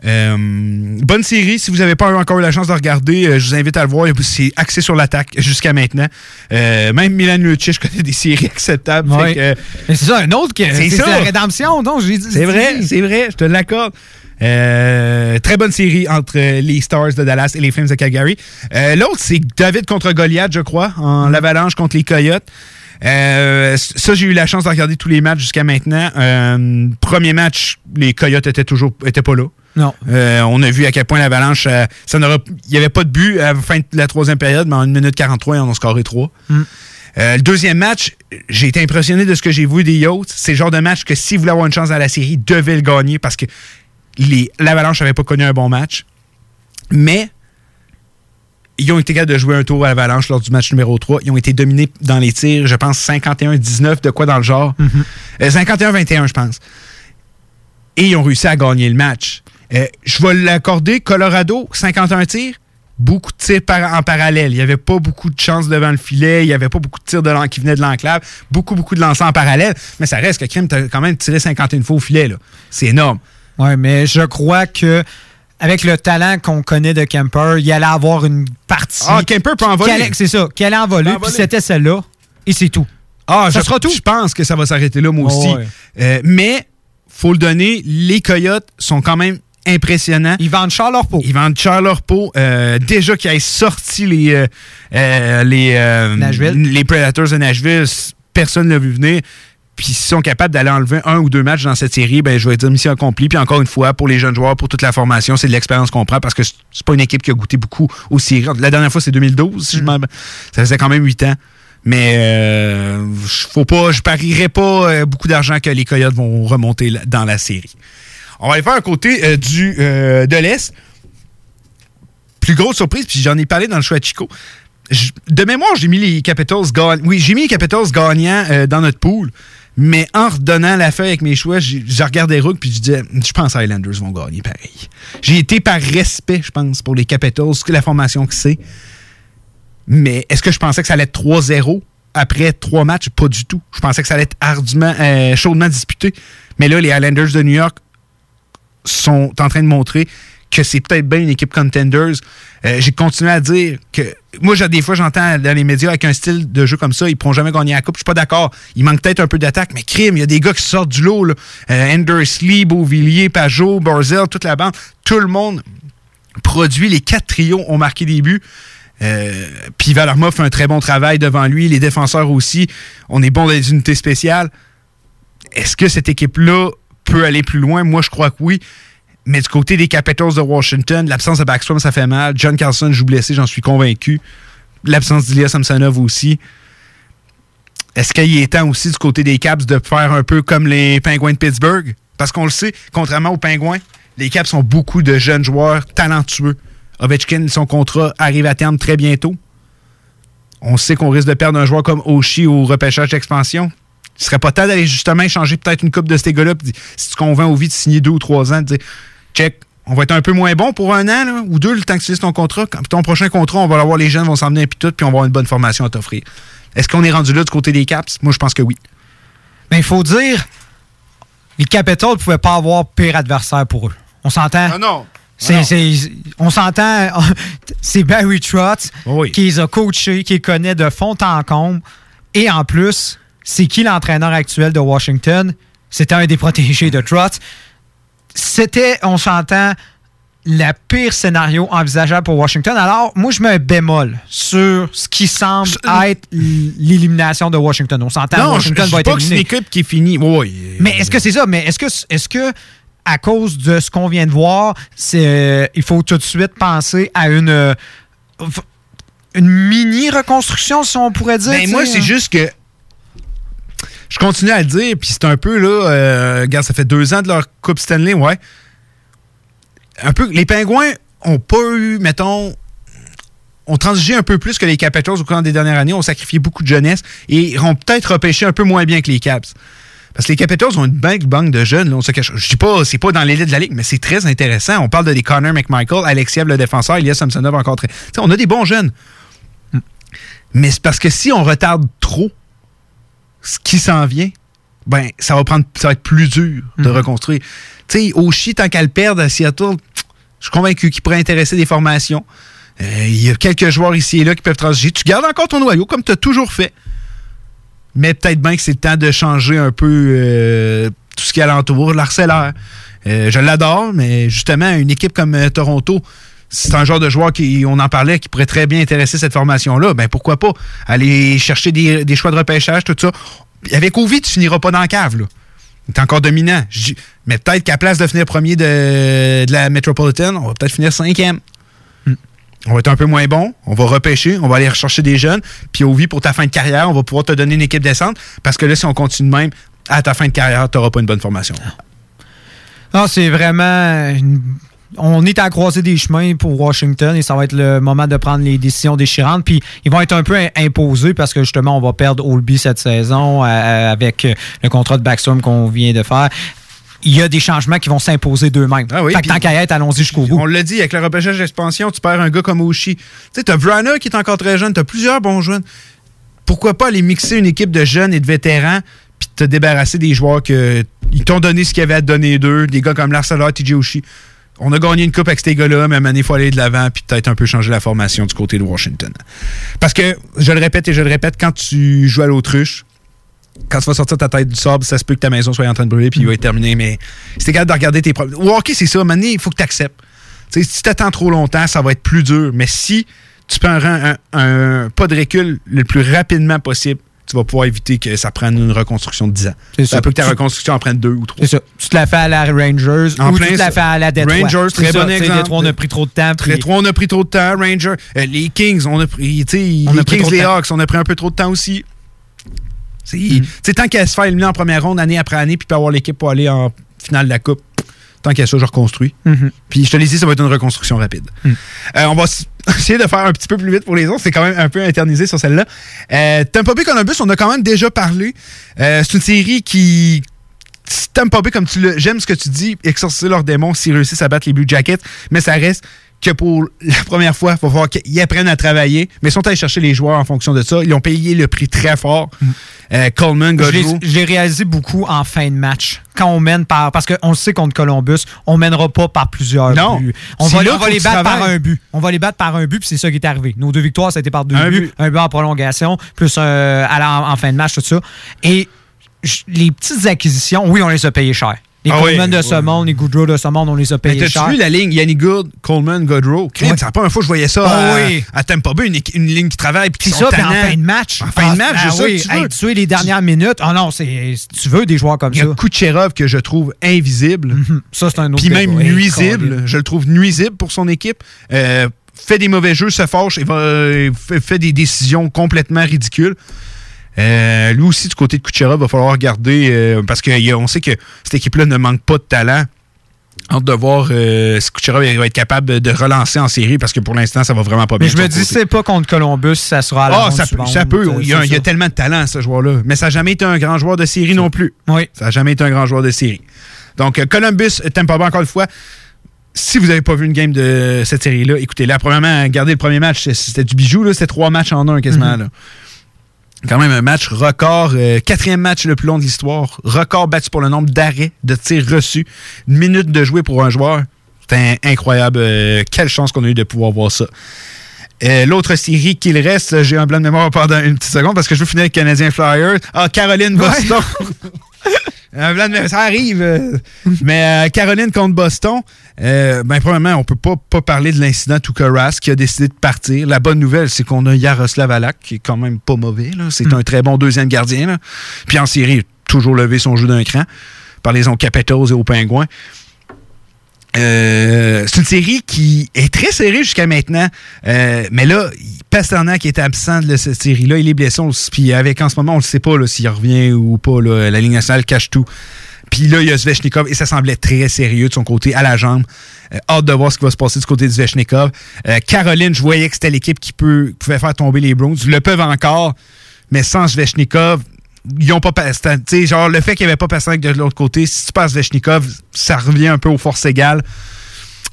Euh, bonne série. Si vous n'avez pas eu encore eu la chance de regarder, euh, je vous invite à le voir. C'est axé sur l'attaque jusqu'à maintenant. Euh, même Milan Lucic, je connais des séries acceptables. Ouais. Fait que, Mais c'est ça, un autre que C'est la rédemption, donc j'ai dit. c'est vrai, c'est vrai, je te l'accorde. Très bonne série entre les Stars de Dallas et les Flames de Calgary. L'autre, c'est David contre Goliath, je crois, en l'avalanche contre les Coyotes. Euh, ça, j'ai eu la chance de regarder tous les matchs jusqu'à maintenant. Euh, premier match, les Coyotes étaient toujours étaient pas là. Non. Euh, on a vu à quel point l'Avalanche, euh, ça il n'y avait pas de but à la fin de la troisième période, mais en 1 minute 43, ils en ont scoré 3. Mm. Euh, le deuxième match, j'ai été impressionné de ce que j'ai vu des Yachts. C'est le genre de match que si vous voulez avoir une chance dans la série, devait le gagner parce que l'Avalanche n'avait pas connu un bon match. Mais ils ont été capables de jouer un tour à l'Avalanche lors du match numéro 3. Ils ont été dominés dans les tirs, je pense 51-19, de quoi dans le genre. Euh, 51-21, je pense. Et ils ont réussi à gagner le match. Euh, je vais l'accorder, Colorado, 51 tirs, beaucoup de tirs par- en parallèle. Il n'y avait pas beaucoup de chances devant le filet, il n'y avait pas beaucoup de tirs de qui venaient de l'enclave, beaucoup, beaucoup de lancers en parallèle. Mais ça reste que Crime, tu quand même tiré 51 fois au filet. là. C'est énorme. Ouais, mais je crois que avec le talent qu'on connaît de Kemper, il allait avoir une partie. Ah, Kemper peut envoler. C'est ça, qui allait envoler, puis c'était celle-là, et c'est tout. Ah, Ça je, sera tout. Je pense que ça va s'arrêter là, moi Oh, aussi. ouais. Euh, mais, faut le donner, les Coyotes sont quand même impressionnants. Ils vendent cher leur peau. Ils vendent cher leur peau. Euh, déjà qu'ils aient sorti les, euh, euh, les, Nashville. les Predators de Nashville, personne ne l'a vu venir. Puis s'ils sont capables d'aller enlever un ou deux matchs dans cette série, ben, je vais dire mission accomplie. Puis encore une fois, pour les jeunes joueurs, pour toute la formation, c'est de l'expérience qu'on prend parce que c'est pas une équipe qui a goûté beaucoup aux séries. La dernière fois, c'est 2012. si je m'en- ça faisait quand même huit ans. Mais euh, faut pas, je parierais pas beaucoup d'argent que les Coyotes vont remonter dans la série. On va aller faire un côté euh, du, euh, de l'Est. Plus grosse surprise, puis j'en ai parlé dans le choix de Chico. Je- de mémoire, j'ai mis les Capitals gagnants. Oui, j'ai mis les Capitals gagnants euh, dans notre pool. Mais en redonnant la feuille avec mes choix, j'ai regardé Rook puis je disais, je pense que Islanders vont gagner pareil. J'ai été par respect, je pense, pour les Capitals, la formation que c'est. Mais est-ce que je pensais que ça allait être 3-0 après trois matchs? Pas du tout. Je pensais que ça allait être ardument, chaudement disputé. Mais là, les Islanders de New York sont en train de montrer que c'est peut-être bien une équipe contenders. Euh, J'ai continué à dire que moi, des fois, j'entends dans les médias avec un style de jeu comme ça, ils ne pourront jamais gagner la coupe. Je suis pas d'accord. Il manque peut-être un peu d'attaque, mais crime, il y a des gars qui sortent du lot. Là. Euh, Andersley, Beauvillier, Pajot, Barzell, toute la bande. Tout le monde produit. Les quatre trios ont marqué des buts. Euh, Puis Valarma fait un très bon travail devant lui. Les défenseurs aussi. On est bon dans les unités spéciales. Est-ce que cette équipe-là peut aller plus loin? Moi, je crois que oui. Mais du côté des Capitals de Washington, l'absence de Backstrom, ça fait mal. John Carlson joue blessé, j'en suis convaincu. L'absence d'Ilya Samsonov aussi. Est-ce qu'il est temps aussi du côté des Caps de faire un peu comme les Pingouins de Pittsburgh? Parce qu'on le sait, contrairement aux Pingouins, les Caps ont beaucoup de jeunes joueurs talentueux. Ovechkin, son contrat arrive à terme très bientôt. On sait qu'on risque de perdre un joueur comme Oshie au repêchage d'expansion. Ce serait pas temps d'aller justement échanger peut-être une coupe de ces gars-là. puis Si tu convaincs Ovi de signer deux ou trois ans, de dire check, on va être un peu moins bon pour un an là, ou deux le temps que tu signes ton contrat. Quand ton prochain contrat, on va l'avoir, les jeunes vont s'emmener un puis tout, puis on va avoir une bonne formation à t'offrir. Est-ce qu'on est rendu là du côté des Caps? Moi, je pense que oui. Mais il faut dire, les Capitals ne pouvaient pas avoir pire adversaire pour eux. On s'entend? Ah non! C'est- c'est- on s'entend, c'est Barry Trotz qui les a coachés, qui les connaît de fond en comble. Et en plus, c'est qui l'entraîneur actuel de Washington? C'était un des protégés de Trotz. C'était, on s'entend, le pire scénario envisageable pour Washington. Alors, moi, je mets un bémol sur ce qui semble être l'élimination de Washington. On s'entend, Washington je, je va être pas que c'est une éliminé. équipe qui est finie. Oui. Mais est-ce que c'est ça? Mais est-ce que, est-ce que à cause de ce qu'on vient de voir, c'est, euh, il faut tout de suite penser à une, euh, une mini reconstruction, si on pourrait dire. Ben, tu moi, c'est hein? juste que. Je continue à le dire, puis c'est un peu là. euh, regarde, ça fait deux ans de leur Coupe Stanley, ouais. Un peu. Les Pingouins ont pas eu, mettons. ont transigé un peu plus que les Capitals au cours des dernières années, ont sacrifié beaucoup de jeunesse et ont peut-être repêché un peu moins bien que les Caps. Parce que les Capitals ont une banque, banque de jeunes, là, on se cache. Je dis pas, c'est pas dans l'élite de la ligue, mais c'est très intéressant. On parle de des Connor McMichael, Alexiev le défenseur, Elias Samsonov encore très. Tu sais, on a des bons jeunes. Mais c'est parce que si on retarde trop ce qui s'en vient, ben ça va prendre ça va être plus dur de reconstruire. Tu sais, Oshie, tant qu'à le perdre à Seattle, je suis convaincu qu'il pourrait intéresser des formations. Euh, Il y a quelques joueurs ici et là qui peuvent transiger. Tu gardes encore ton noyau comme tu as toujours fait. Mais peut-être bien que c'est le temps de changer un peu euh, tout ce qui est alentour, l'arcellaire. Euh, je l'adore, mais justement, une équipe comme euh, Toronto, c'est un genre de joueur qui, on en parlait, qui pourrait très bien intéresser cette formation-là. Ben pourquoi pas aller chercher des, des choix de repêchage, tout ça. Avec Ovi, tu finiras pas dans la cave, là. T'es encore dominant. Mais peut-être qu'à place de finir premier de, de la Metropolitan, on va peut-être finir cinquième. On va être un peu moins bon, on va repêcher, on va aller rechercher des jeunes, puis vie pour ta fin de carrière, on va pouvoir te donner une équipe décente, parce que là, si on continue de même, à ta fin de carrière, tu n'auras pas une bonne formation. Non, c'est vraiment. une- On est à la croisée des chemins pour Washington et ça va être le moment de prendre les décisions déchirantes. Puis ils vont être un peu im- imposés parce que justement, on va perdre Olby cette saison euh, avec euh, le contrat de Backstrom qu'on vient de faire. Il y a des changements qui vont s'imposer d'eux-mêmes. fait que Ah puis- tant qu'à être, allons-y jusqu'au bout. On l'a dit, avec le repêchage d'expansion, tu perds un gars comme Oshie. Tu sais, t'as Vrana qui est encore très jeune, t'as plusieurs bons jeunes. Pourquoi pas aller mixer une équipe de jeunes et de vétérans, puis te débarrasser des joueurs que ils t'ont donné ce qu'il y avait à te donner d'eux, des gars comme Larsalor, TJ Oshie. On a gagné une coupe avec ces gars-là, mais à il faut aller de l'avant, puis peut-être un peu changer la formation du côté de Washington. Parce que, je le répète et je le répète, quand tu joues à l'autruche, quand tu vas sortir ta tête du sable, ça se peut que ta maison soit en train de brûler puis il va être terminé. Mais t'es capable de regarder tes problèmes. Au hockey, c'est ça. Maintenant, il faut que tu acceptes. si tu attends trop longtemps, ça va être plus dur. Mais si tu prends un, un- un pas de recul le plus rapidement possible, tu vas pouvoir éviter que ça prenne une reconstruction de 10 ans. C'est ça peut que ta reconstruction en prenne deux ou trois. C'est ça. Tu te la fais à la Rangers En ou plein tu te la fais à la Detroit. Rangers, très ça, bon exemple. Detroit, on a pris trop de temps. puis- trop, on a pris trop de temps. Ranger, euh, les Kings, on a pris, On a les pris Kings, les. Hawks, on a pris un peu trop de temps aussi. C'est Mm. tant qu'elle se fait éliminer en première ronde, année après année, puis pas avoir l'équipe pour aller en finale de la Coupe, tant qu'elle ça, je reconstruis. Mhm. Puis je te l'ai dit, ça va être une reconstruction rapide. Euh, on va essayer de faire un petit peu plus vite pour les autres. C'est quand même un peu internisé sur celle-là. Euh, Tampa Bay Columbus, on a quand même déjà parlé. Euh, c'est une série qui. Tampa Bay, comme tu le. J'aime ce que tu dis, exorciser leurs démons s'ils réussissent à battre les Blue Jackets, mais ça reste que pour la première fois, il va falloir qu'ils apprennent à travailler. Mais ils sont allés chercher les joueurs en fonction de ça. Ils ont payé le prix très fort. Euh, Coleman, Godreau. je l'ai réalisé beaucoup en fin de match. Quand on mène par. Parce qu'on le sait contre Columbus, on mènera pas par plusieurs Non. buts. On va, là on va les battre par un but. On va les battre par un but, puis c'est ça qui est arrivé. Nos deux victoires, ça a été par deux Un buts. but. Un but en prolongation, plus un, à la- en fin de match, tout ça. Et les petites acquisitions, oui, on les a payées cher. Les Ah oui, Coleman de ce monde, les Goodrow de ce monde, on les a payés T'as-tu cher. vu la ligne Yanni Good, Coleman, Godrow? Crime. C'est la première fois que je voyais ça Ah à, oui. à Tampa Bay, une, une ligne qui travaille. puis ça, puis en fin de match. En fin de match, ah, c'est ça oui, que tu veux. hey, tuer les dernières minutes. Ah non, c'est tu veux des joueurs comme Il y ça. a Kucherov que je trouve invisible. Ça, c'est un autre Puis même nuisible. Je le trouve nuisible pour son équipe. Euh, fait des mauvais jeux, se fâche et va, euh, fait des décisions complètement ridicules. Euh, lui aussi, du côté de Kucherov, va falloir regarder euh, parce qu'on sait que cette équipe-là ne manque pas de talent. Hâte de voir euh, si Kucherov va être capable de relancer en série parce que pour l'instant, ça va vraiment pas bien. Mais je me dis, c'est pas contre Columbus, ça sera à la Ah, ça, peut, ça peut. Il y, a, C'est il y a ça. tellement de talent, ce joueur-là. Mais ça n'a jamais été un grand joueur de série non plus. Oui. Ça n'a jamais été un grand joueur de série. Donc, Columbus, Tampa Bay, encore une fois. Si vous n'avez pas vu une game de cette série-là, écoutez-la. Premièrement, regardez le premier match. C'était du bijou. là. C'était trois matchs en un quasiment. Mhm. là. Quand même un match record, euh, quatrième match le plus long de l'histoire. Record battu pour le nombre d'arrêts, de tirs reçus. Une minute de jouer pour un joueur. C'était incroyable. Euh, quelle chance qu'on a eu de pouvoir voir ça. Euh, L'autre série qu'il reste, j'ai un blanc de mémoire pendant une petite seconde parce que je veux finir avec Canadien Flyers. Ah, Caroline Boston. un blanc de mémoire, ça arrive. Mais Caroline contre Boston, euh, ben, premièrement, on peut pas, pas parler de l'incident Tuukka Rask qui a décidé de partir. La bonne nouvelle, c'est qu'on a Yaroslav Alak, qui est quand même pas mauvais. C'est un très bon deuxième gardien. là. Puis en série, il a toujours levé son jeu d'un cran par les Capitals et aux Pingouins. Euh, c'est une série qui est très serrée jusqu'à maintenant. Euh, mais là, Pasternak est absent de cette série-là. Il est blessé. Puis avec en ce moment, on ne sait pas s'il revient ou pas. là. La Ligue nationale cache tout. Puis là, il y a Svechnikov et ça semblait très sérieux de son côté à la jambe. Euh, hâte de voir ce qui va se passer du côté de Svechnikov. Euh, Caroline, je voyais que c'était l'équipe qui peut, pouvait faire tomber les Browns. Ils le peuvent encore, mais sans Svechnikov, ils ont pas sais, genre, le fait qu'il n'y avait pas Pasternak de l'autre côté, si tu passes Svechnikov, ça revient un peu aux forces égales.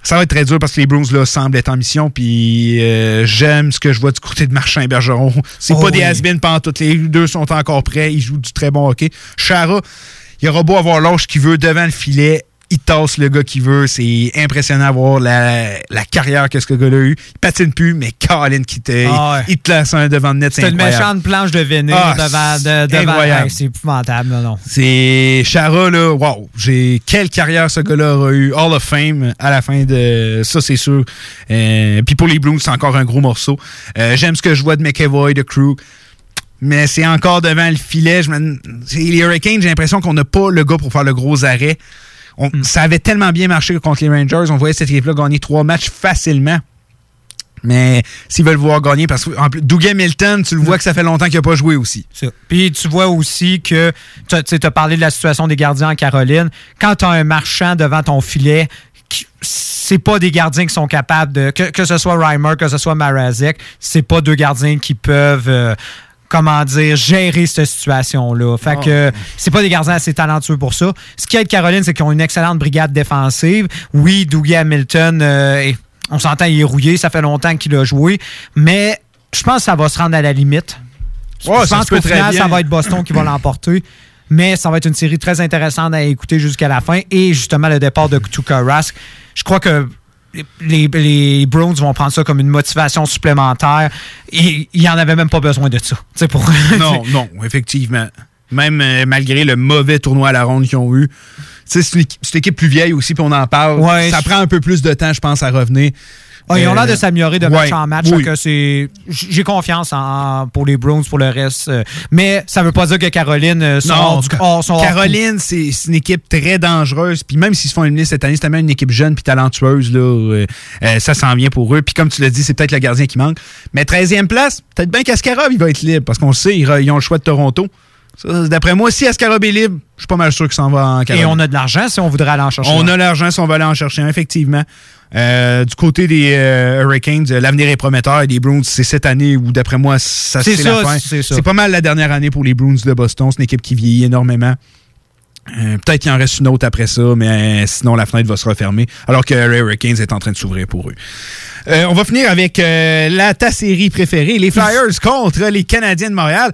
Ça va être très dur parce que les Browns là, semblent être en mission. Puis euh, j'aime ce que je vois du côté de Marchand et Bergeron. C'est Oh pas des oui. has pendant toutes les deux sont encore prêts. Ils jouent du très bon hockey. Chara, il aura beau avoir l'âge qu'il veut devant le filet. Il tasse le gars qu'il veut. C'est impressionnant à voir la, la carrière que ce gars-là a eu. Il patine plus, mais Colin qui Ah ouais. il te laisse un devant de net. C'est une méchante planche de vénile Ah, devant. De, c'est devant c'est épouvantable, non, non. C'est Chara, là, wow. J'ai quelle carrière ce gars-là aura eu. Hall of Fame à la fin de ça, c'est sûr. Euh, Puis pour les Blues, c'est encore un gros morceau. Euh, J'aime ce que je vois de McEvoy, de Crew. Mais c'est encore devant le filet. Je me- Les Hurricanes, j'ai l'impression qu'on n'a pas le gars pour faire le gros arrêt. On- Ça avait tellement bien marché contre les Rangers. On voyait cette équipe-là gagner trois matchs facilement. Mais s'ils veulent voir gagner, parce que en plus, Doug Hamilton, tu le vois que ça fait longtemps qu'il n'a pas joué aussi. Puis tu vois aussi que tu as parlé de la situation des gardiens en Caroline. Quand tu as un marchand devant ton filet, c'est pas des gardiens qui sont capables de. Que, que ce soit Reimer, que ce soit Marazek, c'est pas deux gardiens qui peuvent. euh, comment dire, gérer cette situation-là. Fait Ah. que c'est pas des gardiens assez talentueux pour ça. Ce qui aide Caroline, c'est qu'ils ont une excellente brigade défensive. Oui, Dougie Hamilton, euh, on s'entend, il est rouillé, ça fait longtemps qu'il a joué, mais je pense que ça va se rendre à la limite. Je pense qu'au final, bien. ça va être Boston qui va l'emporter. Mais ça va être une série très intéressante à écouter jusqu'à la fin. Et justement, le départ de Tuukka Rask, je crois que les, les Browns vont prendre ça comme une motivation supplémentaire. Et il n'y en avait même pas besoin de ça. Pour... Non, non, effectivement. Même euh, malgré le mauvais tournoi à la ronde qu'ils ont eu. C'est une, équipe- plus vieille aussi, puis on en parle. Ouais, ça prend un peu plus de temps, je pense, à revenir. Ah, ils ont Euh, l'air de s'améliorer de match en match. oui. c'est- J'ai confiance en, pour les Browns pour le reste. euh, Mais ça veut pas dire que Caroline euh, sont Non, hors du- hors- sont hors Caroline, c'est une équipe très dangereuse. Puis même s'ils se font éliminer cette année, c'est tellement une équipe jeune puis talentueuse. Là, euh, euh, ça s'en vient pour eux. Puis comme tu l'as dit, c'est peut-être le gardien qui manque. Mais 13e place, peut-être bien qu'Askarov, il va être libre. Parce qu'on sait, ils, ils ont le choix de Toronto. D'après moi, si Askarov est libre, je suis pas mal sûr qu'il s'en va en Et Caroline. on a de l'argent si on voudrait aller en chercher. On un. a l'argent si on va aller en chercher un, effectivement. Euh, du côté des euh, Hurricanes, euh, l'avenir est prometteur. Et les Bruins, c'est cette année où, d'après moi, ça C'est la fin. c'est pas mal la dernière année pour les Bruins de Boston. C'est une équipe qui vieillit énormément. Euh, Peut-être qu'il en reste une autre après ça, mais sinon la fenêtre va se refermer, alors que les Hurricanes est en train de s'ouvrir pour eux. On va finir avec la, ta série préférée, les Flyers contre les Canadiens de Montréal.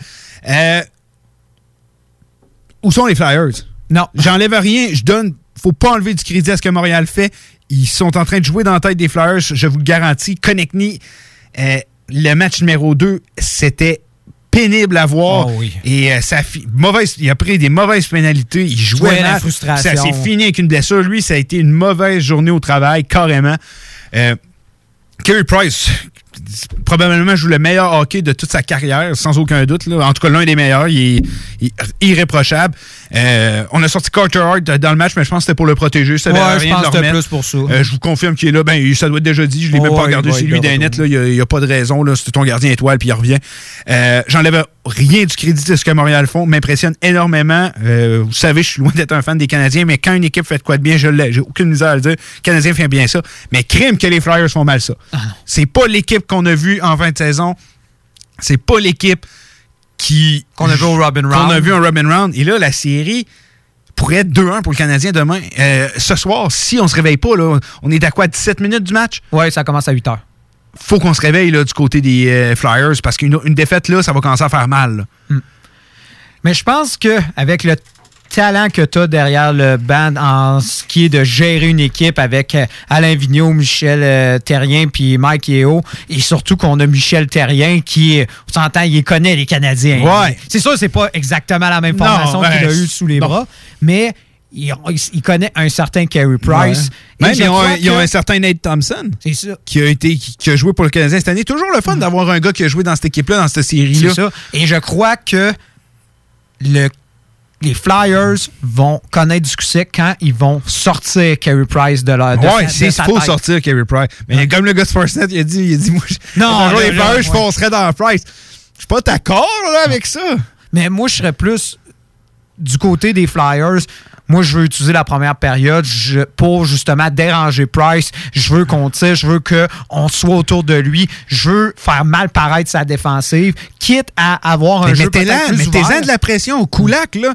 Où sont les Flyers? Non. J'enlève rien. Je donne. Faut pas enlever du crédit à ce que Montréal fait. Ils sont en train de jouer dans la tête des Flyers. Je vous le garantis. Connectney, euh, le match numéro 2, c'était pénible à voir. Oh oui. Et euh, ça mauvaise, il a pris des mauvaises pénalités. Il jouait Ouais, la frustration. Ça s'est fini avec une blessure. Lui, ça a été une mauvaise journée au travail, carrément. Euh, Carey Price, probablement joue le meilleur hockey de toute sa carrière, sans aucun doute. là. En tout cas, l'un des meilleurs. Il est, il est irréprochable. Euh, on a sorti Carter Hart dans le match, mais je pense que c'était pour le protéger. Ça Ouais, avait je rien pense de que le c'était remettre. plus pour ça. Euh, je vous confirme qu'il est là. Ben, ça doit être déjà dit. Je l'ai Oh, même pas regardé. C'est lui d'un net. Il n'y a, pas de raison. C'est ton gardien étoile, puis il revient. Euh, J'enlève rien du crédit de ce que Montréal font. M'impressionne énormément. Euh, vous savez, je suis loin d'être un fan des Canadiens, mais quand une équipe fait de quoi de bien, je l'ai. J'ai aucune misère à le dire. Le Canadien fait bien ça. Mais crime que les Flyers font mal ça. Ah C'est pas l'équipe qu'on a vue en fin de saison. C'est pas l'équipe qui. Qu'on a vu au Robin Round. Qu'on a vu en Robin Round. Et là, la série pourrait être 2-1 pour le Canadien demain. Euh, ce soir, si on se réveille pas, là, on est à quoi, 17 minutes du match? Oui, ça commence à 8 heures. Faut qu'on se réveille là, du côté des euh, Flyers parce qu'une une défaite là, ça va commencer à faire mal. là. Mais je pense que avec le talent que tu as derrière le band en ce qui est de gérer une équipe avec euh, Alain Vigneault, Michel euh, Terrien puis Mike Yeo et surtout qu'on a Michel Terrien qui on s'entend il connaît les Canadiens. Ouais. C'est sûr c'est pas exactement la même formation ben, qu'il a eu sous les non. bras, mais il, il connaît un certain Carey Price. Ouais. Même ils ont, un, ils ont que- un certain Nate Thompson C'est ça. qui a été qui, qui a joué pour le Canadien cette année. Toujours le fun d'avoir un gars qui a joué dans cette équipe-là, dans cette série-là. C'est ça. Et je crois que le les Flyers vont connaître du succès quand ils vont sortir Carey Price de leur de il faut tête. sortir Carey Price. Mais comme le gars de il a dit, il a dit moi, je- Non, les Flyers, je foncerais dans Price. Je suis pas d'accord là, avec ça. Mais moi, je serais plus du côté des Flyers. Moi, je veux utiliser la première période je- pour justement déranger Price. Je veux qu'on tire, je veux qu'on soit autour de lui. Je veux faire mal paraître sa défensive, quitte à avoir un Mais jeu mettez-en de la pression au Coulac, là.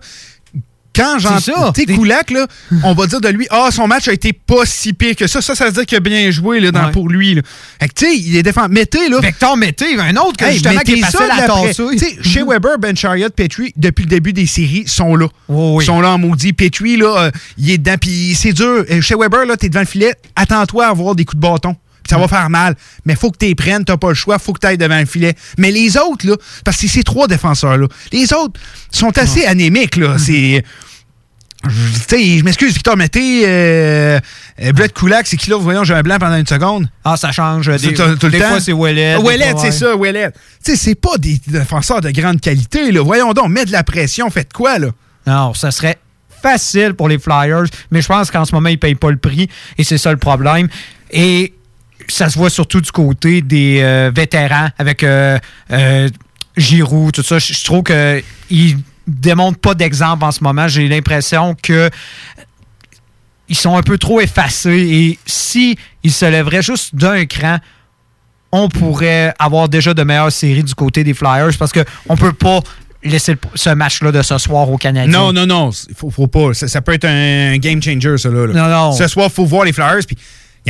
Quand C'est ça. j'entends. Coulac, là, on va dire de lui, ah, son match a été pas si pire que ça. Ça, ça veut dire qu'il a bien joué là, dans, Ouais. pour lui. Là. Fait que, tu sais, il est défendu. Mettez, là. Vector Mété, un autre que Hey, justement qui est mettez à la sais, Chez Weber, Ben Chariot, Petrie, depuis le début des séries, sont là. Ils sont là en maudit. Petrie, là, euh, il est dedans. Puis c'est dur. Euh, Chez Weber, là, t'es devant le filet. Attends-toi à avoir des coups de bâton. Ça va faire mal. Mais faut que tu les prennes. T'as pas le choix. Faut que tu ailles devant le filet. Mais les autres, là, parce que c'est ces trois défenseurs-là, les autres sont assez anémiques, là. C'est. Je- m'excuse, Victor Mété, euh, euh, Brett Kulak, c'est qui là? Voyons, j'ai un blanc pendant une seconde. Ah, ça change. Des, Tout- tout le des fois, c'est Ouellet. Ouellet, c'est ça, Ouellet. Tu sais, c'est pas des défenseurs de grande qualité, là. Voyons donc, mets de la pression, faites quoi, là? Non, ça serait facile pour les Flyers, mais je pense qu'en ce moment, ils ne payent pas le prix et c'est ça le problème. Et ça se voit surtout du côté des euh, vétérans avec euh, euh, Giroud, tout ça. Je je trouve qu'ils démontrent pas d'exemple en ce moment. J'ai l'impression que ils sont un peu trop effacés et si ils se lèveraient juste d'un cran, on pourrait avoir déjà de meilleures séries du côté des Flyers parce qu'on peut pas laisser le- ce match-là de ce soir aux Canadiens. Non, non, non, il faut, faut pas. Ça, ça peut être un game changer, ça, là. là. Non, non. Ce soir, il faut voir les Flyers, puis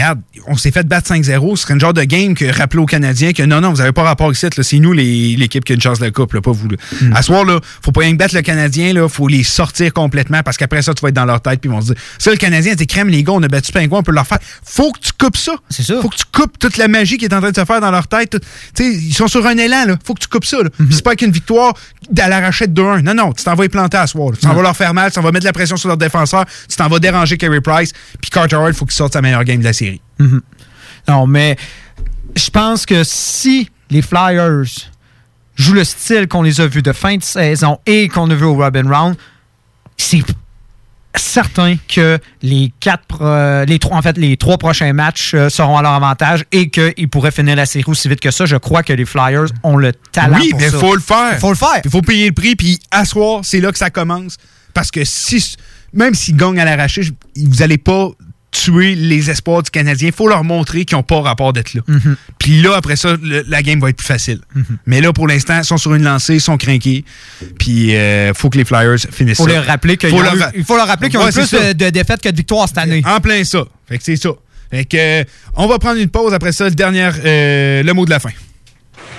regarde, on s'est fait battre 5-0. Ce serait une genre de game que rappeler aux Canadiens que non, non, vous n'avez pas rapport ici. C'est nous, l'équipe, qui a une chance de la coupe, là, pas vous. là. Hmm. À ce soir, là, faut pas rien que battre le Canadien, là. Faut les sortir complètement, parce qu'après ça, tu vas être dans leur tête, puis ils vont se dire, ça, le Canadien, c'est crème, les gars, on a battu Pingouin, on peut leur faire. Faut que tu coupes ça. C'est ça. Faut que tu coupes toute la magie qui est en train de se faire dans leur tête. tout- Tu sais, ils sont sur un élan, là. Faut que tu coupes ça. Puis C'est pas qu'une victoire à l'arrachette de 2-1. Non, non, tu t'en vas y planter à soir. Tu t'en vas leur faire mal, tu t'en vas mettre de la pression sur leurs défenseurs, tu t'en vas déranger Carey Price, puis Carter Hart, faut qu'il sorte sa meilleure game de la série. Mhm. Non, mais je pense que si les Flyers jouent le style qu'on les a vus de fin de saison et qu'on a vu au Robin Round, c'est certain que les quatre, euh, les trois, en fait, les trois prochains matchs euh, seront à leur avantage et qu'ils pourraient finir la série aussi vite que ça. Je crois que les Flyers ont le talent oui, pour mais ça. faut le faire. Faut le faire. Il faut payer le prix, puis asseoir, c'est là que ça commence. Parce que si, même s'ils gagnent à l'arraché, vous allez pas tuer les espoirs du Canadien. Il faut leur montrer qu'ils n'ont pas rapport d'être là. Mhm. Puis là, après ça, le- la game va être plus facile. Mais là, pour l'instant, ils sont sur une lancée, ils sont craqués. Puis il faut que les Flyers finissent faut ça. leur rappeler Faut leur eu- il faut leur rappeler qu'ils ont Ouais, eu plus ça. de défaites que de victoires cette année. En plein ça. Fait que c'est ça. Fait que, euh, on va prendre une pause après ça, le dernier, euh, le mot de la fin.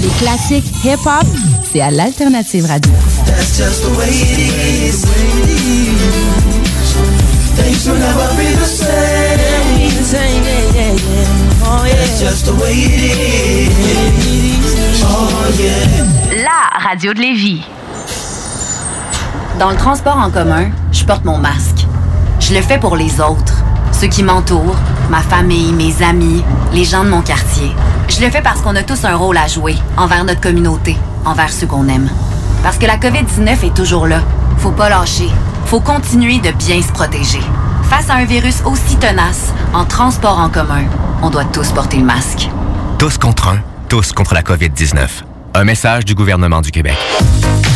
Les classiques hip-hop, c'est à l'alternative radio. That's just the way it is. Things will never be the same. Oh, yeah. That's just the way it is. Oh yeah. La radio de Lévis. Dans le transport en commun, je porte mon masque. Je le fais pour les autres, ceux qui m'entourent, ma famille, mes amis, les gens de mon quartier. Je le fais parce qu'on a tous un rôle à jouer envers notre communauté, envers ceux qu'on aime. Parce que la COVID-19 est toujours là. Faut pas lâcher. Faut continuer de bien se protéger. Face à un virus aussi tenace, en transport en commun, on doit tous porter le masque. Tous contre un, tous contre la COVID-19. Un message du gouvernement du Québec.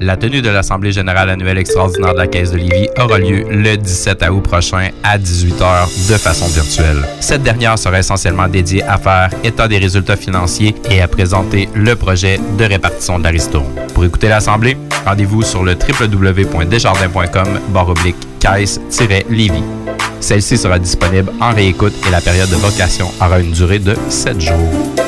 La tenue de l'Assemblée générale annuelle extraordinaire de la Caisse de Lévis aura lieu le 17 août prochain à 18h de façon virtuelle. Cette dernière sera essentiellement dédiée à faire état des résultats financiers et à présenter le projet de répartition de. Pour écouter l'Assemblée, rendez-vous sur le www.desjardins.com oblique caisse-lévis. Celle-ci sera disponible en réécoute et la période de vocation aura une durée de 7 jours.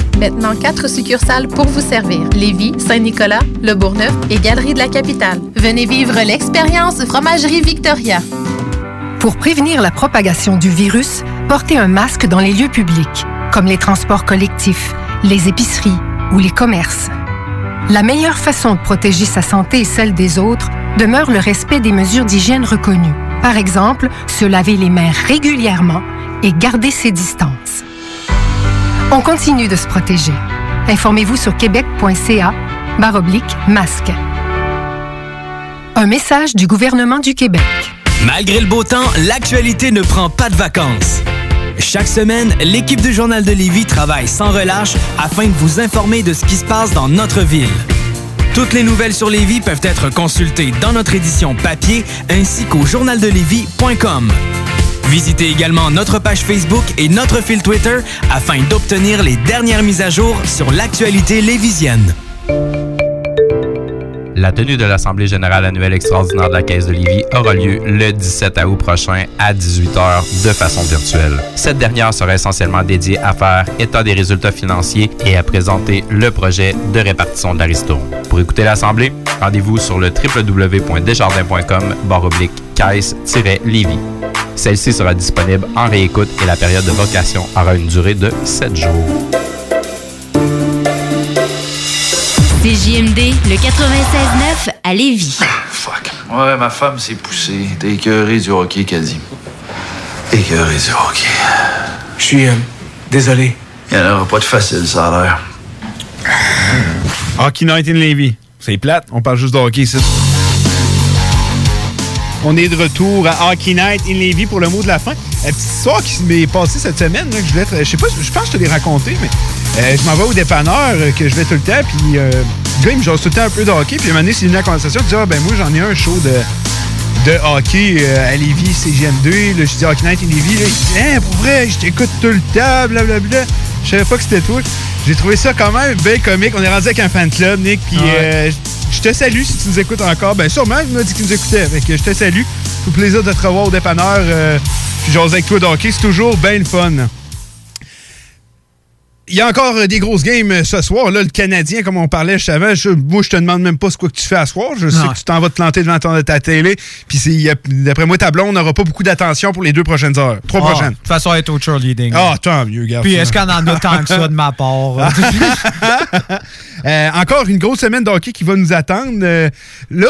Maintenant, quatre succursales pour vous servir. Lévis, Saint-Nicolas, Le Bourgneuf et Galerie de la Capitale. Venez vivre l'expérience Fromagerie Victoria. Pour prévenir la propagation du virus, portez un masque dans les lieux publics, comme les transports collectifs, les épiceries ou les commerces. La meilleure façon de protéger sa santé et celle des autres demeure le respect des mesures d'hygiène reconnues. Par exemple, se laver les mains régulièrement et garder ses distances. On continue de se protéger. Informez-vous sur québec.ca baroblique masque. Un message du gouvernement du Québec. Malgré le beau temps, l'actualité ne prend pas de vacances. Chaque semaine, l'équipe du Journal de Lévis travaille sans relâche afin de vous informer de ce qui se passe dans notre ville. Toutes les nouvelles sur Lévis peuvent être consultées dans notre édition papier ainsi qu'au journaldelevis.com. Visitez également notre page Facebook et notre fil Twitter afin d'obtenir les dernières mises à jour sur l'actualité lévisienne. La tenue de l'Assemblée générale annuelle extraordinaire de la Caisse de Lévis aura lieu le 17 août prochain à 18h de façon virtuelle. Cette dernière sera essentiellement dédiée à faire état des résultats financiers et à présenter le projet de répartition de la ristourne. Pour écouter l'Assemblée, rendez-vous sur le www.desjardins.com barre caisse-lévis. Celle-ci sera disponible en réécoute et la période de vocation aura une durée de 7 jours. CJMD, le 96.9 à Lévis. Ouais, ma femme s'est poussée. T'es écœuré du hockey, dit. Écœuré du hockey. Je suis euh, désolé. Il n'y en aura pas de facile, ça a l'air. Hockey Night in Levy. C'est plate, on parle juste de hockey ici. On est de retour à Hockey Night in Levy pour le mot de la fin. La petite histoire qui m'est passée cette semaine, là, que je voulais te- je sais pas, je pense que je te l'ai raconté, mais euh, je m'en vais au dépanneur, euh, que je vais tout le temps, puis euh, le gars, il me jase tout le temps un peu de hockey, puis à un moment donné, c'est une la conversation, il dit, ah ben moi, j'en ai un show de, de hockey euh, à Lévis, CGM2, là, je dis Hockey Night in Lévis, là, il dit, hein, pour vrai, je t'écoute tout le temps, blablabla. Je savais pas que c'était toi. J'ai trouvé ça quand même bien comique. On est rendu avec un fan club, Nick, puis Ouais. euh, je te salue si tu nous écoutes encore. Ben sûrement, il m'a dit tu nous écoutais. Fait je te salue. Tout plaisir de te revoir au dépanneur. Euh, puis jaser avec toi de hockey, c'est toujours bien le fun. Il y a encore euh, des grosses games euh, ce soir. Là, le Canadien, comme on parlait juste avant, je- moi, je te demande même pas ce quoi que tu fais à soir. Je sais que tu t'en vas te planter devant ton- ta télé. Puis d'après moi, ta blonde n'aura pas beaucoup d'attention pour les deux prochaines heures. Trois Ah, prochaines. De toute façon, être au cheerleading. Ah, tant mieux, gars. Puis est-ce qu'on en a tant que ça de ma part? Euh, encore une grosse semaine de hockey qui va nous attendre. Euh, là,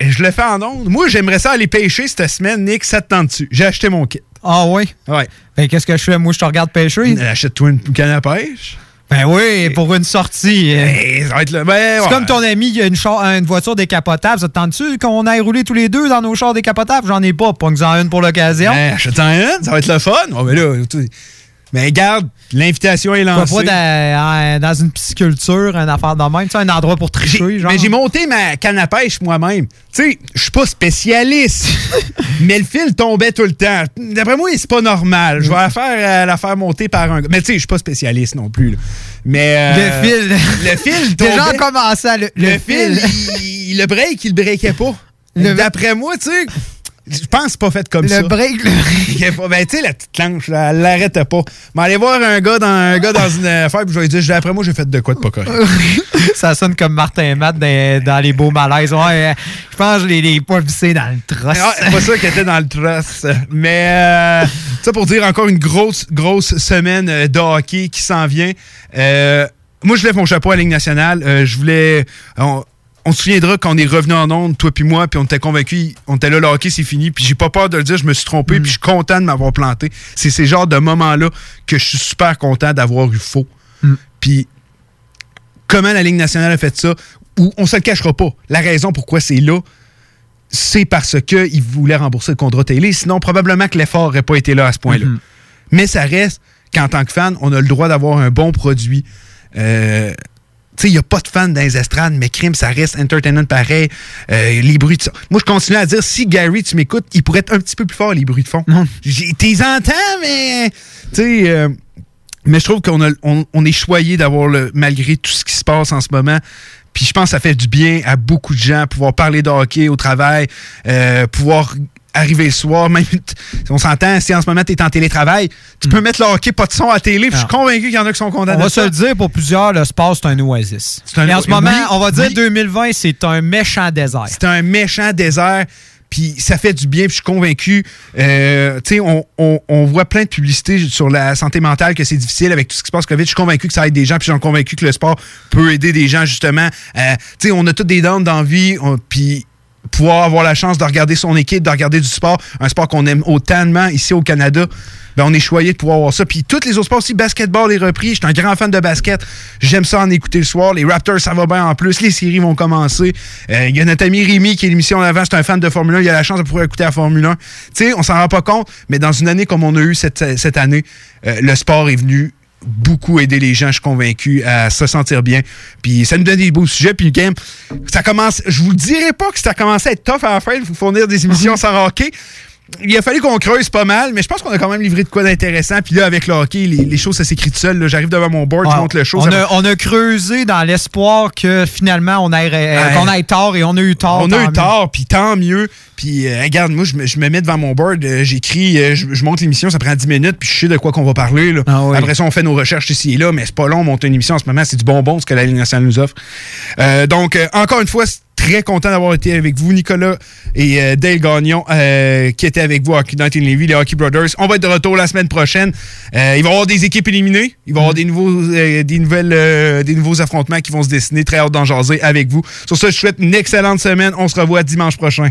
je le fais en ondes. Moi, j'aimerais ça aller pêcher cette semaine, Nick, ça te tente dessus. J'ai acheté mon kit. Ah oui? Ouais. Ben, qu'est-ce que je fais? Moi, je te regarde pêcher. Achète-toi une canne à pêche. Ben oui, pour une sortie. Ben, ça va être le. Ben, C'est comme ton ami, il a une, char- une voiture décapotable. Ça te tente-tu qu'on aille rouler tous les deux dans nos chars décapotables? J'en ai pas. Pas une pour l'occasion. Ben, achète-en une, ça va être le fun. Oh, mais là, mais garde, l'invitation est lancée. pas dans, dans une pisciculture, une affaire de même? Tu sais, un endroit pour tricher, genre. Mais j'ai monté ma canne à pêche moi-même. Tu sais, je suis pas spécialiste, mais le fil tombait tout le temps. D'après moi, c'est pas normal. Je vais la faire, euh, la faire monter par un gars. Mais tu sais, je suis pas spécialiste non plus. là. Mais euh, Le fil. Le fil Déjà, tombait. commençait à le, Le, le fil, fil. il- le break, il le breakait pas. D'après moi, tu sais, je pense que c'est pas fait comme Le ça. break, le pas- Ben, tu sais, la petite planche, là, elle l'arrêtait pas. Mais aller voir un gars dans, un gars dans une affaire, puis je vais lui dire, d'après moi, j'ai fait de quoi de pas correct. ça sonne comme Martin Matt dans, dans les beaux malaises. Ouais, euh, je pense que je l'ai pas vissé dans le trosse. Ah, c'est pas ça qui était dans le trust. Mais euh, ça pour dire encore une grosse, grosse semaine euh, de hockey qui s'en vient. Euh, moi, je lève mon chapeau à la Ligue nationale. Euh, je voulais. on- on se souviendra qu'on est revenu en onde, toi puis moi, puis on était convaincus, on était là, le hockey, c'est fini. Puis j'ai pas peur de le dire, je me suis trompé, puis je suis content de m'avoir planté. C'est ces genres de moments-là que je suis super content d'avoir eu faux. Puis comment la Ligue nationale a fait ça, ou on se le cachera pas. La raison pourquoi c'est là, c'est parce qu'ils voulaient rembourser le contrat télé. Sinon, probablement que l'effort n'aurait pas été là à ce point-là. Mais ça reste qu'en tant que fan, on a le droit d'avoir un bon produit. Euh, il n'y a pas de fans dans les estrades, mais crime, ça reste entertainment pareil. Euh, les bruits de son. Moi, je continue à dire, si Gary, tu m'écoutes, il pourrait être un petit peu plus fort, les bruits de fond. T'es entends, mais. Tu sais. euh, mais je trouve qu'on on, on est choyé d'avoir le malgré tout ce qui se passe en ce moment. Puis je pense que ça fait du bien à beaucoup de gens pouvoir parler de hockey au travail, euh, pouvoir arriver le soir, même on s'entend, si en ce moment tu es en télétravail, tu peux mettre le hockey pas de son à télé, puis je suis convaincu qu'il y en a qui sont contents On va se le dire, pour plusieurs, le sport, c'est un oasis. un Et en ce moment, oui, on va dire oui. 2020, c'est un méchant désert. C'est un méchant désert. Puis ça fait du bien, puis je suis convaincu. Euh, tu sais, on, on- on voit plein de publicités sur la santé mentale, que c'est difficile avec tout ce qui se passe COVID. Je suis convaincu que ça aide des gens, puis j'en suis convaincu que le sport peut aider des gens, justement. Euh, tu sais, on a tous des dents d'envie, puis pouvoir avoir la chance de regarder son équipe, de regarder du sport, un sport qu'on aime autant ici au Canada, ben on est choyé de pouvoir avoir ça. Puis tous les autres sports aussi, basketball est repris. Je suis un grand fan de basket. J'aime ça en écouter le soir. Les Raptors, ça va bien en plus. Les séries vont commencer. Euh, Il y a notre ami Rémi qui est l'émission d'avant, c'est un fan de Formule 1. Il a la chance de pouvoir écouter la Formule 1. Tu sais, on s'en rend pas compte, mais dans une année comme on a eu cette, cette année, euh, le sport est venu beaucoup aider les gens, je suis convaincu, à se sentir bien. Puis ça nous donne des beaux sujets. Puis game, ça commence. Je vous dirais pas que ça a commencé à être tough à la fin de vous fournir des émissions sans hockey. Il a fallu qu'on creuse pas mal, mais je pense qu'on a quand même livré de quoi d'intéressant. Puis là, avec le hockey, les, les choses, ça s'écrit tout seul. J'arrive devant mon board, je monte le show. on, a, on creusé dans l'espoir que finalement on ait, euh, Ouais. ait tort et on a eu tort. On a eu mieux. tort, puis tant mieux. Puis euh, regarde, moi, je me, je me mets devant mon board, euh, j'écris, euh, je, je monte l'émission, ça prend 10 minutes, puis je sais de quoi qu'on va parler. là. Ah Après ça, on fait nos recherches ici et là, mais c'est pas long, on monte une émission en ce moment, c'est du bonbon ce que la Ligue nationale nous offre. Euh, donc, euh, encore une fois, c'est très content d'avoir été avec vous, Nicolas et euh, Dale Gagnon, euh, qui étaient avec vous à Hockey Levy, les Hockey Brothers. On va être de retour la semaine prochaine. Euh, il va y avoir des équipes éliminées, il va y avoir des nouveaux, euh, des, nouvelles, euh, des nouveaux affrontements qui vont se dessiner. Très hâte d'en jaser avec vous. Sur ce, je vous souhaite une excellente semaine. On se revoit dimanche prochain.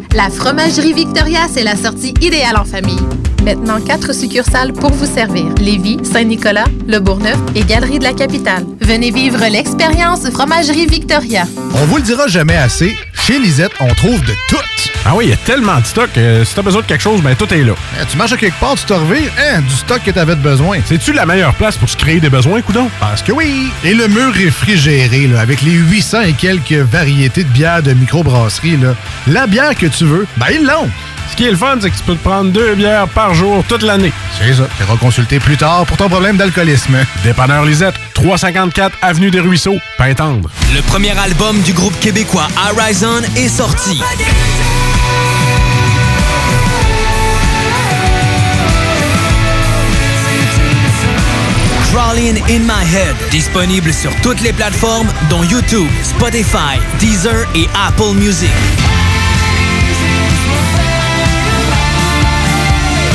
La Fromagerie Victoria, c'est la sortie idéale en famille. Maintenant, quatre succursales pour vous servir. Lévis, Saint-Nicolas, Le Bourgneuf et Galerie de la Capitale. Venez vivre l'expérience Fromagerie Victoria. On vous le dira jamais assez, chez Lisette, on trouve de tout. Ah oui, il y a tellement de stock. euh, si t'as besoin de quelque chose, ben tout est là. tu marches à quelque part, tu te revires, hein, du stock que t'avais besoin. C'est-tu la meilleure place pour se créer des besoins, coudon? Parce que oui! Et le mur réfrigéré, là, avec les 800 et quelques variétés de bières de microbrasserie, là, la bière que tu veux, ben ils l'ont. Ce qui est le fun, c'est que tu peux te prendre deux bières par jour toute l'année. C'est ça. Tu consulter plus tard pour ton problème d'alcoolisme. Dépanneur Lisette, 354 Avenue des Ruisseaux, Pintendre. Le premier album du groupe québécois Horizon est sorti. Crawling in My Head, disponible sur toutes les plateformes dont YouTube, Spotify, Deezer et Apple Music.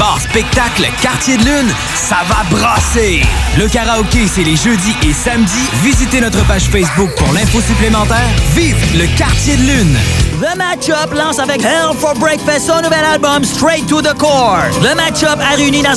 Bar spectacle Quartier de Lune, ça va brasser! Le karaoké, c'est les jeudis et samedis. Visitez notre page Facebook pour l'info supplémentaire. Vive le Quartier de Lune! The Matchup lance avec Hell for Breakfast son nouvel album Straight to the Core. Le Matchup a réuni dans